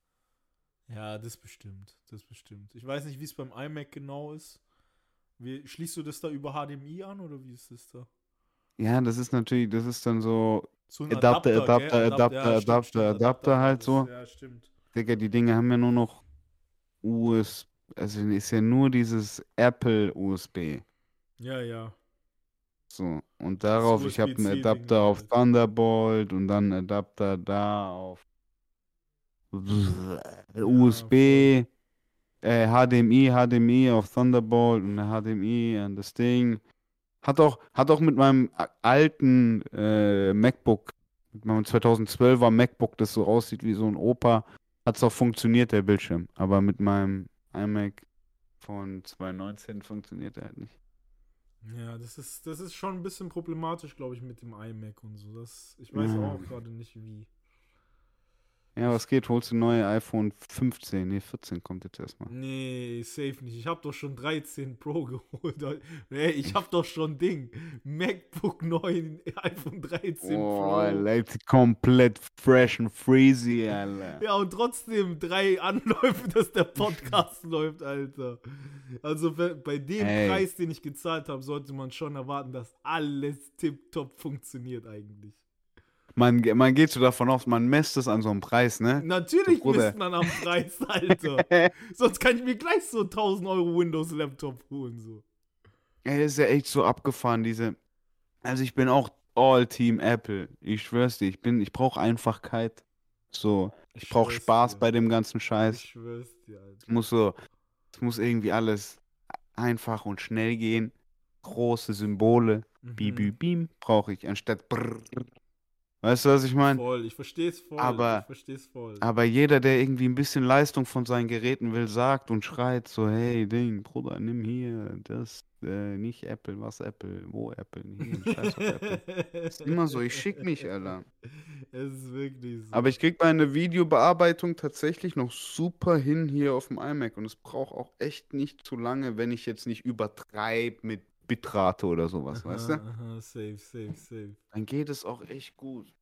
A: Ja, das bestimmt. Das bestimmt. Ich weiß nicht, wie es beim iMac genau ist. Wie, schließt du das da über HDMI an oder wie ist das da?
B: Ja, das ist natürlich, das ist dann so,
A: So
B: Adapter? Adapter, Adapter,
A: stimmt,
B: Adapter,
A: stimmt,
B: Adapter halt
A: das-
B: so.
A: Ja, stimmt.
B: Digga, die Dinge haben ja nur noch US, also ist ja nur dieses Apple USB.
A: Ja, ja.
B: So, und darauf, ich habe einen Adapter auf
A: halt.
B: Thunderbolt und dann einen Adapter da auf USB, äh, HDMI, HDMI auf Thunderbolt und HDMI an das Ding. Hat auch, hat auch mit meinem alten äh, MacBook, mit meinem 2012er MacBook, das so aussieht wie so ein Opa, hat es auch funktioniert, der Bildschirm. Aber mit meinem iMac von 2019 funktioniert er halt nicht.
A: Ja, das ist, das ist schon ein bisschen problematisch, glaube ich, mit dem iMac und so. Das, ich weiß
B: Ja.
A: auch gerade nicht wie.
B: Ja, was geht? Holst du neue iPhone 15? Nee, 14 kommt jetzt erstmal.
A: Nee, safe nicht. Ich habe doch schon 13 Pro geholt. Ey, ich habe doch schon Ding. MacBook 9, iPhone 13
B: Oh,
A: Pro.
B: Alter, komplett fresh and freezy, Alter.
A: Ja, und trotzdem drei Anläufe, dass der Podcast läuft, Alter. Also bei dem
B: Ey.
A: Preis, den ich gezahlt habe, sollte man schon erwarten, dass alles tipptopp funktioniert eigentlich.
B: Man, man geht so davon aus, man messt es an so einem Preis, ne?
A: Natürlich
B: Bruder.
A: misst man am Preis, Alter. Sonst kann ich mir gleich so 1000 Euro Windows-Laptop holen, so.
B: Ey, das ist ja echt so abgefahren, diese. Also ich bin auch all Team Apple. Ich schwör's dir, ich bin, ich brauche Einfachkeit. So, ich brauche
A: schwör's
B: Spaß
A: dir.
B: bei dem ganzen
A: Ich
B: Scheiß.
A: schwör's dir, Alter.
B: Es muss so, es muss irgendwie alles einfach und schnell gehen. Große Symbole,
A: Mhm.
B: bim, brauche ich, anstatt brrr. Weißt du, was ich meine?
A: Voll, ich versteh's voll.
B: Aber-
A: voll.
B: Aber jeder, der irgendwie ein bisschen Leistung von seinen Geräten will, sagt und schreit so, hey Ding, Bruder, nimm hier das, äh, nicht Apple, was Apple, wo Apple, hier, scheiß auf Apple. Ist immer so, ich schick mich, Alter.
A: Es ist wirklich so.
B: Aber ich krieg meine Videobearbeitung tatsächlich noch super hin hier auf dem iMac und es braucht auch echt nicht zu lange, wenn ich jetzt nicht übertreibe mit Bitrate oder sowas, weißt du?
A: Aha, aha, safe, safe, safe.
B: Dann geht es auch echt gut.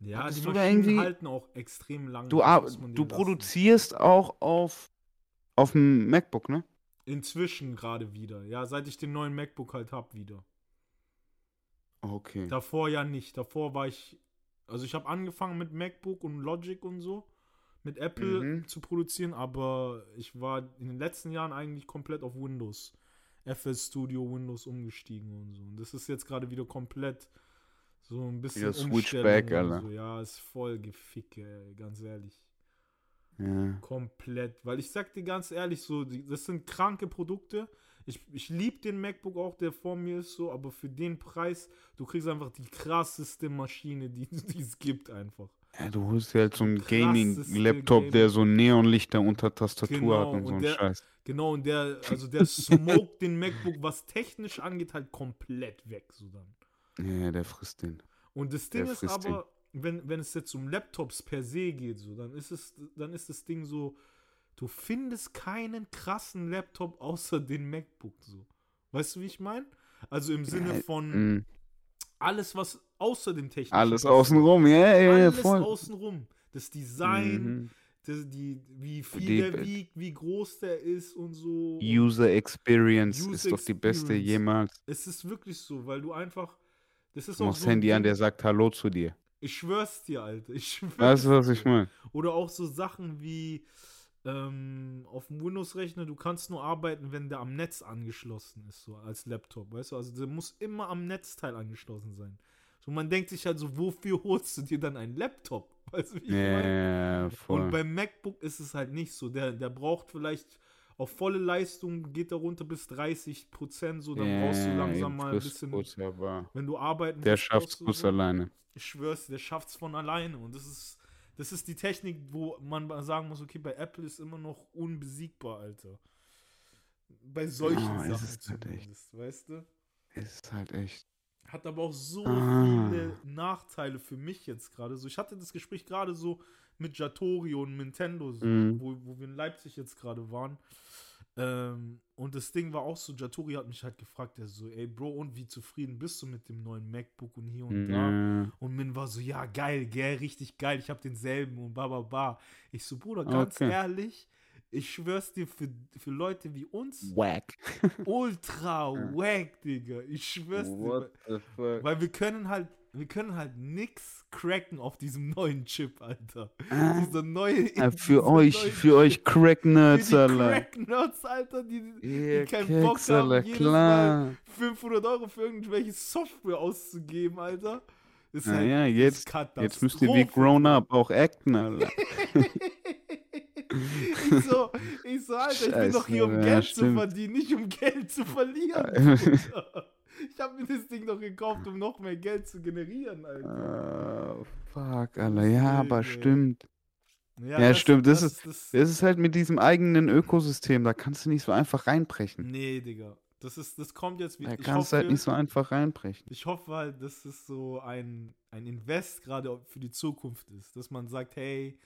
A: Ja,
B: Hattest
A: die Maschinen
B: irgendwie-
A: halten auch extrem lang.
B: Du, du
A: lassen.
B: produzierst auch auf, auf dem MacBook, ne?
A: Inzwischen gerade wieder. Ja, seit ich den neuen MacBook halt hab wieder.
B: Okay.
A: Davor ja nicht. Davor war ich. Also ich habe angefangen mit MacBook und Logic und so. Mit Apple
B: Mhm.
A: zu produzieren, aber ich war in den letzten Jahren eigentlich komplett auf Windows. FS Studio, Windows umgestiegen und so. Und das ist jetzt gerade wieder komplett so ein bisschen
B: Wieder switch
A: Umstellung
B: back,
A: und
B: Alter.
A: So. Ja, ist voll geficke, ey, ganz ehrlich.
B: Ja.
A: Komplett. Weil ich sag dir ganz ehrlich, so, das sind kranke Produkte. Ich, ich liebe den MacBook auch, der vor mir ist, so, aber für den Preis, du kriegst einfach die krasseste Maschine, die, die es gibt, einfach.
B: Ja, du holst dir halt so einen Gaming-Laptop, der so Neonlichter unter Tastatur
A: Genau,
B: hat und so
A: und
B: einen
A: der-
B: Scheiß.
A: Genau, und der, also der smoked den MacBook, was technisch angeht, halt komplett weg, so dann.
B: Ja, der frisst den.
A: Und das Ding
B: Der
A: ist aber, wenn, wenn es jetzt um Laptops per se geht, so, dann ist es, dann ist das Ding so, du findest keinen krassen Laptop außer den MacBook, so. Weißt du, wie ich meine? Also im Sinne
B: Ja,
A: von
B: Mm,
A: alles, was außer dem technischen
B: Alles außenrum, ja, ja, ja,
A: Alles außenrum. Das Design,
B: Mhm.
A: das, die, wie viel
B: Die-
A: der wiegt, wie groß der ist und so.
B: User Experience
A: User
B: ist doch die beste jemals.
A: Es ist wirklich so, weil du einfach. Das ist
B: Du
A: auch
B: machst
A: so
B: Handy an, der sagt Hallo zu dir.
A: Ich schwör's dir, Alter. Ich schwör's
B: Weißt du, was ich meine?
A: Oder auch so Sachen wie ähm, auf dem Windows-Rechner, du kannst nur arbeiten, wenn der am Netz angeschlossen ist, so als Laptop, weißt du? Also der muss immer am Netzteil angeschlossen sein. So, man denkt sich halt so, wofür holst du dir dann einen Laptop? Weißt du, wie ich meine?
B: Ja,
A: Und
B: voll.
A: beim MacBook ist es halt nicht so. Der, der braucht vielleicht auf volle Leistung, geht er runter bis 30 Prozent, so dann brauchst du langsam mal ein bisschen,
B: aber
A: wenn du arbeiten
B: der schafft's
A: du
B: kurz
A: so.
B: alleine.
A: Ich schwör's, der schafft's von alleine. Und das ist, das ist die Technik, wo man sagen muss, okay, bei Apple ist immer noch unbesiegbar, Alter. Bei solchen
B: es
A: Sachen
B: ist halt echt.
A: weißt du?
B: Es ist halt echt.
A: Hat aber auch so
B: Ah.
A: viele Nachteile für mich jetzt gerade. So, ich hatte das Gespräch gerade so mit Jatori und Nintendo, so,
B: Mhm.
A: wo, wo wir in Leipzig jetzt gerade waren. Ähm, und das Ding war auch so, Jatori hat mich halt gefragt, der so, ey Bro, und wie zufrieden bist du mit dem neuen MacBook und hier und da?
B: Ja.
A: Und Min war so, ja, geil, gell, richtig geil, ich hab denselben und ba, ba, ba. Ich so, Bruder, ganz
B: Okay.
A: ehrlich, ich schwör's dir, für, für Leute wie uns,
B: Whack.
A: ultra wack, Digga. Ich schwör's dir.
B: What the fuck?
A: Weil wir können halt, wir können halt nix cracken auf diesem neuen Chip, Alter.
B: Ah,
A: Dieser neue.
B: ah, für euch,
A: neue
B: für euch
A: Chip.
B: Crack-Nerds,
A: Für die
B: Alter.
A: Crack-Nerds, Alter, die,
B: Ihr
A: keinen Bock
B: Keks,
A: haben,
B: Alter,
A: jedes
B: klar.
A: 500 Euro für irgendwelche Software auszugeben, Alter. Ist
B: Ja,
A: halt
B: ja,
A: ist
B: jetzt, jetzt müsst ihr wie
A: Katastrophe.
B: grown up auch acten, Alter.
A: ich so, ich so, Alter, ich bin doch hier, um
B: ja,
A: Geld zu
B: stimmt.
A: verdienen, nicht um Geld zu verlieren. Ich habe mir das Ding doch gekauft, um noch mehr Geld zu generieren, Alter.
B: Oh, fuck, Alter. Ja, aber stimmt. Ja, stimmt, das
A: ist.
B: Das ist halt mit diesem eigenen Ökosystem, da kannst du nicht so einfach reinbrechen.
A: nee, Digga. Das, ist, das kommt jetzt wie.
B: Da
A: ich
B: kannst du
A: hoffe,
B: halt nicht so einfach reinbrechen.
A: Ich hoffe halt, dass es so ein, ein Invest gerade für die Zukunft ist. Dass man sagt, hey,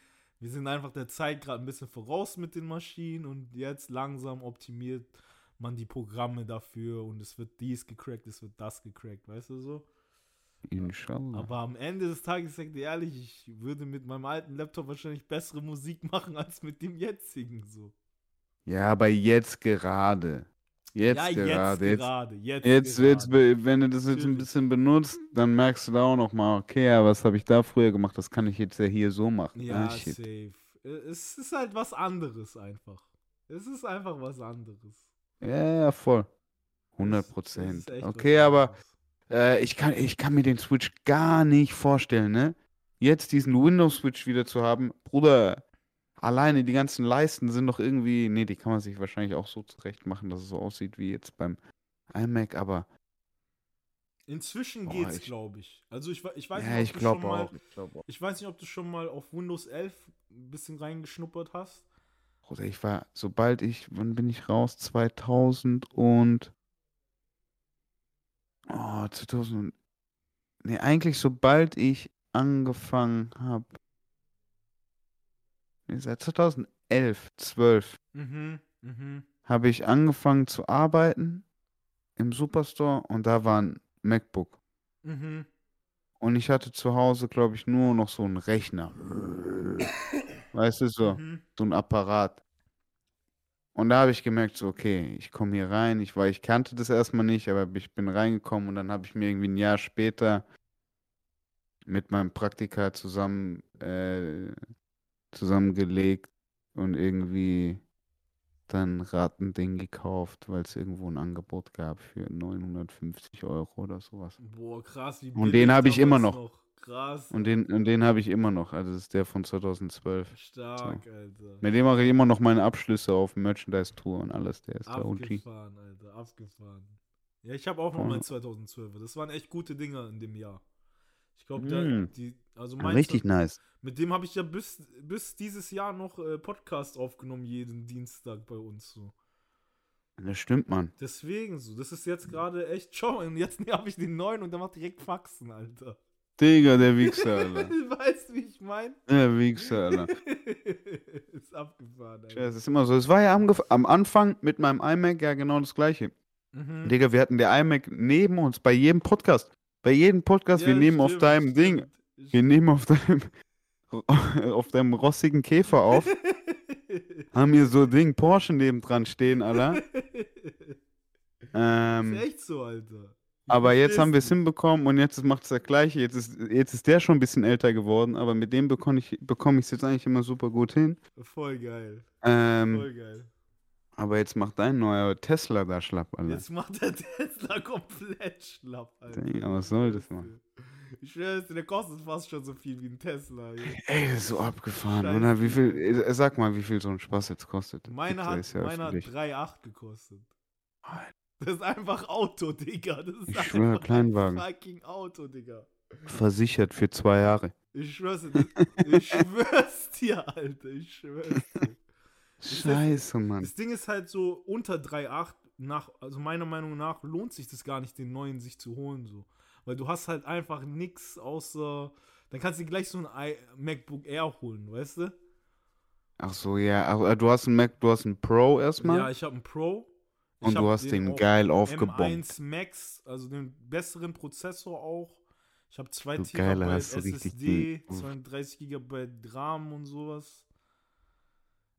A: wir sind einfach der Zeit gerade ein bisschen voraus mit den Maschinen und jetzt langsam optimiert man die Programme dafür und es wird dies gecrackt, es wird das gecrackt, weißt du so?
B: Inshallah.
A: Aber am Ende des Tages, ich sag dir ehrlich, ich würde mit meinem alten Laptop wahrscheinlich bessere Musik machen als mit dem jetzigen so.
B: Ja, aber jetzt gerade. Jetzt
A: ja,
B: gerade.
A: jetzt
B: Jetzt,
A: gerade. Jetzt,
B: jetzt wird's,
A: gerade.
B: wenn du das jetzt ein
A: Natürlich.
B: bisschen benutzt, dann merkst du da auch noch mal, okay, ja, was habe ich da früher gemacht? Das kann ich jetzt ja hier so machen.
A: Ja,
B: ah,
A: safe. Äh, Es ist halt was anderes einfach. Es ist einfach was anderes.
B: Ja, ja, voll.
A: Es-
B: 100
A: es
B: Prozent. Okay, aber äh, ich, kann, ich kann mir den Switch gar nicht vorstellen, ne? Jetzt diesen Windows-Switch wieder zu haben, Bruder, alleine die ganzen Leisten sind doch irgendwie, nee, die kann man sich wahrscheinlich auch so zurecht machen, dass es so aussieht wie jetzt beim iMac, aber
A: Inzwischen
B: Boah,
A: geht's, glaube ich. Also ich, ich weiß
B: ja,
A: nicht, ob
B: ich
A: du schon mal,
B: ich
A: ich weiß nicht, ob du schon mal auf Windows 11 ein bisschen reingeschnuppert hast.
B: Bruder, ich war, sobald ich, wann bin ich raus? 2000 und, oh, 2000, nee, eigentlich sobald ich angefangen habe, seit 2011, 12
A: Mhm, mhm.
B: habe ich angefangen zu arbeiten im Superstore und da war ein MacBook.
A: Mhm.
B: Und ich hatte zu Hause, glaube ich, nur noch so einen Rechner. Weißt du, so.
A: Mhm.
B: so ein Apparat. Und da habe ich gemerkt, so, okay, ich komme hier rein. Ich war, ich kannte das erstmal nicht, aber ich bin reingekommen und dann habe ich mir irgendwie ein Jahr später mit meinem Praktiker zusammen äh, zusammengelegt und irgendwie dann Ratending gekauft, weil es irgendwo ein Angebot gab für 950 Euro oder sowas.
A: Boah, krass, wie
B: Und den habe ich immer
A: damals
B: noch.
A: Krass.
B: Und den, und den habe ich immer noch. Also das ist der von 2012.
A: Stark, Alter.
B: Mit dem mache ich immer noch meine Abschlüsse auf Merchandise-Tour und alles. Der ist der OG.
A: Abgefahren, Alter, abgefahren. Ja, ich habe auch noch
B: Voll.
A: mein 2012. Das waren echt gute Dinger in dem Jahr. Ich glaube,
B: Mm.
A: die, also mein
B: Richtig nice.
A: Mit dem habe ich ja bis, bis dieses Jahr noch äh, Podcast aufgenommen, jeden Dienstag bei uns so.
B: Das stimmt, Mann.
A: Deswegen so. Das ist jetzt gerade echt schau. Und jetzt habe ich den neuen und der macht direkt Faxen, Alter.
B: Digga, der Wichser, Alter.
A: weißt du, wie ich meine?
B: Der Wichser, Alter.
A: ist abgefahren,
B: Ja,
A: Alter.
B: Es ist immer so. Es war ja am, am Anfang mit meinem iMac ja genau das Gleiche.
A: Mhm.
B: Digga, wir hatten der iMac neben uns bei jedem Podcast. Bei jedem Podcast, wir
A: Ja,
B: nehmen auf
A: stimmt,
B: deinem Ding,
A: stimmt.
B: wir nehmen auf deinem, auf deinem rossigen Käfer auf, haben hier so Ding Porsche nebendran stehen, Alter. Ähm,
A: ist echt so, Alter.
B: Aber jetzt haben wir es hinbekommen und jetzt macht es das Gleiche. Jetzt ist, jetzt ist der schon ein bisschen älter geworden, aber mit dem bekomme ich es bekomm jetzt eigentlich immer super gut hin.
A: Voll geil.
B: Ähm,
A: Voll geil.
B: Aber jetzt macht dein neuer Tesla da schlapp, Alter.
A: Jetzt macht der Tesla komplett schlapp, Alter.
B: Digga, was soll das, Mann?
A: Ich schwör's dir, der kostet fast schon so viel wie ein Tesla. ey.
B: Ey, das ist so abgefahren,
A: Scheiße.
B: oder? Wie viel, äh, sag mal, wie viel so ein Spaß jetzt kostet.
A: Meine hat,
B: ja
A: meine hat
B: öffentlich.
A: 3,8 gekostet.
B: Alter.
A: Das ist einfach Auto, Digga. Das ist
B: Ich
A: einfach
B: schwör,
A: ein
B: Kleinwagen.
A: fucking Auto, Digga.
B: Versichert für zwei Jahre.
A: Ich schwör's dir, ich schwör's dir, Alter. Ich schwör's dir.
B: Scheiße, Mann.
A: Das Ding ist halt so, unter 3,8 nach, also meiner Meinung nach lohnt sich das gar nicht, den neuen sich zu holen, so. Weil du hast halt einfach nichts außer. Dann kannst du dir gleich so ein MacBook Air holen, weißt du?
B: Ach so, ja. Du hast einen Mac, du hast einen Pro erstmal.
A: Ja, ich habe einen Pro. Ich
B: und du hast den
A: auch
B: geil aufgebombt.
A: M1 Max, also den besseren Prozessor auch. Ich habe 2
B: Du
A: TB
B: Geiler, hast du richtig
A: SSD,
B: den-
A: 32 GB RAM und sowas.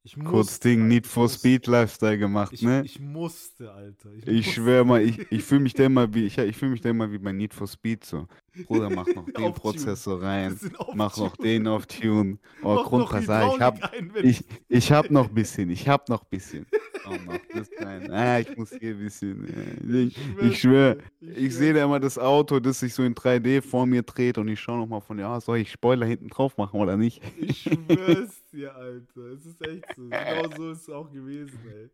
A: Ich
B: Kurz
A: musste,
B: Ding
A: Alter,
B: Need for. Speed Lifestyle gemacht,
A: Ich,
B: ne?
A: ich musste, Alter. Ich,
B: Ich
A: musste.
B: schwör mal, ich, ich fühle mich da immer wie, ich, ich fühle mich da immer wie bei Need for Speed so. Bruder, mach noch den. Prozessor rein, mach noch den auf Tune. Oh, Grundpassage, ich hab,
A: ein,
B: ich, ich hab noch bisschen, ich hab noch bisschen. Oh, mach das rein. Ah, ich muss hier ein bisschen. äh, Ich, ich schwör, ich sehe da immer das Auto, das sich so in 3D vor mir dreht und ich schaue nochmal von, ja, soll ich Spoiler hinten drauf machen oder nicht?
A: Ich schwör's dir, Alter. Es ist echt so. Genau so ist es auch gewesen, ey.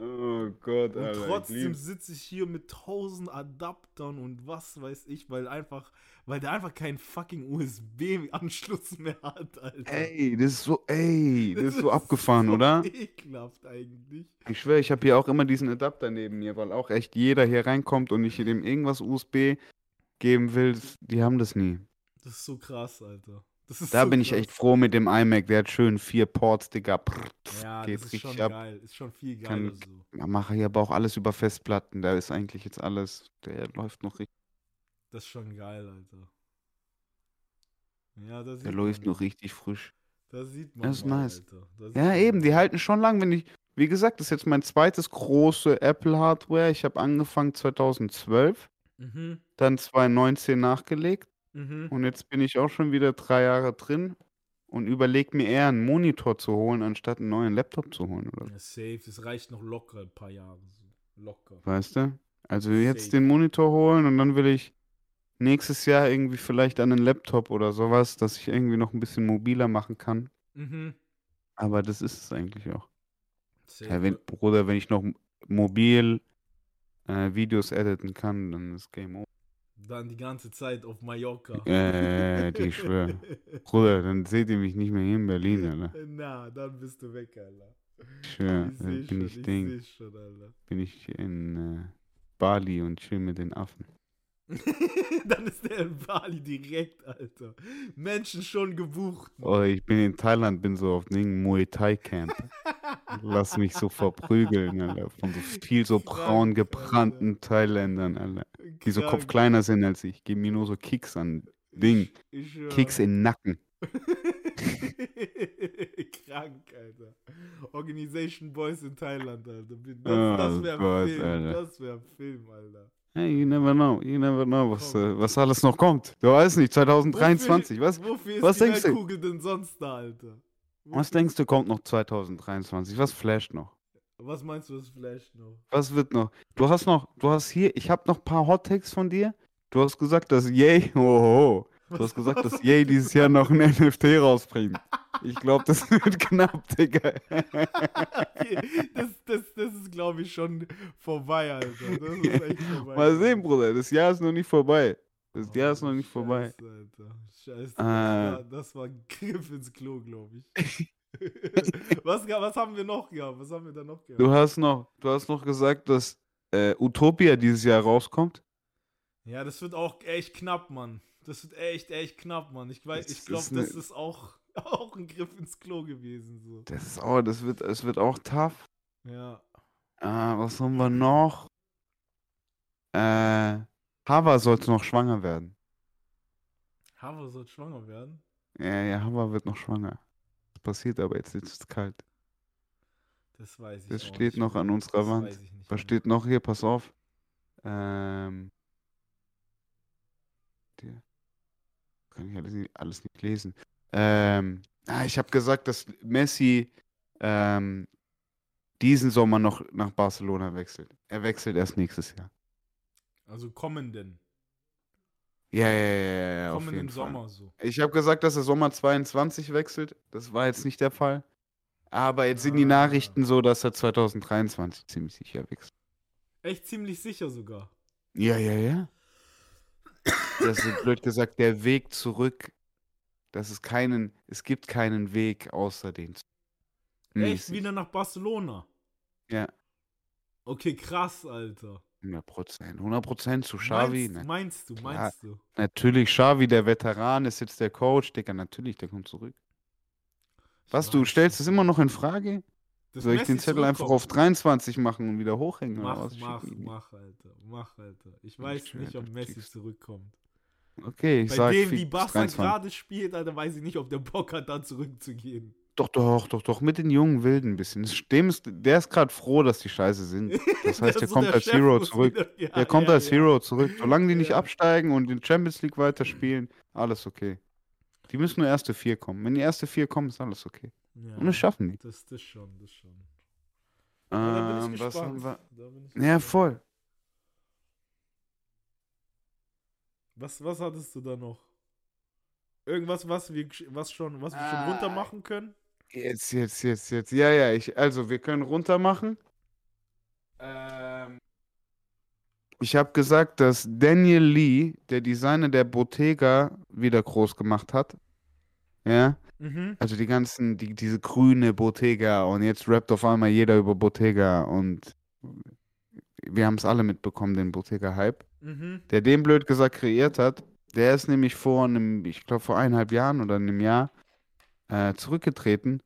B: Oh Gott,
A: Und
B: Alter.
A: trotzdem sitze ich hier mit tausend Adaptern und was weiß ich, weil einfach, weil der einfach keinen fucking USB-Anschluss mehr hat, Alter.
B: Ey, das ist so, ey, das ist so abgefahren,
A: so
B: oder?
A: Ekelhaft eigentlich.
B: Ich schwöre, ich habe hier auch immer diesen Adapter neben mir, weil auch echt jeder hier reinkommt und ich dem irgendwas USB geben will. das- Die haben das nie.
A: Das ist so krass, Alter.
B: Da
A: so
B: bin ich echt froh mit dem iMac. Der hat schön vier Ports, Digga. Prr,
A: Ja,
B: geht
A: das ist
B: richtig
A: schon
B: ab.
A: geil. Ist schon viel
B: Kann-
A: geiler so.
B: Ja, Mache hier aber auch alles über Festplatten. Da ist eigentlich jetzt alles. Der läuft noch richtig.
A: Das ist schon geil, Alter. Ja, da sieht
B: Der
A: man
B: läuft noch richtig frisch.
A: Da sieht man
B: Das ist
A: mal,
B: nice.
A: Alter.
B: Ja, eben, die halten schon lang, wenn ich. Wie gesagt, das ist jetzt mein zweites große Apple-Hardware. Ich habe angefangen 2012,
A: Mhm,
B: dann 2019 nachgelegt.
A: Mhm.
B: Und jetzt bin ich auch schon wieder drei Jahre drin und überlege mir eher einen Monitor zu holen, anstatt einen neuen Laptop zu holen. Oder?
A: Ja, safe, das reicht noch locker ein paar Jahre. Locker.
B: Weißt du? Also jetzt
A: Safe.
B: den Monitor holen und dann will ich nächstes Jahr irgendwie vielleicht an einen Laptop oder sowas, dass ich irgendwie noch ein bisschen mobiler machen kann.
A: Mhm.
B: Aber das ist es eigentlich auch.
A: Safe.
B: Ja, wenn, Bruder, wenn ich noch mobil äh, Videos editen kann, dann ist Game Over.
A: Dann die ganze Zeit auf Mallorca.
B: Äh, die schwör. Bruder, dann seht ihr mich nicht mehr hier in Berlin, Alter.
A: Na, dann bist du weg, Alter.
B: Ich schwör,
A: ich
B: dann bin
A: schon,
B: ich
A: ich
B: Ding.
A: schon,
B: bin ich in äh, Bali und chill mit den Affen.
A: dann ist der in Bali direkt, Alter. Menschen schon gebucht.
B: Oh, ich bin in Thailand, bin so auf Ding Muay Thai Camp. Lass mich so verprügeln, Alter. Von so viel so
A: Krank,
B: braun gebrannten Thailändern, Alter. Die so. Kopf kleiner sind als ich. Geben mir nur so Kicks an Ding.
A: Ich, ich schwör.
B: Kicks in den Nacken.
A: Krank, Alter. Organization Boys in Thailand, Alter. Das,
B: Oh
A: das wäre Film.
B: Alter.
A: Das wäre ein Film, Alter.
B: Hey, you never know. You never know, was, äh, was alles noch kommt. Du weißt nicht, 2023. Was,
A: Wofür, wofür ist
B: was
A: die
B: denkst du?
A: Weltkugel denn sonst da, Alter?
B: was denkst du, kommt noch 2023? Was flasht noch?
A: Was meinst du, was vielleicht noch?
B: Was wird noch? Du hast noch, du hast hier, ich habe noch ein paar Hot Takes von dir. Du hast gesagt, dass Yay, oh, oh, du hast gesagt, dass Yay dieses Jahr noch ein NFT rausbringt. Ich glaube, das wird knapp, Digga.
A: Das, das, das ist, glaube ich, schon vorbei, Alter. Das ist echt vorbei.
B: Mal sehen, Bruder, das Jahr ist noch nicht vorbei. Das Jahr ist noch nicht vorbei.
A: Scheiße, Alter. Scheiße.
B: Äh.
A: Das, war, das ein Griff ins Klo, glaube ich. was, was haben wir noch gehabt? Was haben wir da noch gehabt?
B: Du hast noch, du hast noch gesagt, dass äh, Utopia dieses Jahr rauskommt.
A: Ja, das wird auch echt knapp, Mann. Das wird echt, echt knapp, Mann. Ich weiß,
B: Das
A: ich glaube,
B: ist ne-
A: das ist auch, auch ein Griff ins Klo gewesen. So.
B: Das ist auch, das wird, es wird auch tough.
A: Ja.
B: Ah, was haben wir noch? Äh, Hava sollte noch schwanger werden.
A: Hava soll schwanger werden.
B: Ja, ja, Hava wird noch schwanger. Das passiert aber jetzt, jetzt ist es kalt.
A: Das weiß ich
B: Das steht
A: nicht
B: noch an unserer
A: das
B: Wand. Was steht noch hier? Pass auf. Ähm. Kann ich alles nicht, alles nicht lesen. Ähm. Ah, ich habe gesagt, dass Messi ähm, diesen Sommer noch nach Barcelona wechselt. Er wechselt erst nächstes Jahr.
A: Also kommenden.
B: Ja, ja, ja, ja,
A: kommenden
B: Fall.
A: Sommer so.
B: Ich habe gesagt, dass er Sommer 22 wechselt. Das war jetzt nicht der Fall. Aber jetzt sind die
A: Ah.
B: Nachrichten so, dass er 2023 ziemlich sicher wechselt.
A: Echt ziemlich sicher sogar.
B: Ja, ja, ja. Das ist blöd gesagt, der Weg zurück, dass es keinen, es gibt keinen Weg außer den. zu-
A: Echt wieder nach Barcelona.
B: Ja.
A: Okay, krass, Alter.
B: 100 Prozent. 100 Prozent zu Xavi.
A: Meinst,
B: Ne?
A: meinst du, meinst du?
B: Natürlich, Xavi, der Veteran, ist jetzt der Coach. Digga, natürlich, der kommt zurück.
A: Ich
B: Was, du stellst es immer noch in Frage?
A: Dass
B: Soll ich den Zettel einfach auf
A: zurückkommt?
B: 23 machen und wieder hochhängen
A: Mach, mach, mach, Alter. Mach, Alter. Ich
B: Ja,
A: weiß
B: schön,
A: nicht, ob Messi zurückkommt.
B: Okay, ich
A: Bei
B: sag
A: dem, wie Barca
B: 23.
A: gerade spielt, Alter, weiß ich nicht, ob der Bock hat, da zurückzugehen.
B: Doch, doch, doch, doch, mit den jungen Wilden ein bisschen. Dem ist, der ist gerade froh, dass die scheiße sind. Das heißt,
A: Der
B: der kommt
A: der
B: als
A: Chef
B: Hero zurück.
A: wieder- ja,
B: Der kommt
A: ja,
B: als
A: ja.
B: Hero zurück. Solange die nicht absteigen und in Champions League weiterspielen, alles okay. Die müssen nur erste vier kommen. Wenn die erste vier kommen, ist alles okay. Und das schaffen die.
A: das, das schon, das schon.
B: Ähm, was haben wir? Ja, voll.
A: Was, was hattest du da noch? Irgendwas, was wir, was schon, was wir schon
B: Ah.
A: runter machen können?
B: Jetzt, jetzt, jetzt, jetzt. Ja, ja, ich, also wir können runter machen. Ähm, ich habe gesagt, dass Daniel Lee, der Designer der Bottega, wieder groß gemacht hat. Ja,
A: Mhm.
B: also die ganzen, die, diese grüne Bottega und jetzt rappt auf einmal jeder über Bottega und wir haben es alle mitbekommen, den Bottega-Hype.
A: Mhm.
B: Der den blöd gesagt kreiert hat, der ist nämlich vor einem, ich glaube vor eineinhalb Jahren oder einem Jahr äh, zurückgetreten.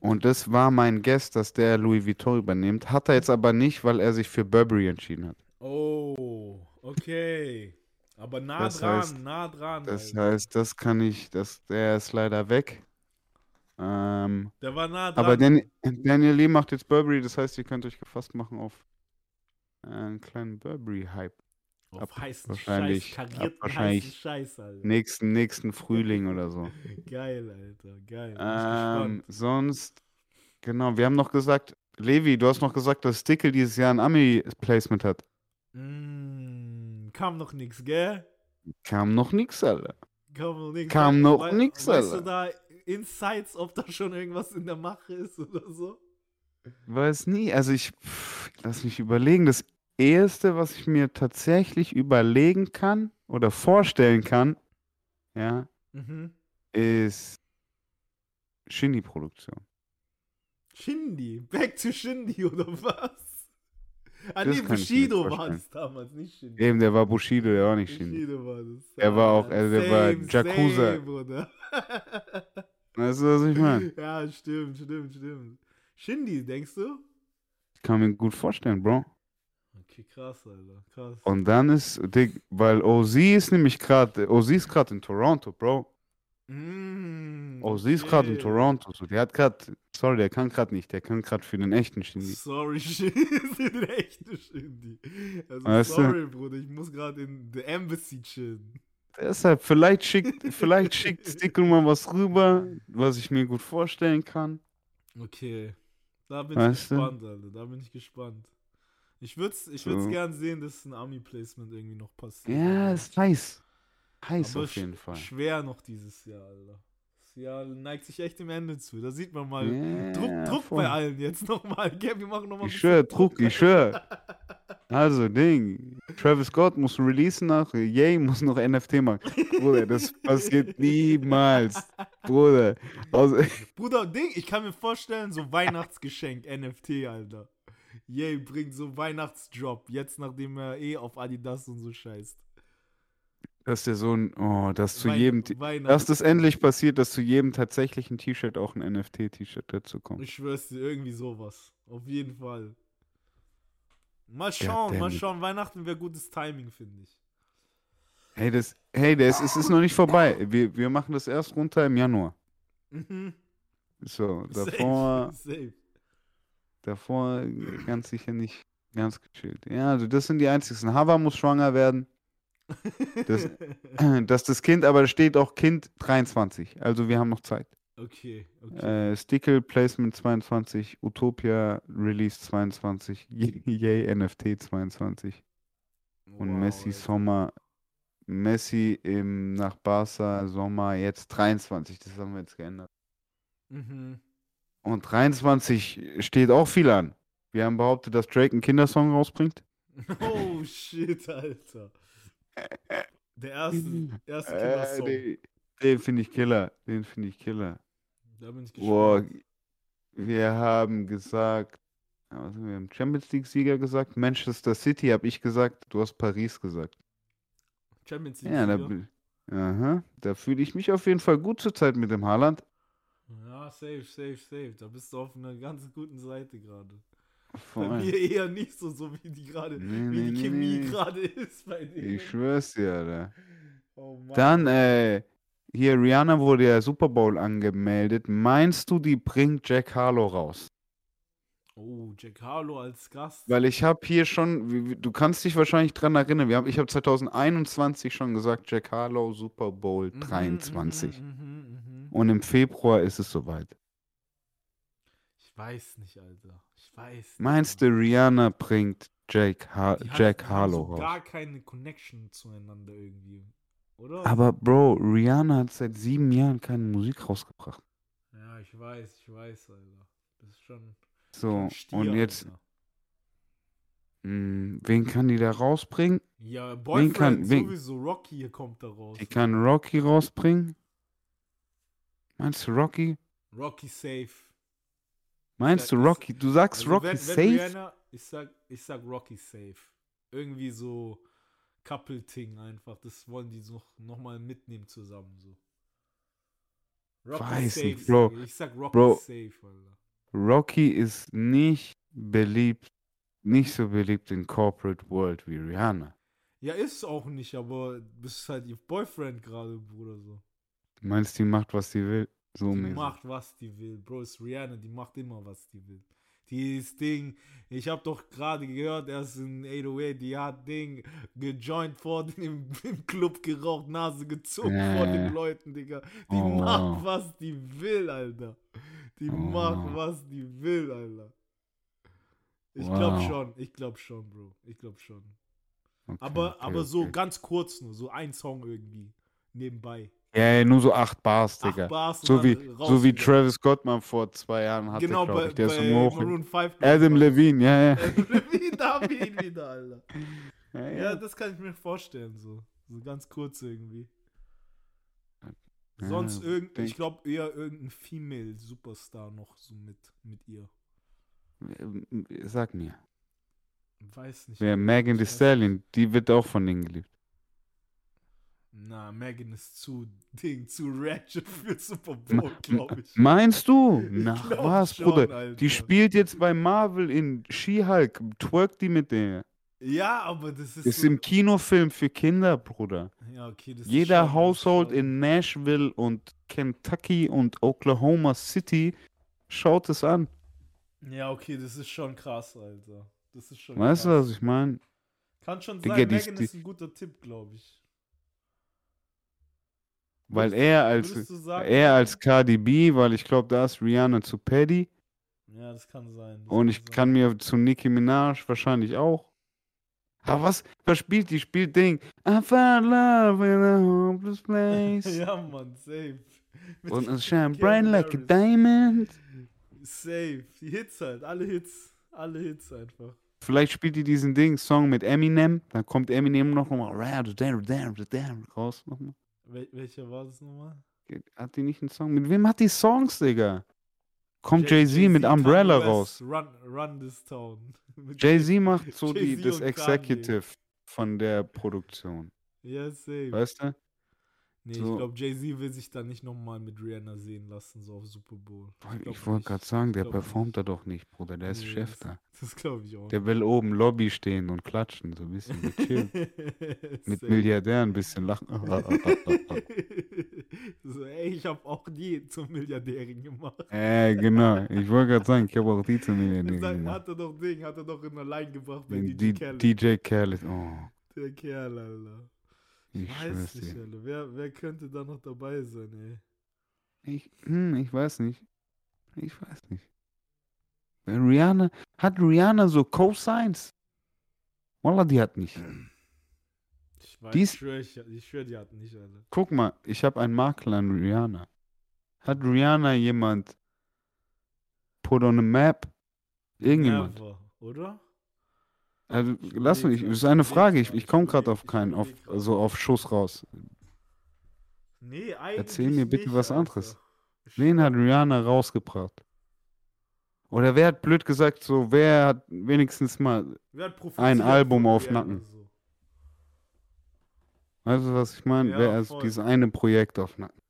B: Und das war mein Guess, dass der Louis Vuitton übernimmt. Hat er jetzt aber nicht, weil er sich für Burberry entschieden hat.
A: Oh, okay. Aber nah
B: Das
A: dran,
B: heißt-
A: nah dran.
B: Das
A: Alter.
B: heißt, das kann ich, das, der ist leider weg. Ähm,
A: Der war nah dran.
B: aber Dan, Daniel Lee macht jetzt Burberry, das heißt, ihr könnt euch gefasst machen auf äh, einen kleinen Burberry-Hype.
A: Auf
B: ab-
A: heißen
B: wahrscheinlich-
A: Scheiß, karierten
B: wahrscheinlich
A: heißen Scheiß, Alter.
B: Nächsten, nächsten Frühling oder so.
A: Geil, Alter, geil.
B: Ähm, sonst, genau, wir haben noch gesagt, Levi, du hast noch gesagt, dass Stickel dieses Jahr ein Ami-Placement hat.
A: Mm, kam noch nix, gell?
B: Kam noch nix, Alter.
A: Kam noch nix.
B: Kam noch
A: wei-
B: nix,
A: Weißt du
B: Alter.
A: da Insights, ob da schon irgendwas in der Mache ist oder so?
B: Weiß nie. Also ich, pff, lass mich überlegen. Das Erste, was ich mir tatsächlich überlegen kann oder vorstellen kann, ja,
A: Mhm.
B: ist Shindy-Produktion.
A: Shindy. Back to Shindy oder was? Ah, nee, Bushido war es damals, nicht Shindy.
B: Eben, der war Bushido, der war nicht Shindy.
A: Bushido war das.
B: Er war auch-
A: Ah,
B: also der war.
A: Same, Bruder.
B: Weißt du, was ich meine?
A: ja, stimmt, stimmt, stimmt. Shindy, denkst du?
B: Ich kann mir gut vorstellen, Bro.
A: Okay, krass, Alter. Krass.
B: Und dann ist, Dick, weil OZ ist nämlich gerade, OZ ist gerade in Toronto, Bro.
A: Mm,
B: OZ ist gerade in
A: okay.
B: Toronto. So, der hat gerade, sorry, der kann gerade nicht, der kann gerade für den echten Shindy.
A: Sorry, Shindy. den echten Shindy. Also,
B: Weißt du?
A: sorry, Bruder. Ich muss gerade in the Embassy chillen.
B: Deshalb, vielleicht schickt, vielleicht schickt Stickle mal was rüber, was ich mir gut vorstellen kann.
A: Okay. Da bin
B: Weißt
A: ich
B: du?
A: gespannt, Alter. Da bin ich gespannt. Ich würde es ich würd's
B: So.
A: gern sehen, dass ein Army-Placement irgendwie noch passiert.
B: Ja, ist heiß. Heiß
A: Aber
B: auf jeden Fall.
A: Schwer noch dieses Jahr, Alter. Das Jahr neigt sich echt dem Ende zu. Da sieht man mal
B: Ja,
A: Druck, Druck
B: voll.
A: bei allen jetzt nochmal. Wir machen nochmal
B: Ich schwör, Druck, ich schwör. Also, Ding. Travis Scott muss releasen nach, Yay muss noch NFT machen. Bruder, das passiert niemals. Bruder. Also,
A: Bruder, Ding, ich kann mir vorstellen, so Weihnachtsgeschenk, NFT, Alter. Yay, bringt so Weihnachtsdrop, jetzt nachdem er eh auf Adidas und so scheißt.
B: dass der so ein, oh, dass zu jedem, dass das endlich passiert, dass zu jedem tatsächlichen T-Shirt auch ein NFT-T-Shirt dazu kommt.
A: Ich schwör's dir, irgendwie sowas. Auf jeden Fall. Mal schauen, mal schauen. Weihnachten wäre gutes Timing, finde ich.
B: Hey, das, hey, das, es ist noch nicht vorbei. Wir, wir machen das erst runter im Januar.
A: Mhm.
B: So,
A: Safe,
B: davor,
A: safe.
B: Davor ganz sicher nicht ganz gechillt. Ja, also das sind die einzigsten. Hava muss schwanger werden. Das, dass das Kind, aber steht auch Kind 23. Also wir haben noch Zeit.
A: okay, okay.
B: Äh, Stickle Placement 22, Utopia Release 22, Yay NFT 22 und
A: Wow,
B: Messi
A: Alter.
B: Sommer, Messi im nach Barca Sommer jetzt 23. Das haben wir jetzt geändert.
A: Mhm.
B: Und 23 steht auch viel an. Wir haben behauptet, dass Drake einen Kindersong rausbringt.
A: Oh shit, Alter. Der erste, erste
B: Äh,
A: Kindersong.
B: den den finde ich Killer. Den finde ich Killer.
A: Da bin ich
B: Boah,
A: gespannt.
B: wir haben gesagt, Also wir haben Champions League-Sieger gesagt, Manchester City habe ich gesagt, du hast Paris gesagt.
A: Champions League.
B: Ja, da, aha, da fühle ich mich auf jeden Fall gut zurzeit mit dem Haaland.
A: Ja, safe, safe, safe. Da bist du auf einer ganz guten Seite gerade. Bei mir eher nicht so, so wie die gerade,
B: Nee,
A: wie
B: nee,
A: die Chemie
B: nee.
A: gerade ist bei denen.
B: Ich schwör's dir, Alter.
A: oh.
B: Dann, äh, hier, Rihanna wurde ja Super Bowl angemeldet. Meinst du, die bringt Jack Harlow raus?
A: Oh, Jack Harlow als Gast.
B: Weil ich habe hier schon, du kannst dich wahrscheinlich dran erinnern, wir haben, ich habe 2021 schon gesagt, Jack Harlow Super Bowl
A: Mhm,
B: 23.
A: mhm, mhm, mhm.
B: Und im Februar ist es soweit.
A: Ich weiß nicht, Alter. Ich weiß nicht.
B: Meinst du. Rihanna bringt Jake ha
A: Die hat-
B: Jack
A: haben
B: Harlow
A: so
B: raus?
A: gar keine Connection zueinander irgendwie. Oder?
B: Aber Bro, Rihanna hat seit sieben Jahren keine Musik rausgebracht.
A: ja, ich weiß, ich weiß, Alter. Das ist schon.
B: So,
A: Stier,
B: und jetzt,
A: Alter.
B: mh, wen kann die da rausbringen?
A: Ja,
B: Wen
A: Boyfriend
B: kann- wen-
A: sowieso. Rocky kommt da raus.
B: Die kann Rocky rausbringen? Meinst du Rocky?
A: Rocky safe.
B: Meinst du
A: Ja, ist-
B: Rocky? Du sagst
A: Also
B: Rocky
A: wenn, wenn
B: safe?
A: Rihanna, ich sag, ich sag Rocky safe. Irgendwie so Couple-Ting einfach. Das wollen die so nochmal mitnehmen zusammen. So. Rocky
B: Weiß
A: safe.
B: nicht, Bro.
A: sag ich. ich sag Rocky
B: Bro.
A: safe, Alter.
B: Rocky ist nicht beliebt, nicht so beliebt in Corporate World wie Rihanna.
A: Ja, ist auch nicht, aber bist halt ihr Boyfriend gerade, Bruder, so.
B: Du meinst, die macht, was sie will? So
A: Die
B: mäßig.
A: macht, was die will. Bro, ist Rihanna, die macht immer, was die will. Dieses Ding, ich habe doch gerade gehört, er ist in 808, die hat Ding gejoint vor dem im Club geraucht, Nase gezogen
B: Ja,
A: vor den
B: ja.
A: Leuten, Digga. Die
B: Oh,
A: macht,
B: wow.
A: was die will, Alter. Die
B: Oh,
A: macht,
B: wow.
A: was die will, Alter. Ich glaub
B: Wow.
A: schon, ich glaub schon, Bro. Ich glaub schon.
B: Okay,
A: Aber,
B: okay,
A: aber so
B: okay.
A: ganz kurz nur, so ein Song irgendwie. Nebenbei.
B: Ja, ja, nur so acht Bars,
A: Acht
B: Digga.
A: Bars und
B: So wie, so wie. Travis Scott mal vor zwei Jahren hatte,
A: Genau, bei,
B: ich. Der ist
A: bei
B: Hoch.
A: Maroon 5.
B: Adam Levine, ja, ja.
A: Adam Levine, da haben wir ihn wieder, Alter.
B: ja,
A: Ja,
B: ja.
A: das kann ich mir vorstellen, so. So ganz kurz irgendwie.
B: Ja,
A: Sonst irgend,
B: denk-
A: ich glaube eher irgendein Female Superstar noch so mit, mit ihr.
B: Sag mir.
A: Weiß nicht.
B: Wer Megan Thee Stallion, die wird auch von denen geliebt.
A: Na, Megan ist zu Ding, zu ratchet für Super Bowl, glaube ich.
B: Meinst du? Na
A: glaub
B: was,
A: schon,
B: Bruder?
A: Alter.
B: Die spielt jetzt bei Marvel in She-Hulk. Twerkt die mit der.
A: Ja, aber das ist.
B: Ist
A: so,
B: im Kinofilm für Kinder, Bruder.
A: ja, okay, das ist
B: Jeder
A: ist
B: Haushalt
A: schon-
B: in Nashville und Kentucky und Oklahoma City schaut es an.
A: Ja, okay, das ist schon krass, Alter. Das ist schon
B: Weißt du,
A: krass.
B: was ich meine?
A: Kann schon
B: Digga,
A: sein, Megan ist ein guter Tipp, glaube ich.
B: Weil
A: Würdest-
B: er als,
A: sagen,
B: er als Cardi B, weil ich glaube, da ist Rihanna zu Paddy.
A: Ja, das kann sein. Das
B: Und ich
A: sein.
B: kann mir zu Nicki Minaj wahrscheinlich auch. Aber was, was spielt die? Spielt Ding. I found love in a hopeless place.
A: ja, Mann, safe. Mit
B: Und es shine bright like a diamond.
A: Safe. Die Hits halt, alle Hits. Alle Hits einfach.
B: Vielleicht spielt die diesen Ding, Song mit Eminem. Dann kommt Eminem noch mal raus. Nochmal.
A: Wel welcher war das nochmal?
B: Hat die nicht einen Song? Mit wem hat die Songs, Digga? Kommt
A: Jay-
B: Jay-Z mit
A: Kanye
B: Umbrella raus.
A: Run, run this town. Mit
B: Jay-Z macht so die, das
A: und Kanye.
B: Executive von der Produktion.
A: Ja, safe.
B: Weißt du?
A: Nee,
B: So.
A: ich glaube, Jay-Z will sich da nicht nochmal mit Rihanna sehen lassen, so auf Super Bowl.
B: Ich,
A: glaub
B: wollte gerade sagen, der performt
A: nicht.
B: da doch nicht, Bruder. Der ist
A: Nee,
B: Chef
A: das,
B: da.
A: Das glaube ich auch.
B: Der will oben Lobby stehen und klatschen, so ein bisschen. Mit
A: Safe.
B: Milliardären ein bisschen lachen.
A: so, ey, ich habe auch die zum Milliardärin gemacht.
B: äh, genau. Ich wollte gerade sagen, ich habe auch die zu
A: Sag,
B: Milliardären gemacht.
A: hat er doch Ding, hat er doch in allein gebracht bei DJ Khaled.
B: DJ Khaled. Oh,
A: Der Kerl, Alter.
B: Ich
A: Weiß nicht. Alter. Wer, wer könnte da noch dabei sein, ey?
B: Ich, hm, ich weiß nicht. Ich weiß nicht. Rihanna, hat Rihanna so Co-Signs? Wallah, die hat nicht.
A: Ich weiß,
B: Die ist-
A: ich schwöre, ich, ich schwör, die hatten nicht alle.
B: Guck mal, ich habe einen Makel an Rihanna. Hat Rihanna jemand put on a map? Irgendjemand.
A: Never, oder?
B: Also, lass mich, das ist eine Frage. Ich, ich komme gerade auf keinen, auf,
A: überleg grad.
B: so auf Schuss raus.
A: Nee, eigentlich
B: Erzähl mir bitte
A: nicht,
B: was anderes.
A: Ich
B: Wen hat Rihanna rausgebracht? Oder wer hat blöd gesagt, so, wer hat wenigstens mal
A: hat
B: Ein Album auf Nacken.
A: So?
B: Weißt du, was ich meine?
A: Ja,
B: Wer
A: voll.
B: dieses eine Projekt auf Nacken?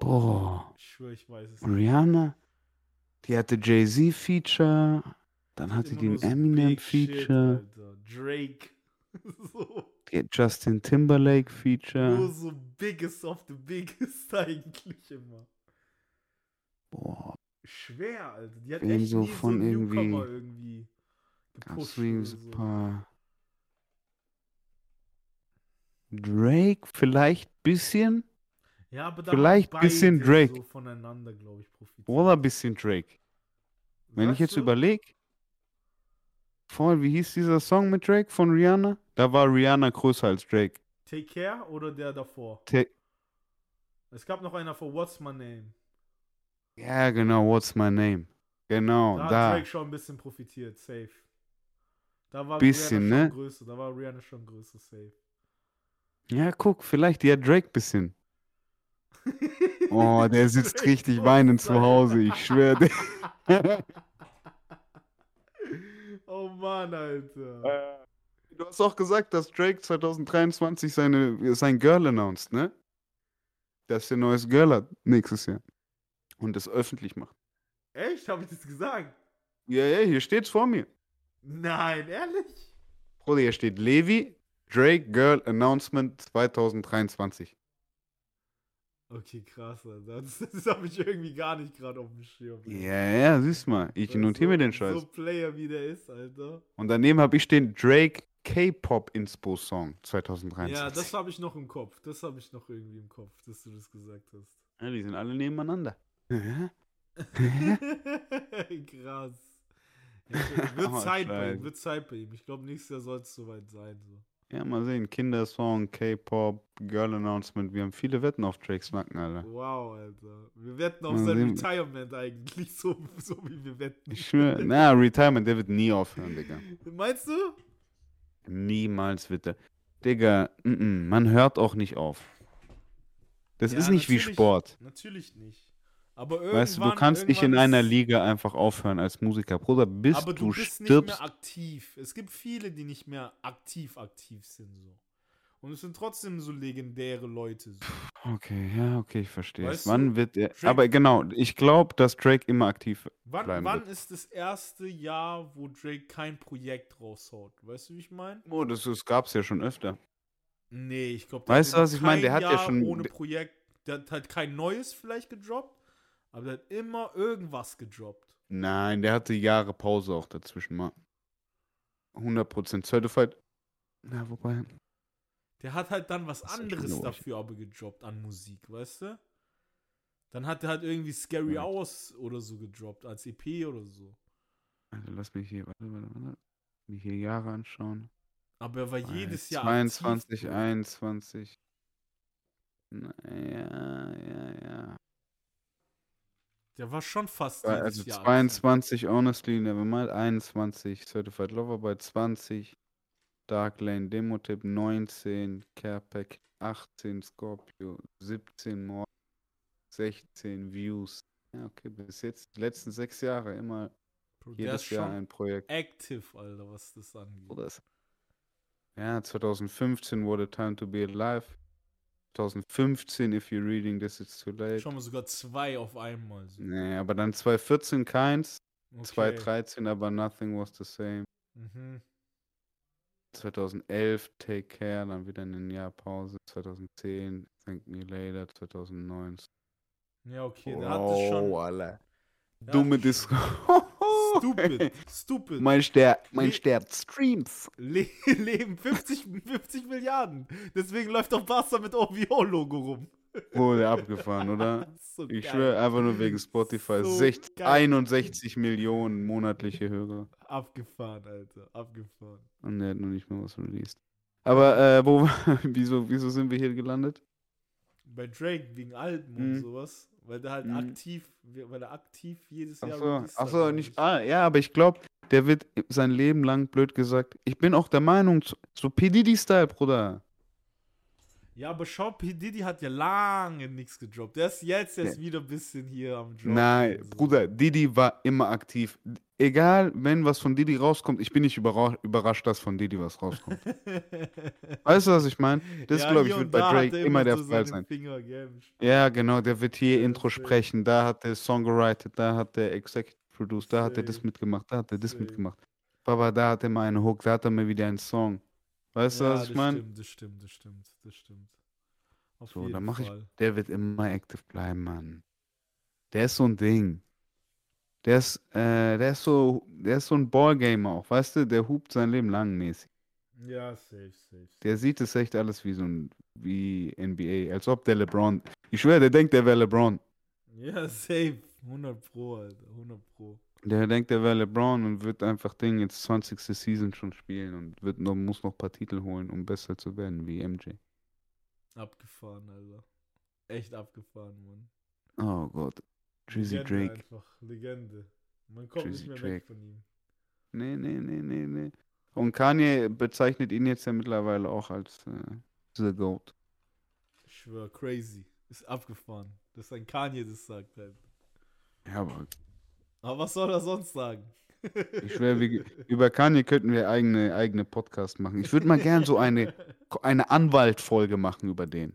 B: Boah.
A: Ich schwöre, ich weiß es nicht.
B: Rihanna, die hatte Jay-Z-Feature, dann hatte die ein Eminem-Feature.
A: Drake. so.
B: Justin Timberlake-Feature.
A: Nur so biggest of the biggest eigentlich immer.
B: Boah,
A: Schwer, Alter. Die hat
B: Wem
A: echt
B: so von
A: so
B: irgendwie-
A: irgendwie gepusht
B: ein paar. Drake vielleicht bisschen?
A: Ja, aber da
B: Vielleicht
A: haben
B: bisschen Drake.
A: so voneinander, glaube ich, profitiert.
B: Oder bisschen Drake? Wenn ich
A: Sagst
B: jetzt
A: du?
B: überlege, vorhin, wie hieß dieser Song mit Drake von Rihanna? Da war Rihanna größer als Drake.
A: Take Care oder der davor?
B: Ta
A: Es gab noch einer vor What's My Name.
B: ja, genau, What's My Name? Genau,
A: Da hat
B: da.
A: Drake schon ein bisschen profitiert, safe. Da war
B: Bisschen,
A: Rihanna
B: ne?
A: schon größer, da war Rihanna schon größer, safe.
B: Ja, guck, vielleicht die hat Drake bisschen. Oh, der sitzt richtig weinend zu. Hause, ich schwöre.
A: oh Mann, Alter.
B: Du hast auch gesagt, dass Drake 2023 seine, sein Girl announced, ne? Dass er ein neues Girl hat nächstes Jahr. Und das öffentlich macht.
A: Echt? Habe ich das gesagt?
B: Ja, ja, hier steht's vor mir.
A: Nein, ehrlich?
B: Bruder, hier steht Levi, Drake Girl Announcement 2023.
A: Okay, krass, Alter. Das, das habe ich irgendwie gar nicht gerade auf dem Schirm.
B: Ja, ja, siehst mal. Ich
A: Weil
B: notiere mir den Scheiß.
A: So Player wie der ist, Alter.
B: Und daneben habe ich stehen Drake K-Pop Inspo Song 2023.
A: Ja, das habe ich noch im Kopf. Das habe ich noch irgendwie im Kopf, dass du das gesagt hast.
B: Ja, die sind alle nebeneinander.
A: Krass. Ja, wird
B: Oh,
A: Zeit bei ihm, wird Zeit bei ihm. Ich glaube, nächstes Jahr soll es soweit sein. So.
B: Ja, mal sehen. Kindersong, K-Pop, Girl Announcement. Wir haben viele Wetten auf Drakes Nacken, Alter.
A: Wow, Alter. Wir wetten auf
B: Mal
A: sein
B: sehen.
A: Retirement eigentlich, so, so wie wir wetten.
B: Ich schwöre, na, Retirement, der wird nie aufhören, Digga.
A: Meinst du?
B: Niemals wird er. Digga, mm -mm, man hört auch nicht auf. Das
A: Ja,
B: ist nicht wie Sport.
A: Natürlich nicht. Aber irgendwann,
B: Weißt du, du kannst nicht in einer Liga einfach aufhören als Musiker. Bruder, bis
A: Aber du,
B: du
A: bist nicht
B: stirbst.
A: mehr aktiv. Es gibt viele, die nicht mehr aktiv aktiv sind. So. Und es sind trotzdem so legendäre Leute. So.
B: Okay, ja, okay, ich verstehe. es.
A: Weißt du,
B: Wann wird er.
A: Drake-
B: Aber genau, ich glaube, dass Drake immer aktiv.
A: Wann,
B: Bleiben
A: wann
B: wird.
A: ist das erste Jahr, wo Drake kein Projekt raushaut? Weißt du, wie ich meine?
B: Oh, das, das gab es ja schon öfter.
A: Nee, ich glaube,
B: Weißt du, was ich meine? Der hat ja schon-
A: ohne Projekt, der hat halt kein neues vielleicht gedroppt, aber der hat immer irgendwas gedroppt.
B: Nein, der hatte Jahre Pause auch dazwischen mal. 100% Certified. Ja, wobei.
A: Der hat halt dann was anderes dafür aber gedroppt an Musik, weißt du? Dann hat er halt irgendwie Scary
B: Ja.
A: Hours oder so gedroppt, als EP oder so.
B: Also lass mich hier, warte, warte, warte. Mich hier Jahre anschauen.
A: Aber er war jedes Jahr
B: 22,
A: aktiv, Bro.
B: 21. Naja, ja, ja.
A: Der war schon fast jedes
B: Also
A: Jahr aktiv.
B: 22, Honestly, Nevermind, 21, Certified Lover bei 20, Dark Lane, Demo-Tipp 19, Carepack 18, Scorpio 17, More 16, Views. Ja, okay, bis jetzt, die letzten sechs Jahre immer
A: Bro,
B: jedes Jahr ein Projekt.
A: active, Alter, was das angeht.
B: Oder Ja, 2015 wurde Time to Be Alive. 2015, If You're Reading This, It's Too Late.
A: Schon mal sogar zwei auf einmal. So.
B: Nee, aber dann 2014 keins,
A: Okay.
B: 2013 aber Nothing Was the Same.
A: Mhm.
B: 2011 Take Care, dann wieder ein Jahr Pause. 2010 Thank Me Later, 2009.
A: Ja, okay, der hatte schon.
B: Alter.
A: der
B: Dumme Disco.
A: Stupid, stupid.
B: mein Stern, mein Stern Streams.
A: Le leben 50, 50 Milliarden. Deswegen läuft doch Barca mit OVO-Logo rum.
B: Wurde abgefahren, oder?
A: So
B: Ich schwöre, einfach nur wegen Spotify.
A: So
B: 60,
A: geil.
B: 61 Millionen monatliche Hörer.
A: Abgefahren, Alter. Abgefahren.
B: Und der hat noch nicht mal was released. Aber äh, wo, wieso, wieso sind wir hier gelandet?
A: Bei Drake wegen Alben und
B: Mhm.
A: sowas. Weil der halt
B: Mhm.
A: aktiv, weil er aktiv jedes Jahr.
B: Achso, achso,
A: glaub
B: nicht.
A: ich.
B: Ah, ja, aber ich glaube, der wird sein Leben lang blöd gesagt. Ich bin auch der Meinung, so- so P. Diddy-Style, Bruder.
A: Ja, aber schau, P. Diddy hat ja lange nichts gedroppt. Der ist jetzt erst
B: Ja.
A: wieder ein bisschen hier am Drop.
B: Nein,
A: so.
B: Bruder, Didi war immer aktiv. Egal, wenn was von Didi rauskommt, ich bin nicht überra überrascht, dass von Didi was rauskommt. Weißt du, was ich meine? Das,
A: Ja,
B: glaube ich, wird bei Drake
A: er
B: immer der
A: so
B: Fall sein.
A: Finger.
B: Ja, genau, der wird hier
A: Ja,
B: Intro sprechen, da hat der Song gewritet, da hat der Executive Produced, da hat er das mitgemacht, da hat er das mitgemacht. Baba, da hat er mal eine Hook, da hat er mal wieder einen Song. Weißt du,
A: ja,
B: was ich
A: das
B: meine?
A: stimmt, das stimmt, das stimmt, das stimmt. Auf
B: So, dann mach ich, der wird immer active bleiben, Mann. Der ist so ein Ding. Der ist, äh, der ist so, der ist so ein Ballgamer auch, weißt du, der hupt sein Leben lang mäßig.
A: Ja, safe, safe.
B: Der sieht es echt alles wie so ein, wie NBA, als ob der LeBron, ich schwöre, der denkt, der wäre LeBron.
A: Ja, safe. 100 Pro, Alter. 100 Pro.
B: Der denkt, der wäre LeBron und wird einfach Ding jetzt 20. Season schon spielen und wird noch, muss noch ein paar Titel holen, um besser zu werden wie MJ.
A: Abgefahren, Alter. Echt abgefahren, Mann.
B: Oh Gott. Drizzy
A: Legende
B: Drake.
A: einfach. Legende. Man kommt
B: Drizzy
A: nicht mehr
B: Drake.
A: weg von ihm.
B: Nee, nee, nee, nee, nee. Und Kanye bezeichnet ihn jetzt ja mittlerweile auch als äh, The Goat.
A: Ich schwör, crazy. Ist abgefahren. Dass ein Kanye das sagt halt.
B: Ja, aber
A: Aber was soll er sonst sagen?
B: ich schwöre, über Kanye könnten wir eigene, eigene Podcast machen. Ich würde mal gern so eine, eine Anwaltfolge machen über den.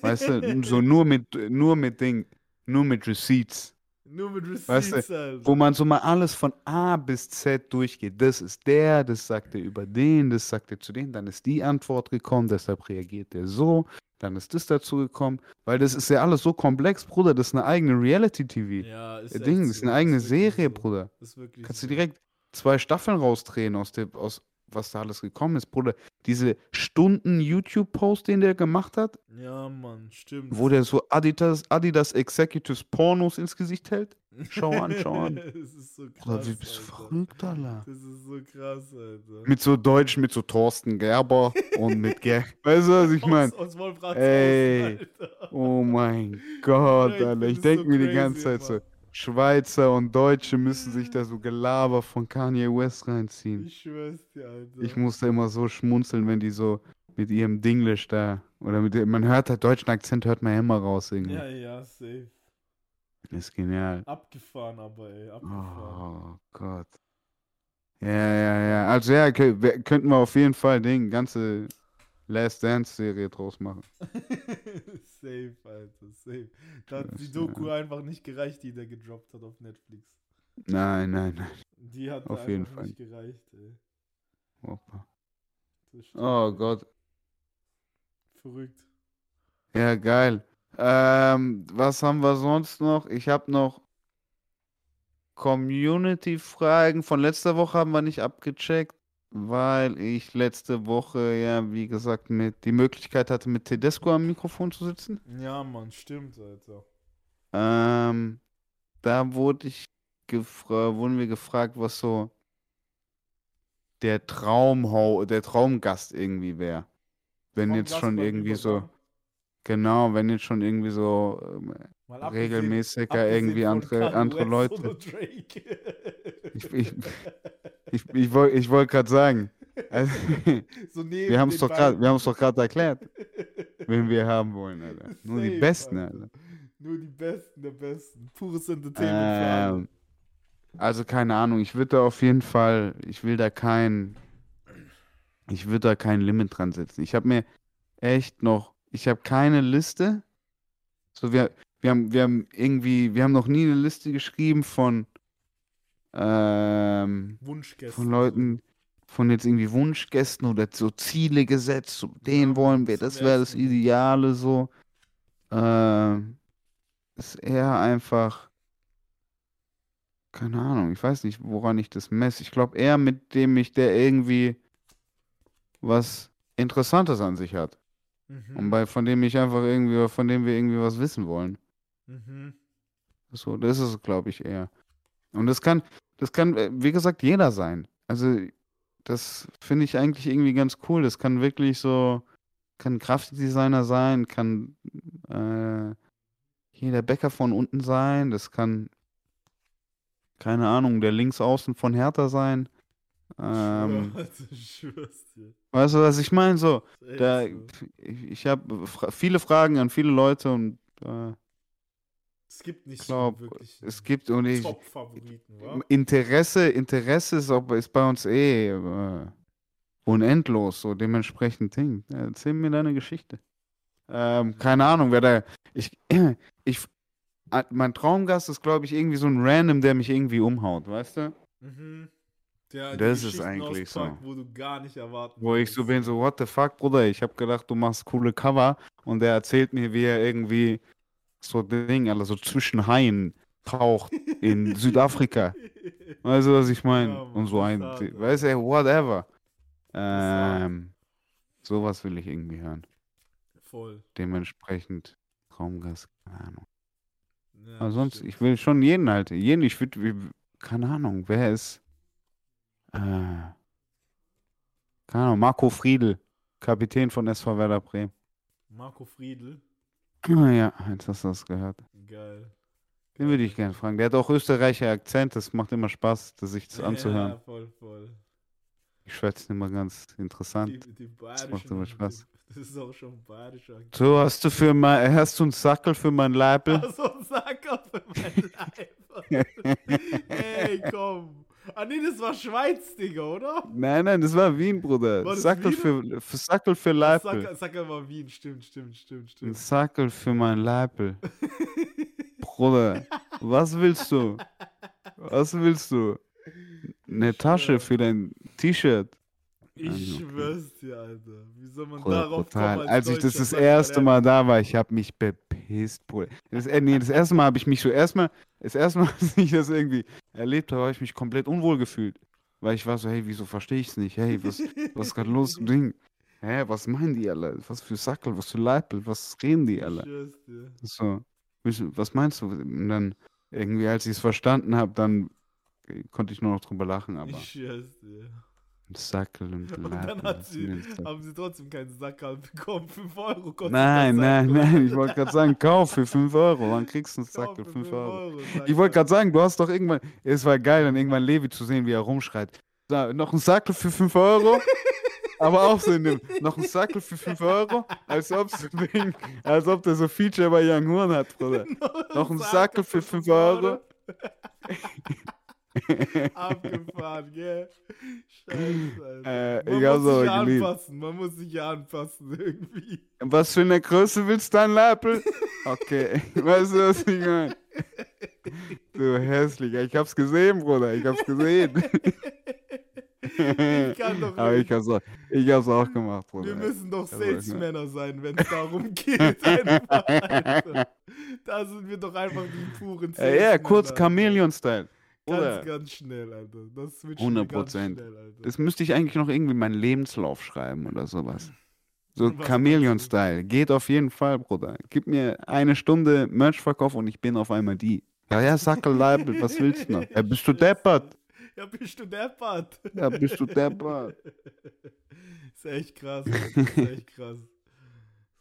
B: Weißt du, so nur mit, nur mit Ding, nur mit Receipts.
A: Nur mit Receipts,
B: Weißt
A: Alter.
B: Wo man so mal alles von A bis Z durchgeht. Das ist der, das sagt er über den, das sagt er zu dem, dann ist die Antwort gekommen, deshalb reagiert er so, dann ist das dazu gekommen, weil das ist ja alles so komplex, Bruder, das ist eine eigene Reality-TV.
A: Ja, ist echt
B: Ding,
A: so.
B: das ist eine eigene
A: Ist
B: Serie,
A: so.
B: Bruder.
A: Ist wirklich
B: Kannst
A: so.
B: du direkt zwei Staffeln rausdrehen aus dem, aus was da alles gekommen ist, Bruder. Diese Stunden YouTube-Post, den der gemacht hat,
A: Ja, Mann, stimmt.
B: wo der so Adidas, Adidas Executives Pornos ins Gesicht hält. Schau an, schau an.
A: das ist so krass.
B: Bruder, wie bist du
A: Alter.
B: verrückt, Alter.
A: Das ist so krass, Alter.
B: Mit so Deutsch, mit so Thorsten Gerber und mit Ger. Weißt du, was ich meine?
A: Aus, aus Wolfratshausen,
B: Ey.
A: Alter.
B: Oh mein Gott, Alter.
A: find
B: Ich denke
A: so
B: mir die ganze Zeit so,
A: immer.
B: Schweizer und Deutsche müssen sich da so Gelaber von Kanye West reinziehen.
A: Ich schwör's dir, Alter.
B: Ich musste immer so schmunzeln, wenn die so mit ihrem Dinglish da, oder mit dem, man hört halt deutschen Akzent, hört man ja immer raus irgendwie.
A: Ja, ja, safe.
B: Ist genial.
A: Abgefahren aber, ey. Abgefahren.
B: Oh Gott. Ja, ja, ja. Also ja, könnten wir auf jeden Fall den ganze Last Dance Serie draus machen.
A: safe, Alter, safe. Da hat
B: Das,
A: die Doku einfach nicht gereicht, die der gedroppt hat auf Netflix.
B: Nein, nein, nein.
A: Die hat
B: Auf
A: einfach
B: jeden Fall.
A: nicht gereicht, ey. Stimmt,
B: Oh. Gott.
A: Verrückt.
B: Ja, geil. Ähm, was haben wir sonst noch? Ich habe noch Community-Fragen. Von letzter Woche haben wir nicht abgecheckt, weil ich letzte Woche, ja, wie gesagt, mit die Möglichkeit hatte, mit Tedesco am Mikrofon zu sitzen.
A: Ja, Mann, stimmt, Alter.
B: Ähm, da wurde ich wurden wir gefragt, was so der Traumhau der Traumgast irgendwie wäre. Wenn
A: Vom
B: jetzt schon irgendwie so. Genau, wenn jetzt schon irgendwie so ähm, regelmäßiger irgendwie andere, andere Leute. Ich, ich, ich, ich wollte wollt gerade sagen, also,
A: so
B: wir haben es doch gerade, erklärt, wen wir haben wollen, Alter. Nur die
A: Safe,
B: Besten,
A: Alter.
B: Alter.
A: Nur die Besten der Besten. Pures Entertainment.
B: Ähm, also keine Ahnung, ich würde da auf jeden Fall, ich will da kein, ich würde da kein Limit dran setzen. Ich habe mir echt noch, ich habe keine Liste. So, wir, wir haben, wir haben irgendwie, wir haben noch nie eine Liste geschrieben von, ähm,
A: Wunschgäste.
B: von Leuten, von jetzt irgendwie Wunschgästen oder so Ziele gesetzt, so den
A: Ja,
B: wollen wir, das wäre das. Ideale so. Ähm, ist eher einfach, keine Ahnung, ich weiß nicht, woran ich das messe. Ich glaube eher mit dem ich, der irgendwie was Interessantes an sich hat.
A: Mhm.
B: Und bei, von dem ich einfach irgendwie, von dem wir irgendwie was wissen wollen.
A: Mhm.
B: So, das ist es, glaube ich, eher. Und das kann, das kann, äh, wie gesagt, jeder sein. Also, das finde ich eigentlich irgendwie ganz cool. Das kann wirklich so, kann ein Grafikdesigner sein, kann äh, hier der Bäcker von unten sein, das kann, keine Ahnung, der Linksaußen von Hertha sein. Ähm,
A: Alter, ich schwör's dir.
B: Weißt du, was ich meine? So, da, ich, habe fra viele Fragen an viele Leute und äh,
A: Es gibt nicht
B: glaub,
A: so wirklich
B: es gibt und ich? Interesse, Interesse ist, auch, ist bei uns eh äh, unendlos, so dementsprechend Ding. Erzähl mir deine Geschichte. Ähm, keine Ahnung, wer da. Ich, ich, mein Traumgast ist, glaube ich, irgendwie so ein Random, der mich irgendwie umhaut, weißt du?
A: Mhm. Der
B: Das ist eigentlich so.
A: Wo du gar nicht erwarten
B: Wo ich so bin, so, what the fuck, Bruder? Ich habe gedacht, du machst coole Cover und der erzählt mir, wie er irgendwie so Ding, also so zwischen Haien taucht in Südafrika. Weißt du, was ich meine?
A: Ja,
B: und so ein, weißt du, whatever. Ähm, sowas will ich irgendwie hören.
A: Voll.
B: Dementsprechend Traumgast, keine Ahnung.
A: Ja,
B: Aber sonst,
A: stimmt.
B: ich will schon jeden halt. Jeden, ich würde, keine Ahnung, wer ist. Äh, keine Ahnung, Marco Friedl, Kapitän von SV Werder Bremen.
A: Marco Friedl.
B: Ah, Ja, jetzt hast du das gehört.
A: Geil.
B: Den würde ich gerne fragen. Der hat auch Österreicher Akzent, das macht immer Spaß, das sich das anzuhören.
A: Ja, voll, voll.
B: Ich schwätze immer ganz
A: Die,
B: interessant.
A: die
B: macht
A: bayerischen.
B: immer Spaß.
A: Das ist auch schon bayerischer.
B: So, hast du für mein, hast du einen Sackel für mein Leibel?
A: Ach so ein Sacker für mein Leib. Ey, komm. Ah nee, das war Schweiz, Digga, oder?
B: Nein, nein, das war Wien, Bruder.
A: War
B: Sackel
A: Wien?
B: für, für Sackel für Leibel.
A: Sacker, Sacker war Wien, stimmt, stimmt, stimmt, stimmt.
B: Sackel für mein Leibel. Bruder, was willst du? Was willst du? Eine Tasche für dein T-Shirt.
A: Ich
B: okay.
A: schwör's dir, Alter. Wie soll man
B: Bruder,
A: darauf
B: brutal.
A: kommen?
B: Als ich das das erste. Mal da war, ich habe mich bepisst, Bruder. Das, äh, nee, das erste Mal habe ich mich so erstmal, das erste Mal, als ich das irgendwie erlebt habe, habe ich mich komplett unwohl gefühlt. Weil ich war so, hey, wieso verstehe ich es nicht? Hey, was, was ist gerade los Ding? Hä, was meinen die alle? Was für Sackel, was für Leipel, was reden die alle? So, was meinst du? Und dann irgendwie, als ich es verstanden habe, dann äh, konnte ich nur noch drüber lachen, aber
A: Ich schwör's dir.
B: Sackel und
A: Und
B: Leipel.
A: dann hat sie, haben sie trotzdem keinen Sackerl bekommen. 5 Euro kostet
B: Nein, nein, nein, ich wollte gerade sagen, kauf für 5 Euro, dann kriegst du einen Sackel,
A: für
B: 5
A: fünf
B: Euro.
A: sag
B: Ich wollte
A: er.
B: gerade sagen, du hast doch irgendwann, es war geil, dann irgendwann Levi zu sehen, wie er rumschreit. Da, noch ein Sackel für 5 Euro? Aber auch so in dem, noch ein Sackel für 5 Euro? Als ob, so Ding, als ob der so Feature bei Young Horn hat, Bruder. Noch ein Sackel für 5 Euro?
A: Abgefahren, gell? Scheiße, Alter.
B: Äh,
A: Man
B: ich
A: muss sich anpassen, man muss sich anpassen irgendwie.
B: Was für eine Größe willst du, dein Leipel? Okay, weißt du, was ich meine? Du hässlicher, ich hab's gesehen, Bruder, ich hab's gesehen.
A: Ich kann doch
B: Aber ich
A: nicht.
B: hab's auch, ich hab's auch gemacht, Bruder.
A: Wir müssen doch
B: Also, ne?
A: Salesmänner sein, wenn es darum geht. Einfach, Alter. Da sind wir doch einfach die puren
B: Äh, ja, kurz
A: Salesmänner.
B: Chameleon-Style. Bruder,
A: Ganz, ganz schnell, Alter. Das wird
B: 100
A: ganz
B: Prozent. das müsste ich eigentlich noch irgendwie in meinen Lebenslauf schreiben oder sowas. So? Chameleon-Style. Geht auf jeden Fall, Bruder. Gib mir eine Stunde Merch-Verkauf und ich bin auf einmal die. Ja, ja, Sackel, Leibel, was willst du noch? Ja, bist du deppert?
A: Ja, bist du deppert?
B: Ja, bist du deppert?
A: ist echt krass, ist echt krass.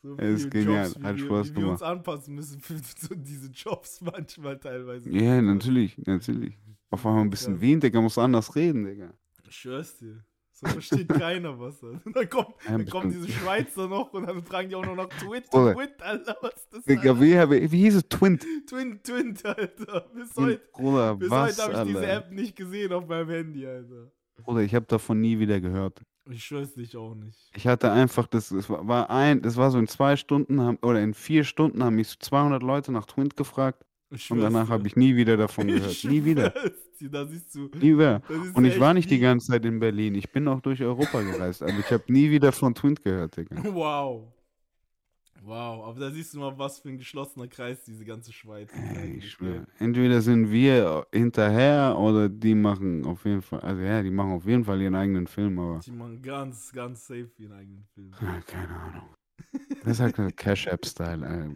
A: So
B: Es ist genial,
A: Jobs, wie
B: hat
A: wir,
B: Spaß
A: wie wir uns
B: gemacht.
A: anpassen müssen für diese Jobs manchmal teilweise.
B: Ja, natürlich, natürlich. Auf einmal ein bisschen
A: Krass.
B: Wien, Digga, muss anders reden, Digga.
A: Ich schwör's dir. So versteht keiner was. Und dann kommt,
B: Ja,
A: dann kommen diese Schweizer noch und dann fragen die auch noch nach Twit,
B: Bruder.
A: Twit, Alter, was ist das?
B: Digga, wie, wie, wie hieß es? Twint.
A: Twin, Twin, Alter. Bis heute,
B: Bruder,
A: bis
B: was,
A: heute habe ich diese
B: Alter?
A: App nicht gesehen auf meinem Handy, Alter.
B: Bruder, ich habe davon nie wieder gehört.
A: Ich schwör's dich auch nicht.
B: Ich hatte einfach, das, das war ein, das war so in zwei Stunden, haben, oder in vier Stunden haben mich so 200 Leute nach Twint gefragt und danach habe ich nie wieder davon gehört. Nie wieder.
A: Da siehst du.
B: Nie wieder. Und ich war nicht die ganze Zeit in Berlin. Ich bin auch durch Europa gereist, aber ich habe nie wieder von Twint gehört, Digga.
A: Wow. Wow, aber da siehst du mal, was für ein geschlossener Kreis diese ganze Schweiz ist.
B: Ey, ich schwöre. Entweder sind wir hinterher oder die machen auf jeden Fall, also ja, die machen auf jeden Fall ihren eigenen Film, aber
A: Die machen ganz, ganz safe ihren eigenen Film.
B: ja, keine Ahnung. Das ist halt Cash-App-Style.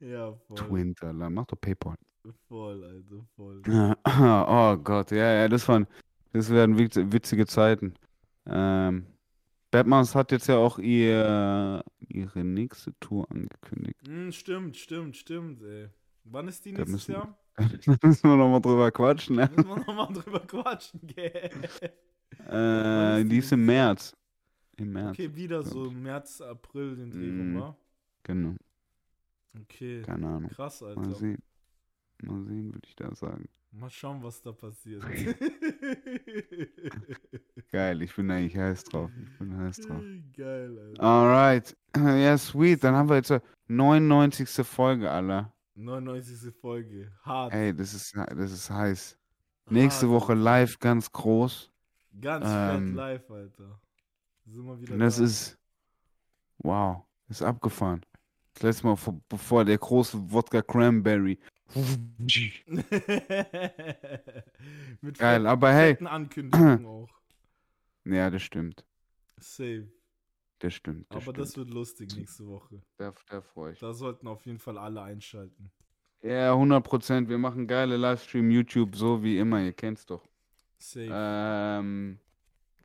A: Ja, voll.
B: Twint, Alter. Mach doch Paypal.
A: Voll, Alter, voll.
B: Oh Gott, ja, ja, das waren, das werden witz- witzige Zeiten. Ähm, Batmans hat jetzt ja auch ihr, ihre nächste Tour angekündigt.
A: Hm, stimmt, stimmt, stimmt, ey. Wann ist die
B: Da
A: nächstes
B: müssen-
A: Jahr?
B: da müssen wir nochmal drüber quatschen, ne?
A: Müssen wir nochmal drüber quatschen, gell?
B: Äh,
A: ist
B: die ist im März. Im März.
A: Okay, wieder so. März, April den Dreh
B: Mm. Genau.
A: Okay,
B: Keine Ahnung.
A: krass,
B: Mal
A: Alter.
B: sehen. Mal sehen, würde ich da sagen.
A: Mal schauen, was da passiert.
B: Geil, ich bin eigentlich heiß drauf. Ich bin heiß drauf.
A: Geil, Alter.
B: Alright. Ja, sweet. Dann haben wir jetzt so 99. Folge, Alter.
A: 99. Folge. Hart.
B: Ey, das ist, das ist heiß. Nächste
A: Hart,
B: Woche
A: Alter.
B: live ganz groß.
A: Ganz
B: ähm,
A: fett live, Alter. Sind wir wieder
B: Und das
A: da.
B: ist. Wow. Ist abgefahren. Das letzte Mal, vor- bevor der große Wodka Cranberry.
A: Mit
B: Geil, aber hey.
A: Ankündigungen auch.
B: Ja, das stimmt.
A: Safe.
B: Das stimmt. Das
A: Aber
B: stimmt.
A: das wird lustig nächste Woche.
B: da, da freue ich.
A: Da sollten auf jeden Fall alle einschalten.
B: Ja, 100 Prozent. Wir machen geile Livestream YouTube, so wie immer. Ihr kennt's doch.
A: Safe.
B: Ähm,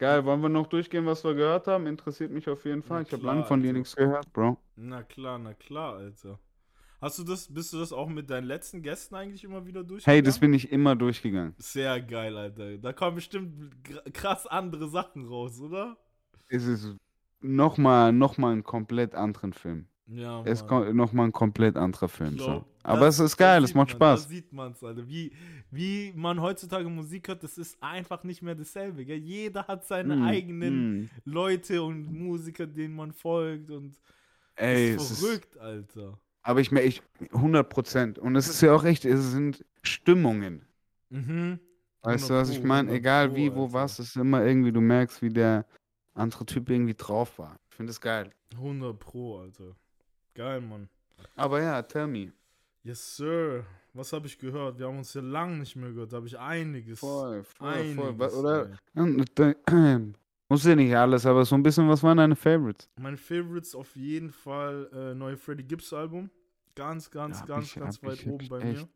B: geil, wollen wir noch durchgehen, was wir gehört haben? Interessiert mich auf jeden Fall.
A: Na
B: Ich habe lange von dir nichts gehört, Bro.
A: Na klar, na klar, Alter. Hast du das, bist du das auch mit deinen letzten Gästen eigentlich immer wieder durch?
B: Hey, das bin ich immer durchgegangen.
A: Sehr geil, Alter. Da kommen bestimmt krass andere Sachen raus, oder?
B: Es ist nochmal noch mal ein komplett anderen Film.
A: Ja,
B: Es kommt nochmal ein komplett anderer Film. So. Aber
A: das-
B: es ist geil, es macht
A: man,
B: Spaß.
A: Da sieht man's, Alter. Wie, wie man heutzutage Musik hört, das ist einfach nicht mehr dasselbe. Gell? Jeder hat seine
B: Mm,
A: eigenen
B: mm.
A: Leute und Musiker, denen man folgt und
B: Ey,
A: das
B: es
A: ist
B: ist,
A: verrückt, Alter.
B: aber ich merke, ich, 100 Prozent. Und es ist ja auch echt, es sind Stimmungen.
A: Mhm.
B: Weißt du,
A: 100
B: was ich meine?
A: 100
B: Egal
A: Pro,
B: wie, wo,
A: Alter.
B: was, es ist immer irgendwie, du merkst, wie der andere Typ irgendwie drauf war. Ich finde es geil.
A: 100 Pro, Alter. Geil, Mann.
B: Aber ja, tell me.
A: Yes, Sir. Was habe ich gehört? Wir haben uns ja lange nicht mehr gehört. Da habe ich einiges.
B: Voll, voll,
A: einiges
B: voll. Oder, muss ja nicht alles, aber so ein bisschen, was waren deine Favorites?
A: Meine Favorites auf jeden Fall äh, neue Freddie Gibbs Album. Ganz, ganz,
B: Hab
A: ganz,
B: ich-
A: ganz weit
B: ich-
A: oben bei
B: echt-
A: mir.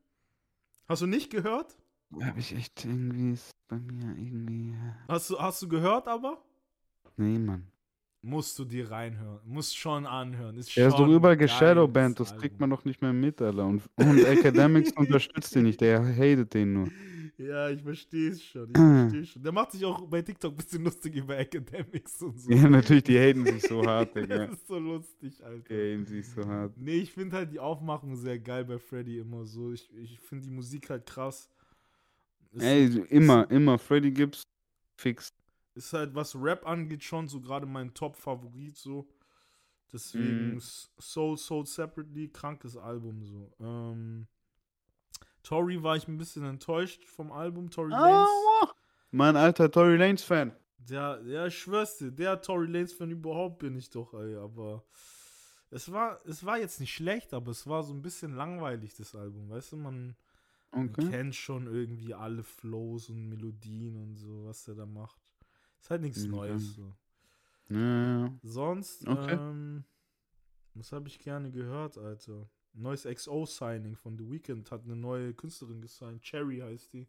A: Hast du nicht gehört?
B: Habe ich echt irgendwie, ist bei mir irgendwie,
A: Hast du, hast du gehört aber?
B: nee, Mann.
A: Musst du dir reinhören. Musst schon anhören. Ist
B: Der ist doch überall geshadowbanned, das kriegt
A: Album.
B: man doch nicht mehr mit, Alter. Und, und Academics unterstützt den nicht, der hatet den nur.
A: Ja, ich verstehe es schon. Ich verstehe schon. Der macht sich auch bei TikTok ein bisschen lustig über Academics und so.
B: Ja, natürlich, die haten sich so hart, Digga.
A: Das ist so lustig, Alter.
B: Die haten sich so hart.
A: Nee, ich finde halt die Aufmachung sehr geil bei Freddy immer so. Ich, ich finde die Musik halt krass. Ist,
B: Ey, immer, immer. Freddy Gibbs, fix.
A: Ist halt, was Rap angeht, schon so gerade mein Top-Favorit so. Deswegen. S- Soul Soul Separately, krankes Album so. Ähm, Tory war ich ein bisschen enttäuscht vom Album, Tory Lanez.
B: Ah, mein alter Tory Lanez Fan.
A: Der, ja, ich schwör's dir, der Tory Lanez Fan überhaupt bin ich doch, ey, aber es war, es war jetzt nicht schlecht, aber es war so ein bisschen langweilig, das Album, weißt du, man, man
B: Okay.
A: kennt schon irgendwie alle Flows und Melodien und so, was der da macht. Ist halt nichts
B: Mhm.
A: Neues, so.
B: Ja.
A: Sonst,
B: Okay.
A: ähm, was habe ich gerne gehört, Alter? Neues XO-Signing von The Weeknd hat eine neue Künstlerin gesigned. Cherry heißt die.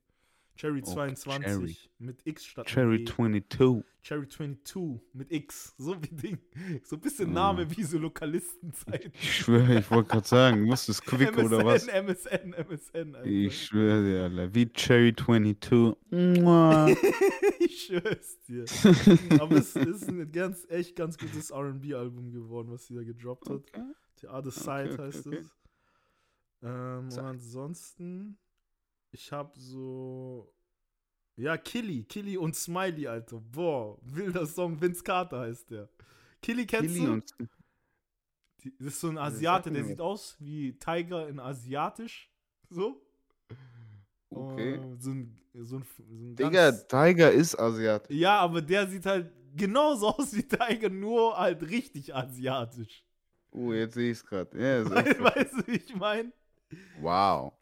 A: Cherry
B: Oh,
A: 22
B: Cherry.
A: mit X statt
B: Cherry
A: mit E.
B: 22.
A: Cherry 22 mit X. So wie Ding. So ein bisschen
B: Ah.
A: Name wie so Lokalistenzeit.
B: Ich schwöre, ich wollte gerade sagen, was ist Quick oder was?
A: MSN, MSN, Alter.
B: Ich schwöre dir, Alter. Wie Cherry 22. Mua.
A: ich schwör's dir. Aber es ist ein ganz, echt ganz gutes RB-Album geworden, was sie da gedroppt hat.
B: Okay.
A: The Other Side
B: okay,
A: heißt es. Ähm, und ansonsten, ich hab so. Ja, Killy, Killy und Smiley, Alter. Boah, wilder Song, Vince Carter heißt der. Killy kennst
B: Killy
A: du?
B: und
A: Die- Das ist so ein Asiate, der sieht aus wie Tiger in Asiatisch. So.
B: Okay.
A: Oh, so ein, so ein, so ein
B: Digga, Tiger ist Asiat.
A: Ja, aber der sieht halt genauso aus wie Tiger, nur halt richtig asiatisch.
B: Oh, jetzt sehe ich es gerade.
A: Weißt du, wie ich meine?
B: Wow.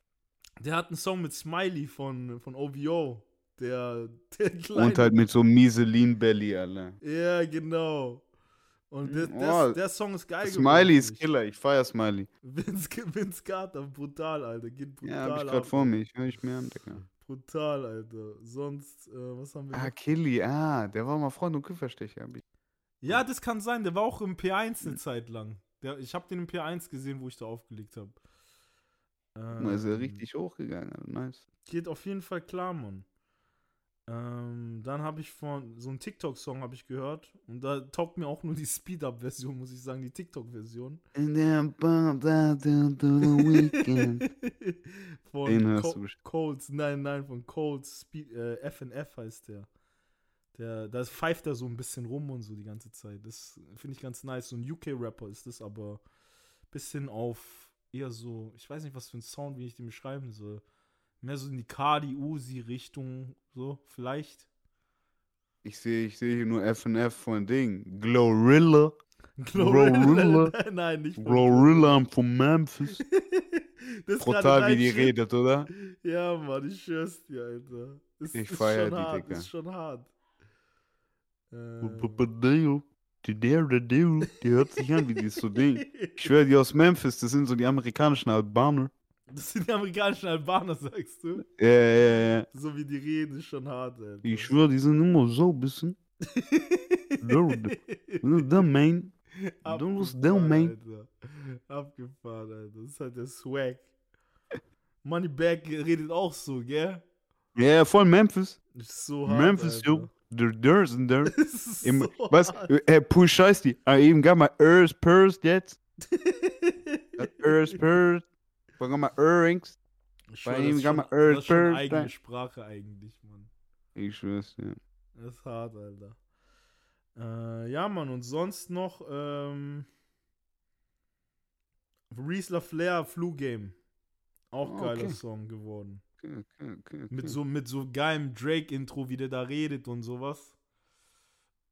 A: Der hat einen Song mit Smiley von, von OVO. Der, der kleine.
B: Und halt mit so Mieselin Belly, Alter.
A: Ja, genau. Und der,
B: Oh,
A: der, der Song ist geil
B: Smiley ist. Killer, ich feier Smiley.
A: Vince, Vince Carter, brutal, Alter. Geht brutal
B: Ja, hab ich
A: ab,
B: gerade vor mir. Ich höre ich mir an, Digga.
A: Brutal, Alter. Sonst, äh, was haben wir
B: Ah,
A: noch?
B: Killy, ah, der war mal Freund und Küferstecher. hab ich-
A: Ja, das kann sein. Der war auch im P1 eine Zeit lang. Der, ich habe den im P1 gesehen, wo ich da aufgelegt habe.
B: Da ist er richtig hochgegangen, Alter. nice.
A: Geht auf jeden Fall klar, Mann. Ähm, dann habe ich von so einen TikTok-Song habe ich gehört und da taugt mir auch nur die Speed-Up-Version, muss ich sagen, die TikTok-Version. Von
B: Den hast
A: Co
B: du.
A: Colds, nein, nein, von Colds, Speed, äh, FNF heißt der. Der, da pfeift er so ein bisschen rum und so die ganze Zeit. Das finde ich ganz nice. So ein UK-Rapper ist das, aber bisschen auf eher so, ich weiß nicht, was für ein Sound, wie ich den beschreiben soll. Mehr so in die Cardi, Uzi-Richtung, so, vielleicht.
B: Ich sehe ich sehe hier nur FNF von Ding. Glorilla.
A: Glorilla. Nein, nicht von
B: Glorilla from Memphis.
A: Das
B: Brutal, wie die
A: Shit.
B: redet, oder?
A: Ja, Mann, ich schwör's dir, Alter. Ist,
B: Ich feier die,
A: hart,
B: Digga.
A: Ist schon hart. Äh,
B: Die die hört sich an wie die so Ding. Ich schwöre, die aus Memphis, das sind so die amerikanischen Albaner.
A: das sind die amerikanischen Albaner, sagst du?
B: Ja, ja, ja.
A: So wie die reden, ist schon hart, Alter.
B: Ich schwöre, die sind immer so ein bisschen. Du musst da,
A: Abgefahren,
B: man.
A: Alter. Abgefahren, Alter. Das ist halt der Swag. Moneybag redet auch so, gell?
B: Ja, voll Memphis.
A: Ist so hart.
B: Memphis,
A: Alter.
B: Ist Im,
A: so
B: was? Äh, Push scheiß die. I even got my ears pursed jetzt. Ears pursed. I got my earrings. Bei ihm
A: schon,
B: man Earth
A: das ist schon
B: Bird
A: eigene. Sprache eigentlich, Mann.
B: Ich schwör's dir.
A: Das ist hart, Alter. Äh, ja, Mann, und sonst noch, ähm, Riesler Flair Flu Game. Auch
B: Oh,
A: geiler
B: okay.
A: Song geworden. Mit so, mit so geilem Drake-Intro, wie der da redet und sowas.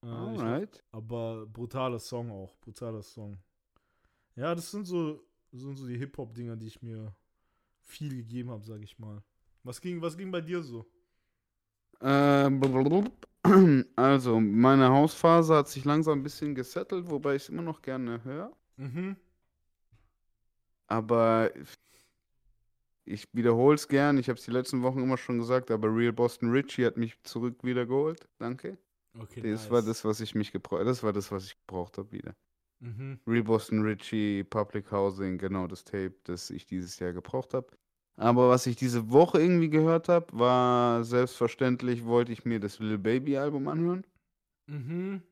A: Äh, ich,
B: Alright.
A: aber brutaler Song auch, brutaler Song. Ja, das sind so, sind so die Hip-Hop-Dinger, die ich mir viel gegeben habe, sag ich mal. Was ging, was ging bei dir so?
B: Ähm, also, meine Hausphase hat sich langsam ein bisschen gesettelt, wobei ich es immer noch gerne höre.
A: Mhm.
B: Aber ich wiederhole es gern. Ich habe es die letzten Wochen immer schon gesagt, aber Real Boston Richie hat mich zurück wiedergeholt. Danke.
A: Okay,
B: Das war das, was ich mich gebraucht, das war das, was ich gebraucht habe wieder.
A: Mhm.
B: Real Boston Richie, Public Housing, genau das Tape, das ich dieses Jahr gebraucht habe. Aber was ich diese Woche irgendwie gehört habe, war selbstverständlich, wollte ich mir das Lil Baby Album anhören.
A: Mhm.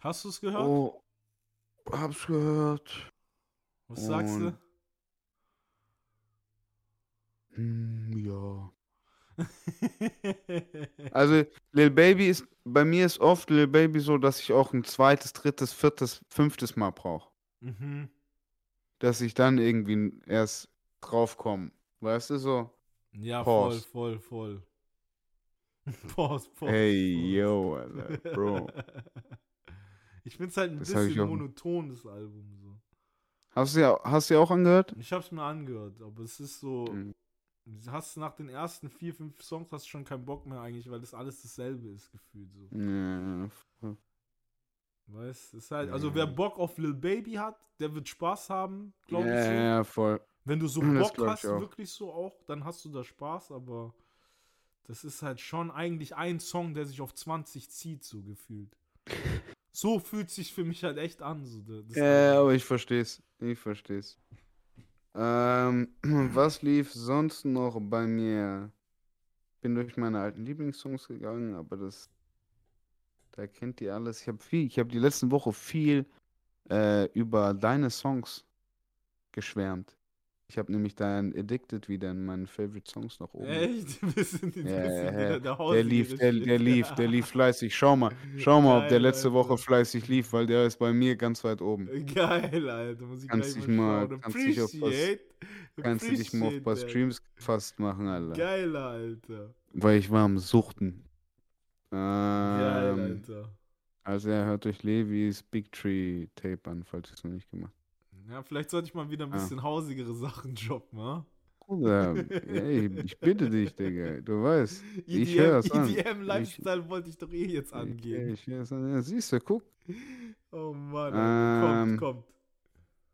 A: Hast du es gehört?
B: Oh, hab's gehört.
A: Was sagst du?
B: Hm, ja. Also Lil Baby ist, bei mir ist oft Lil Baby so, dass ich auch ein zweites, drittes, viertes, fünftes Mal brauche.
A: mhm.
B: Dass ich dann irgendwie erst draufkomme. Weißt du so?
A: Ja,
B: Pause.
A: voll, voll, voll. Pause, Pause.
B: Hey,
A: Pause.
B: yo, Alter, Bro.
A: Ich find's halt ein
B: Das
A: bisschen monoton, das Album so.
B: Hast du ja, hast du ja auch angehört?
A: Ich hab's mir angehört, aber es ist so.
B: Mhm.
A: Du hast nach den ersten vier, fünf Songs hast du schon keinen Bock mehr eigentlich, weil das alles dasselbe ist, gefühlt so.
B: Ja,
A: Weißt ist halt, also wer
B: Ja.
A: Bock auf Lil Baby hat, der wird Spaß haben, glaube
B: ja,
A: ich. So.
B: ja, voll.
A: Wenn du so Bock hast, wirklich so auch, dann hast du da Spaß, aber das ist halt schon eigentlich ein Song, der sich auf 20 zieht, so gefühlt. So fühlt sich für mich halt echt an. So, da- das
B: Ja, aber ich versteh's. Ich versteh's. Ähm, was lief sonst noch bei mir? Bin durch meine alten Lieblingssongs gegangen, aber das, da kennt ihr alles. Ich habe viel, ich habe die letzten Woche viel äh, über deine Songs geschwärmt. Ich habe nämlich dein Addicted wieder in meinen Favorite Songs noch oben.
A: Echt? Wir sind bisschen
B: ja,
A: der,
B: lief, der, der lief, der lief fleißig. Schau mal, schau mal, ob der
A: Geil,
B: letzte Woche fleißig lief, weil der ist bei mir ganz weit oben.
A: Geil, Alter. Muss ich
B: Kannst dich mal- kannst dich auf was-. Kannst du dich mal auf ein paar Streams gefasst machen,
A: Alter. Geiler, Alter.
B: Weil ich war am Suchten.
A: Geil,
B: Ähm,
A: Alter.
B: also er hört euch Levis Big Tree Tape an, falls ihr es noch nicht gemacht
A: Ja, vielleicht sollte ich mal wieder ein
B: Ah.
A: bisschen hausigere Sachen droppen,
B: habt. Bruder, ey, ich bitte dich, Digga. Du weißt. Ich
A: EDM,
B: hör's an.
A: EDM Lifestyle wollte ich doch eh jetzt angehen.
B: Ich, ich hör's an. Ja, siehst du, guck.
A: Oh Mann, Alter.
B: Ähm,
A: kommt, kommt.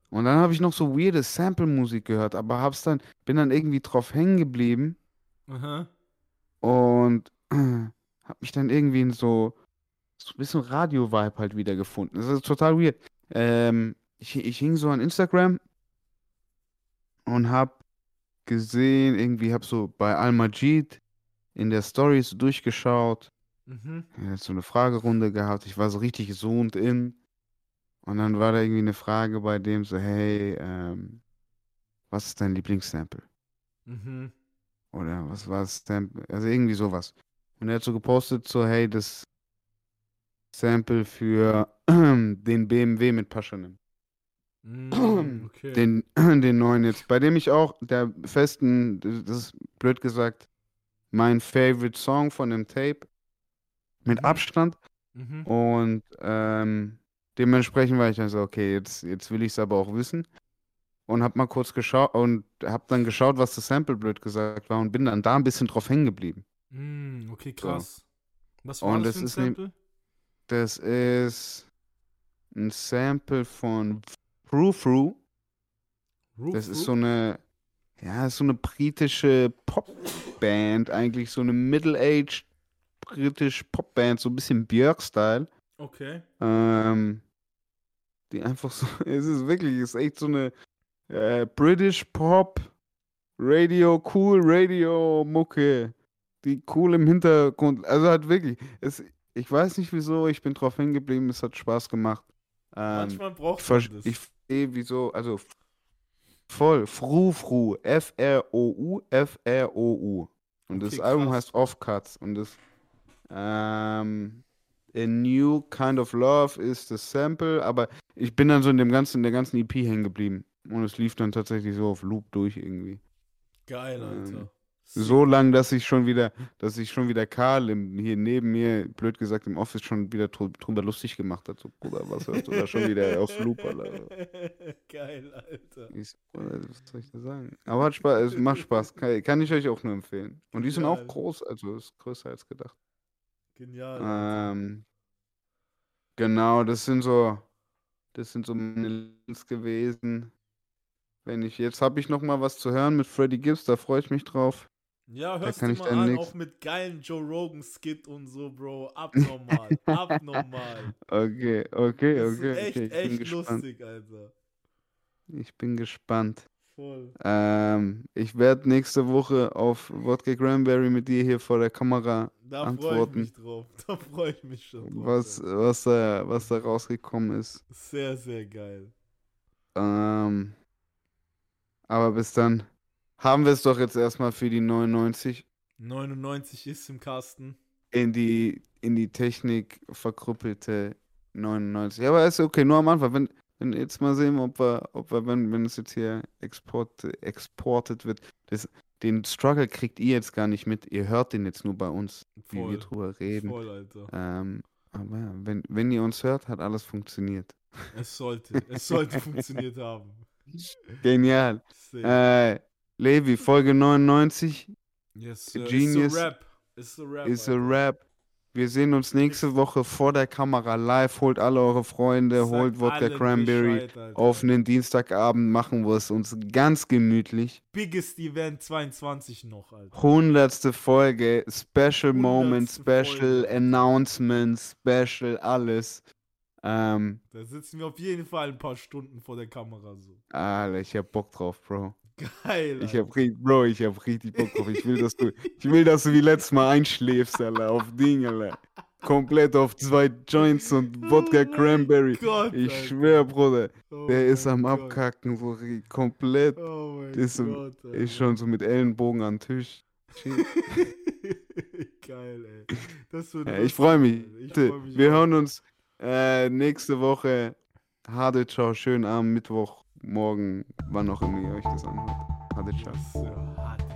B: Und dann habe ich noch so weirde Sample-Musik gehört, aber hab's dann, bin dann irgendwie drauf hängen geblieben
A: Aha.
B: und hab mich dann irgendwie in so, so ein bisschen Radio-Vibe halt wieder gefunden. Das ist total weird. Ähm, ich, ich hing so an Instagram und hab gesehen, irgendwie hab so bei Al-Majid in der Story so durchgeschaut.
A: Mhm.
B: Er hat so eine Fragerunde gehabt. Ich war so richtig zoomed in. Und dann war da irgendwie eine Frage bei dem so, hey, ähm, was ist dein Lieblingssample?
A: Mhm.
B: Oder was war das Sample? Also irgendwie sowas. Und er hat so gepostet, so, hey, das Sample für den BMW mit Paschanim.
A: Mm, okay.
B: Den, den neuen jetzt, bei dem ich auch der festen, das ist blöd gesagt, mein Favorite Song von dem Tape mit
A: Mhm.
B: Abstand.
A: mhm.
B: Und ähm, dementsprechend war ich dann so, okay, jetzt, jetzt will ich es aber auch wissen. Und hab mal kurz geschaut und hab dann geschaut, was das Sample blöd gesagt war und bin dann da ein bisschen drauf hängen geblieben.
A: Mm, okay,
B: So.
A: krass. Was war
B: Und
A: das
B: das
A: für ein
B: ne-
A: Sample?
B: Das ist ein Sample von Fru Fru.
A: Roof
B: Das ist so eine, ja, so eine britische Popband, eigentlich so eine Middle-aged britisch Popband, so ein bisschen Björk-Style.
A: Okay.
B: Ähm, die einfach so, es ist wirklich, es ist echt so eine äh, British Pop Radio, cool Radio Mucke, die cool im Hintergrund, also hat wirklich, es, ich weiß nicht wieso, ich bin drauf hängen geblieben, es hat Spaß gemacht. Ähm,
A: Manchmal braucht
B: ich
A: man
B: verstehe,
A: das.
B: ich wieso, also voll, Fru Fru, F-R-O-U, F-R-O-U. Und das
A: Okay,
B: Album heißt Offcuts und das ähm, A New Kind of Love ist das Sample, aber ich bin dann so in dem ganzen, in der ganzen EP hängen geblieben. Und es lief dann tatsächlich so auf Loop durch irgendwie.
A: Geil,
B: ähm,
A: Alter.
B: So lang, dass ich schon wieder, dass ich schon wieder Karl im, hier neben mir, blöd gesagt, im Office schon wieder drü- drüber lustig gemacht hat. So, Bruder, was hörst du da schon wieder auf Loop, Alter?
A: Geil, Alter.
B: Ich, was soll ich da sagen? Aber hat Spaß, es macht Spaß. Kann, kann ich euch auch nur empfehlen. Und die sind auch
A: Geil.
B: groß, also ist größer als gedacht.
A: Genial.
B: Ähm, genau, das sind so, das sind so meine Links gewesen. Wenn ich, jetzt habe ich noch mal was zu hören mit Freddie Gibbs, da freue ich mich drauf.
A: Ja,
B: da
A: hörst
B: kann
A: du
B: ich
A: mal an,
B: nix-
A: auch mit geilen Joe Rogan Skit und so, Bro. Abnormal. Abnormal.
B: Okay, okay,
A: Das ist
B: okay,
A: echt,
B: okay.
A: Echt
B: gespannt.
A: lustig, Alter.
B: Ich bin gespannt.
A: Voll.
B: Ähm, ich werde nächste Woche auf Wodka Cranberry mit dir hier vor der Kamera
A: Da freue ich
B: Antworten.
A: mich drauf. Da freue ich mich schon drauf.
B: was, was, da, was da rausgekommen ist.
A: Sehr, sehr geil.
B: Ähm, aber bis dann haben wir es doch jetzt erstmal für die 99
A: 99 ist im Kasten.
B: in die, in die Technik verkrüppelte 99. Aber ist okay, nur am Anfang. Wenn, wenn jetzt mal sehen, ob wir, ob wir wenn, wenn es jetzt hier export, exportet wird, das, den Struggle kriegt ihr jetzt gar nicht mit. Ihr hört den jetzt nur bei uns, wie wir
A: Voll.
B: drüber reden.
A: Voll, Alter.
B: Ähm, aber ja, wenn, wenn ihr uns hört, hat alles funktioniert.
A: Es sollte. Es sollte funktioniert haben.
B: Genial. Äh, Levi, Folge 99
A: yes, sir.
B: Genius
A: Ist a Rap. Ist a Rap.
B: ist a. Rap. Wir sehen uns nächste Woche vor der Kamera live. Holt alle eure Freunde,
A: Sagt
B: holt Wodka Cranberry.
A: Bescheid.
B: Auf einen Dienstagabend machen wir es uns ganz gemütlich.
A: Biggest Event 22 noch, Alter.
B: Hundertste Folge, Special Moment, Special
A: Folge.
B: Announcement, Special alles. Ähm,
A: Da sitzen wir auf jeden Fall ein paar Stunden vor der Kamera so.
B: Alter, ich hab Bock drauf, Bro.
A: Geil.
B: Ich
A: Alter.
B: hab richtig, Bro, ich hab richtig Bock drauf. Ich will, dass du, ich will, dass du wie letztes Mal einschläfst, Alter, auf Ding, Alter. Komplett auf zwei Joints und Wodka
A: Oh
B: Cranberry.
A: Gott,
B: Ich
A: Alter.
B: schwör, Bruder,
A: Oh
B: der ist am
A: Gott.
B: Abkacken, so komplett.
A: Oh mein
B: Ist
A: Gott.
B: Ist schon so mit Ellenbogen am Tisch.
A: Geil, ey. Das wird
B: Ja, ich freue mich.
A: Ich freu mich
B: Wir
A: auch.
B: hören uns äh, nächste Woche. Hade, ciao, schönen Abend, Mittwoch, morgen, wann auch immer ihr euch das anhört. Ciao.
A: Yes, sir. Harte